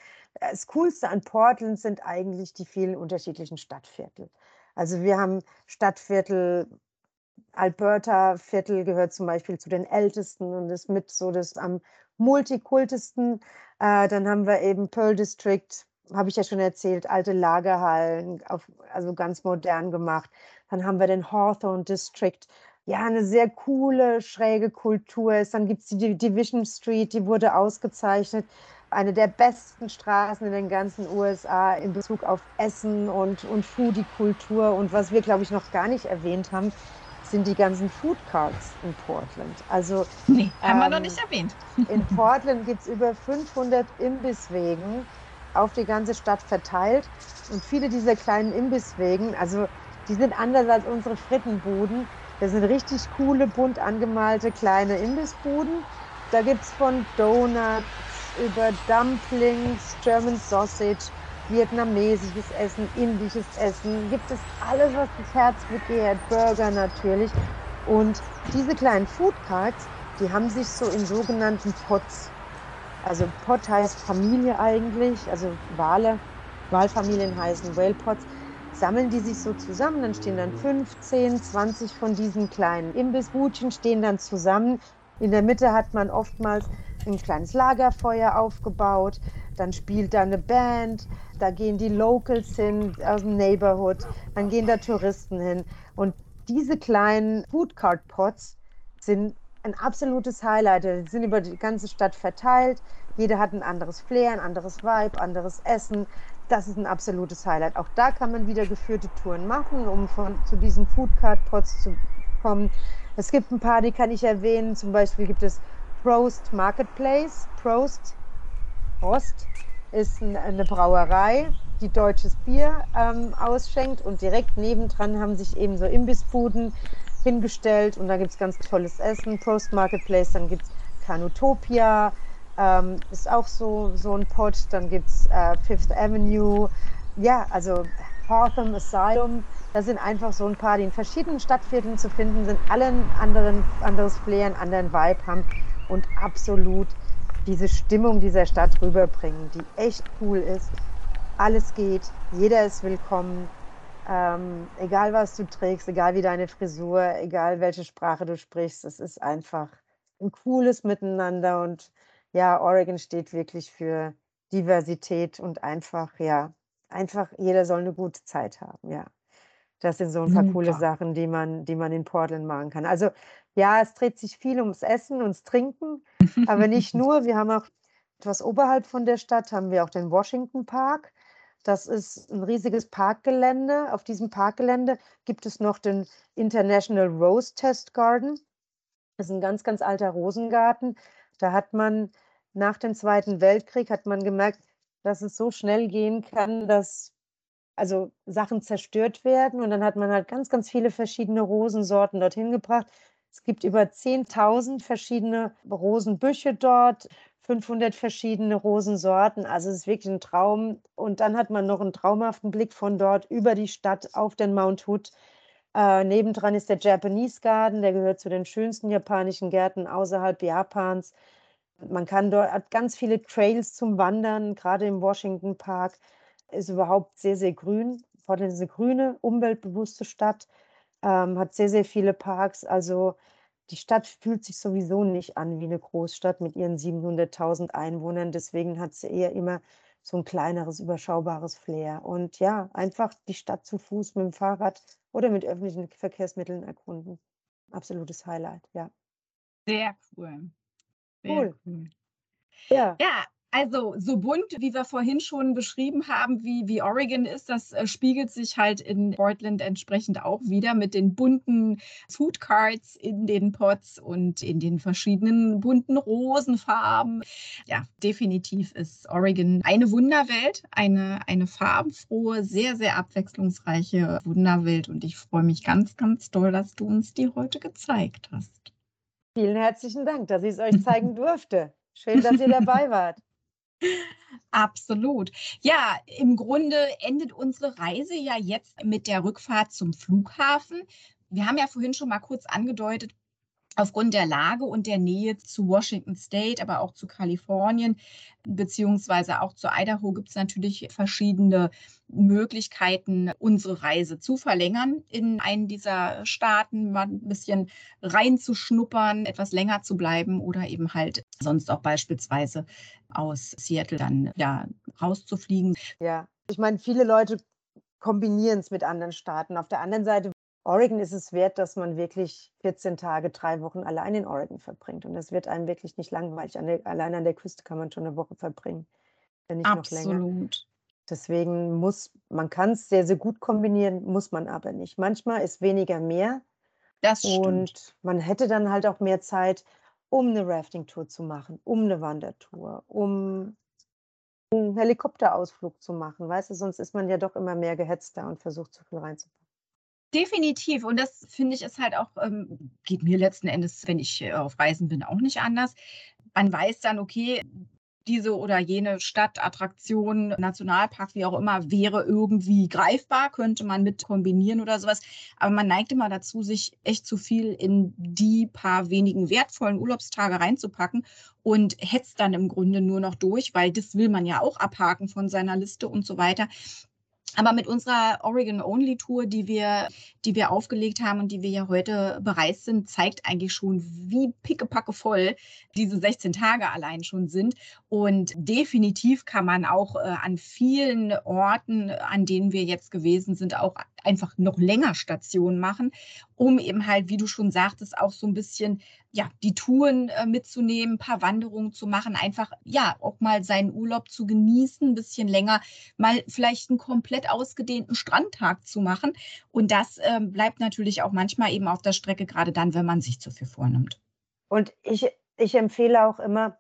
Das Coolste an Portland sind eigentlich die vielen unterschiedlichen Stadtviertel. Also wir haben Stadtviertel, Alberta-Viertel gehört zum Beispiel zu den ältesten und ist mit so das am multikultesten. Äh, dann haben wir eben Pearl District, habe ich ja schon erzählt, alte Lagerhallen, auf, also ganz modern gemacht. Dann haben wir den Hawthorne District. Ja, eine sehr coole, schräge Kultur ist. Dann gibt es die Division Street, die wurde ausgezeichnet. Eine der besten Straßen in den ganzen USA in Bezug auf Essen und, und Foodie-Kultur. Und was wir, glaube ich, noch gar nicht erwähnt haben, sind die ganzen Food Carts in Portland. Also, nee, haben ähm, wir noch ähm, nicht erwähnt. in Portland gibt es über 500 Imbisswegen auf die ganze Stadt verteilt. Und viele dieser kleinen Imbisswegen, also die sind anders als unsere Frittenbuden, Das sind richtig coole, bunt angemalte kleine Imbissbuden. Da gibt es von Donuts über Dumplings, German Sausage, vietnamesisches Essen, indisches Essen, gibt es alles, was das Herz begehrt, Burger natürlich. Und diese kleinen Food Carts, die haben sich so in sogenannten Pots, also Pot heißt Familie eigentlich, also Wale, Walfamilien heißen Whale Pots, sammeln die sich so zusammen, dann stehen dann 15, 20 von diesen kleinen Imbissbutchen stehen dann zusammen. In der Mitte hat man oftmals ein kleines Lagerfeuer aufgebaut, dann spielt da eine Band, da gehen die Locals hin aus dem Neighborhood, dann gehen da Touristen hin. Und diese kleinen Food Cart Pots sind ein absolutes Highlight. Die sind über die ganze Stadt verteilt. Jeder hat ein anderes Flair, ein anderes Vibe, anderes Essen. Das ist ein absolutes Highlight. Auch da kann man wieder geführte Touren machen, um von, zu diesen Food Cart Pots zu kommen. Es gibt ein paar, die kann ich erwähnen. Zum Beispiel gibt es Prost Marketplace. Prost, Prost ist eine Brauerei, die deutsches Bier ähm, ausschenkt und direkt nebendran haben sich eben so Imbissbuden hingestellt und da gibt es ganz tolles Essen. Prost Marketplace, dann gibt es Canutopia, ähm, ist auch so, so ein Pot. Dann gibt es äh, Fifth Avenue, ja, also Hartham Asylum. Da sind einfach so ein paar, die in verschiedenen Stadtvierteln zu finden sind, alle ein anderen, anderes Flair, einen anderen Vibe haben und absolut diese Stimmung dieser Stadt rüberbringen, die echt cool ist. Alles geht, jeder ist willkommen. Ähm, egal was du trägst, egal wie deine Frisur, egal welche Sprache du sprichst, es ist einfach ein cooles Miteinander und ja, Oregon steht wirklich für Diversität und einfach, ja, einfach jeder soll eine gute Zeit haben, ja. Das sind so ein paar coole Sachen, die man, die man in Portland machen kann. Also ja, es dreht sich viel ums Essen, ums Trinken, aber nicht nur. Wir haben auch etwas oberhalb von der Stadt haben wir auch den Washington Park. Das ist ein riesiges Parkgelände. Auf diesem Parkgelände gibt es noch den International Rose Test Garden. Das ist ein ganz, ganz alter Rosengarten. Da hat man nach dem Zweiten Weltkrieg hat man gemerkt, dass es so schnell gehen kann, dass also Sachen zerstört werden. Und dann hat man halt ganz, ganz viele verschiedene Rosensorten dorthin gebracht. Es gibt über 10.000 verschiedene Rosenbüsche dort, 500 verschiedene Rosensorten. Also es ist wirklich ein Traum. Und dann hat man noch einen traumhaften Blick von dort über die Stadt auf den Mount Hood. Äh, nebendran ist der Japanese Garden, der gehört zu den schönsten japanischen Gärten außerhalb Japans. Man kann dort hat ganz viele Trails zum Wandern, gerade im Washington Park ist überhaupt sehr, sehr grün. Portland ist eine grüne, umweltbewusste Stadt, ähm, hat sehr, sehr viele Parks. Also die Stadt fühlt sich sowieso nicht an wie eine Großstadt mit ihren 700.000 Einwohnern. Deswegen hat sie eher immer so ein kleineres, überschaubares Flair. Und ja, einfach die Stadt zu Fuß mit dem Fahrrad oder mit öffentlichen Verkehrsmitteln erkunden. Absolutes Highlight, ja. Sehr cool. Sehr Cool. cool. Ja, Ja, also so bunt, wie wir vorhin schon beschrieben haben, wie, wie Oregon ist, das äh, spiegelt sich halt in Portland entsprechend auch wieder mit den bunten Food Carts in den Pots und in den verschiedenen bunten Rosenfarben. Ja, definitiv ist Oregon eine Wunderwelt, eine, eine farbenfrohe, sehr, sehr abwechslungsreiche Wunderwelt und ich freue mich ganz, ganz doll, dass du uns die heute gezeigt hast. vielen herzlichen Dank, dass ich es euch zeigen durfte. Schön, dass ihr dabei wart. Absolut. Ja, im Grunde endet unsere Reise ja jetzt mit der Rückfahrt zum Flughafen. Wir haben ja vorhin schon mal kurz angedeutet, aufgrund der Lage und der Nähe zu Washington State, aber auch zu Kalifornien, beziehungsweise auch zu Idaho, gibt es natürlich verschiedene Möglichkeiten, unsere Reise zu verlängern in einen dieser Staaten, mal ein bisschen reinzuschnuppern, etwas länger zu bleiben oder eben halt sonst auch beispielsweise aus Seattle dann ja rauszufliegen. Ja, ich meine, viele Leute kombinieren es mit anderen Staaten. Auf der anderen Seite, Oregon ist es wert, dass man wirklich 14 Tage, drei Wochen allein in Oregon verbringt. Und das wird einem wirklich nicht langweilig. An der, allein an der Küste kann man schon eine Woche verbringen, wenn nicht noch länger. Absolut. Deswegen muss, man kann es sehr, sehr gut kombinieren, muss man aber nicht. Manchmal ist weniger mehr Das stimmt. und man hätte dann halt auch mehr Zeit, um eine Rafting-Tour zu machen, um eine Wandertour, um einen Helikopterausflug zu machen. Weißt du, sonst ist man ja doch immer mehr gehetzter und versucht zu viel reinzupacken. Definitiv. Und das finde ich ist halt auch, ähm, geht mir letzten Endes, wenn ich äh, auf Reisen bin, auch nicht anders. Man weiß dann, okay, diese oder jene Stadt, Attraktion, Nationalpark, wie auch immer, wäre irgendwie greifbar, könnte man mit kombinieren oder sowas. Aber man neigt immer dazu, sich echt zu viel in die paar wenigen wertvollen Urlaubstage reinzupacken und hetzt dann im Grunde nur noch durch, weil das will man ja auch abhaken von seiner Liste und so weiter. Aber mit unserer Oregon-Only-Tour, die wir, die wir aufgelegt haben und die wir ja heute bereist sind, zeigt eigentlich schon, wie pickepacke voll diese 16 Tage allein schon sind. Und definitiv kann man auch äh, an vielen Orten, an denen wir jetzt gewesen sind, auch einfach noch länger Stationen machen, um eben halt, wie du schon sagtest, auch so ein bisschen ja, die Touren äh, mitzunehmen, ein paar Wanderungen zu machen, einfach ja auch mal seinen Urlaub zu genießen, ein bisschen länger, mal vielleicht einen komplett ausgedehnten Strandtag zu machen. Und das äh, bleibt natürlich auch manchmal eben auf der Strecke, gerade dann, wenn man sich zu viel vornimmt. Und ich, ich empfehle auch immer,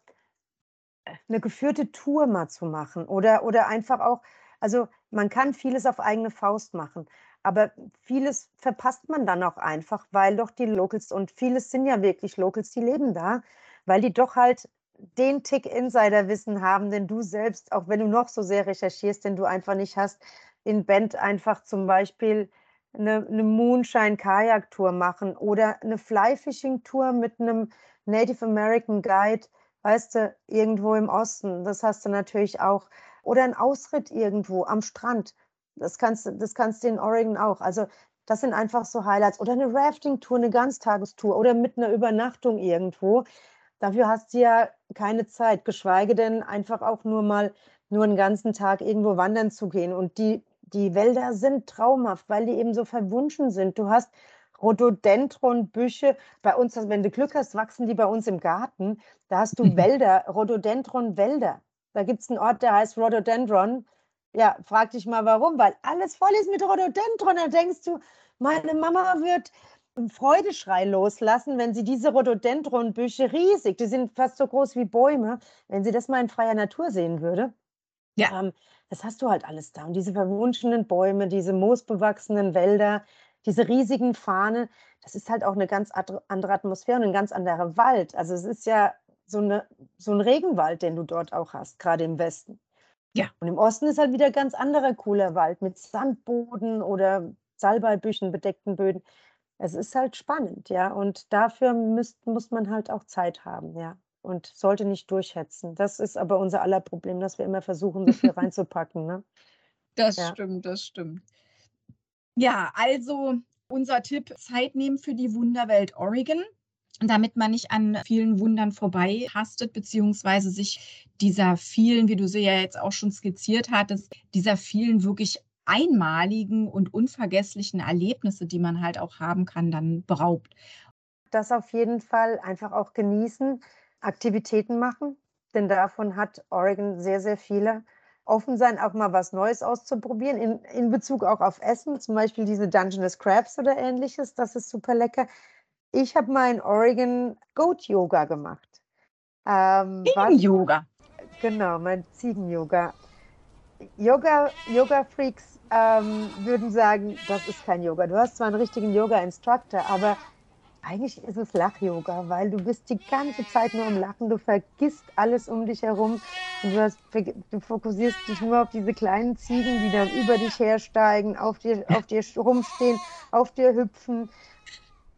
eine geführte Tour mal zu machen oder, oder einfach auch, also man kann vieles auf eigene Faust machen. Aber vieles verpasst man dann auch einfach, weil doch die Locals und vieles sind ja wirklich Locals, die leben da, weil die doch halt den Tick Insiderwissen haben, den du selbst, auch wenn du noch so sehr recherchierst, den du einfach nicht hast, in Band einfach zum Beispiel eine, eine Moonshine-Kajak-Tour machen oder eine Fly-Fishing-Tour mit einem Native American Guide, weißt du, irgendwo im Osten. Das hast du natürlich auch. Oder ein Ausritt irgendwo am Strand. Das kannst, das kannst du in Oregon auch. Also das sind einfach so Highlights. Oder eine Rafting-Tour, eine Ganztagestour oder mit einer Übernachtung irgendwo. Dafür hast du ja keine Zeit, geschweige denn einfach auch nur mal nur einen ganzen Tag irgendwo wandern zu gehen. Und die, die Wälder sind traumhaft, weil die eben so verwunschen sind. Du hast Rhododendron-Büsche. Bei uns, wenn du Glück hast, wachsen die bei uns im Garten. Da hast du Wälder, Rhododendron-Wälder. Da gibt es einen Ort, der heißt Rhododendron. Ja, frag dich mal warum, weil alles voll ist mit Rhododendron. Da denkst du, meine Mama wird einen Freudeschrei loslassen, wenn sie diese Rhododendronbüsche riesig, die sind fast so groß wie Bäume, wenn sie das mal in freier Natur sehen würde. Ja. Ähm, das hast du halt alles da. Und diese verwunschenen Bäume, diese moosbewachsenen Wälder, diese riesigen Fahne, das ist halt auch eine ganz andere Atmosphäre und ein ganz anderer Wald. Also es ist ja so, eine, so ein Regenwald, den du dort auch hast, gerade im Westen. Ja. Und im Osten ist halt wieder ganz anderer cooler Wald mit Sandboden oder Salbeibüschen bedeckten Böden. Es ist halt spannend, ja. Und dafür müsst, muss man halt auch Zeit haben, ja. Und sollte nicht durchhetzen. Das ist aber unser aller Problem, dass wir immer versuchen, so viel reinzupacken. Ne? Das ja. stimmt, das stimmt. Ja, also unser Tipp: Zeit nehmen für die Wunderwelt Oregon damit man nicht an vielen Wundern vorbei hastet, beziehungsweise sich dieser vielen, wie du sie ja jetzt auch schon skizziert hattest, dieser vielen wirklich einmaligen und unvergesslichen Erlebnisse, die man halt auch haben kann, dann beraubt. Das auf jeden Fall einfach auch genießen, Aktivitäten machen, denn davon hat Oregon sehr, sehr viele. Offen sein, auch mal was Neues auszuprobieren, in, in Bezug auch auf Essen, zum Beispiel diese Dungeness Crabs oder ähnliches, das ist super lecker. Ich habe mal in Oregon Goat Yoga gemacht. Ähm, Ziegen-Yoga. Genau, mein Ziegen-Yoga. Yoga, Yoga-Freaks ähm, würden sagen, das ist kein Yoga. Du hast zwar einen richtigen Yoga-Instructor, aber eigentlich ist es Lach-Yoga, weil du bist die ganze Zeit nur am Lachen, du vergisst alles um dich herum und du, hast, du fokussierst dich nur auf diese kleinen Ziegen, die dann über dich hersteigen, auf dir, auf dir rumstehen, auf dir hüpfen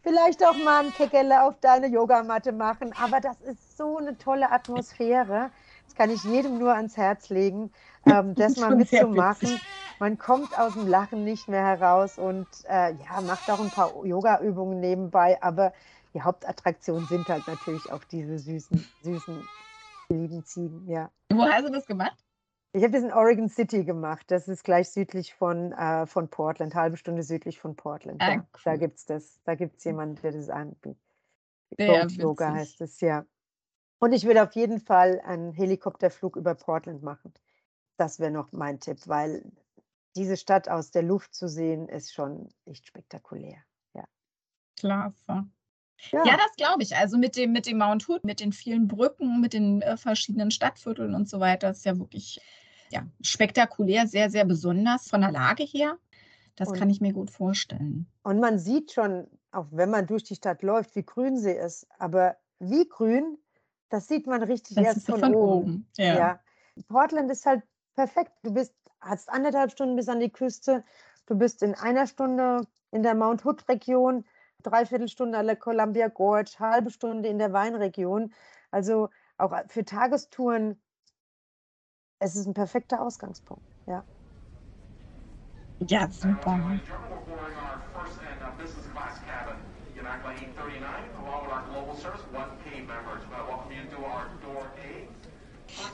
vielleicht auch mal ein Kekele auf deine Yogamatte machen. Aber das ist so eine tolle Atmosphäre. Das kann ich jedem nur ans Herz legen, ähm, das mal mitzumachen. Man kommt aus dem Lachen nicht mehr heraus und äh, ja, macht auch ein paar Yoga-Übungen nebenbei. Aber die Hauptattraktion sind halt natürlich auch diese süßen, süßen, lieben Ziegen. Ja. Wo hast du das gemacht? Ich habe das in Oregon City gemacht. Das ist gleich südlich von, äh, von Portland, halbe Stunde südlich von Portland. Ah, ja, cool. Da gibt es das. Da gibt es jemanden, der das anbietet. Ja, Yoga heißt es, ja. Und ich will auf jeden Fall einen Helikopterflug über Portland machen. Das wäre noch mein Tipp, weil diese Stadt aus der Luft zu sehen, ist schon echt spektakulär. Ja. Klasse. Ja. ja, das glaube ich. Also mit dem, mit dem Mount Hood, mit den vielen Brücken, mit den äh, verschiedenen Stadtvierteln und so weiter, ist ja wirklich ja, spektakulär, sehr, sehr besonders von der Lage her. Das Und- kann ich mir gut vorstellen. Und man sieht schon, auch wenn man durch die Stadt läuft, wie grün sie ist. Aber wie grün, das sieht man richtig Das erst von, von oben. oben. Ja. Ja. Portland ist halt perfekt. Du bist, hast anderthalb Stunden bis an die Küste. Du bist in einer Stunde in der Mount Hood-Region, dreiviertel Stunde an der Columbia Gorge, halbe Stunde in der Weinregion. Also auch für Tagestouren, es ist ein perfekter Ausgangspunkt. Ja. Ja, super.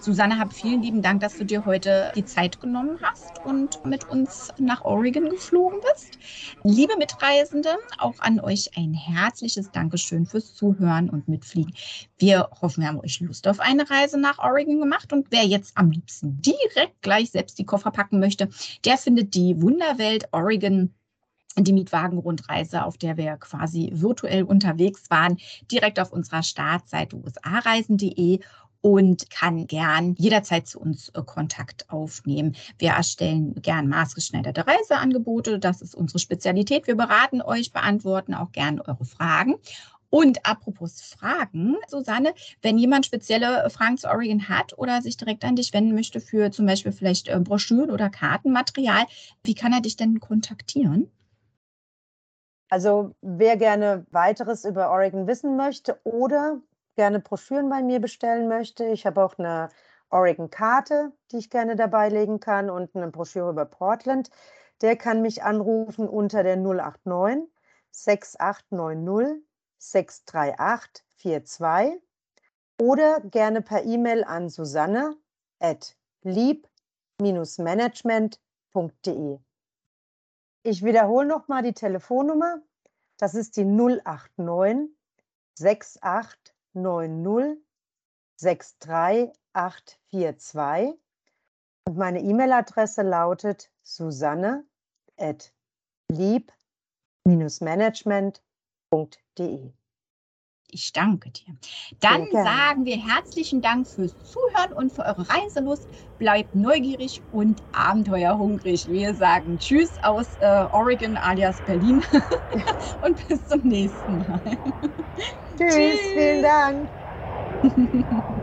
Susanne, hab vielen lieben Dank, dass du dir heute die Zeit genommen hast und mit uns nach Oregon geflogen bist. Liebe Mitreisende, auch an euch ein herzliches Dankeschön fürs Zuhören und Mitfliegen. Wir hoffen, wir haben euch Lust auf eine Reise nach Oregon gemacht und wer jetzt am liebsten direkt gleich selbst die Koffer packen möchte, der findet die Wunderwelt Oregon die Mietwagenrundreise, auf der wir quasi virtuell unterwegs waren, direkt auf unserer Startseite usareisen.de und kann gern jederzeit zu uns äh, Kontakt aufnehmen. Wir erstellen gern maßgeschneiderte Reiseangebote. Das ist unsere Spezialität. Wir beraten euch, beantworten auch gern eure Fragen. Und apropos Fragen, Susanne, wenn jemand spezielle Fragen zu Oregon hat oder sich direkt an dich wenden möchte für zum Beispiel vielleicht äh, Broschüren oder Kartenmaterial, wie kann er dich denn kontaktieren? Also wer gerne weiteres über Oregon wissen möchte oder gerne Broschüren bei mir bestellen möchte, ich habe auch eine Oregon-Karte, die ich gerne dabei legen kann und eine Broschüre über Portland, der kann mich anrufen unter der 089 6890 638 42 oder gerne per E-Mail an susanne at lieb-management.de. Ich wiederhole nochmal die Telefonnummer. Das ist die 089 6890 63842. Und meine E-Mail-Adresse lautet susanne at lieb-management.de. Ich danke dir. Dann sagen wir herzlichen Dank fürs Zuhören und für eure Reiselust. Bleibt neugierig und abenteuerhungrig. Wir sagen Tschüss aus äh, Oregon alias Berlin und bis zum nächsten Mal. Tschüss, Tschüss. vielen Dank.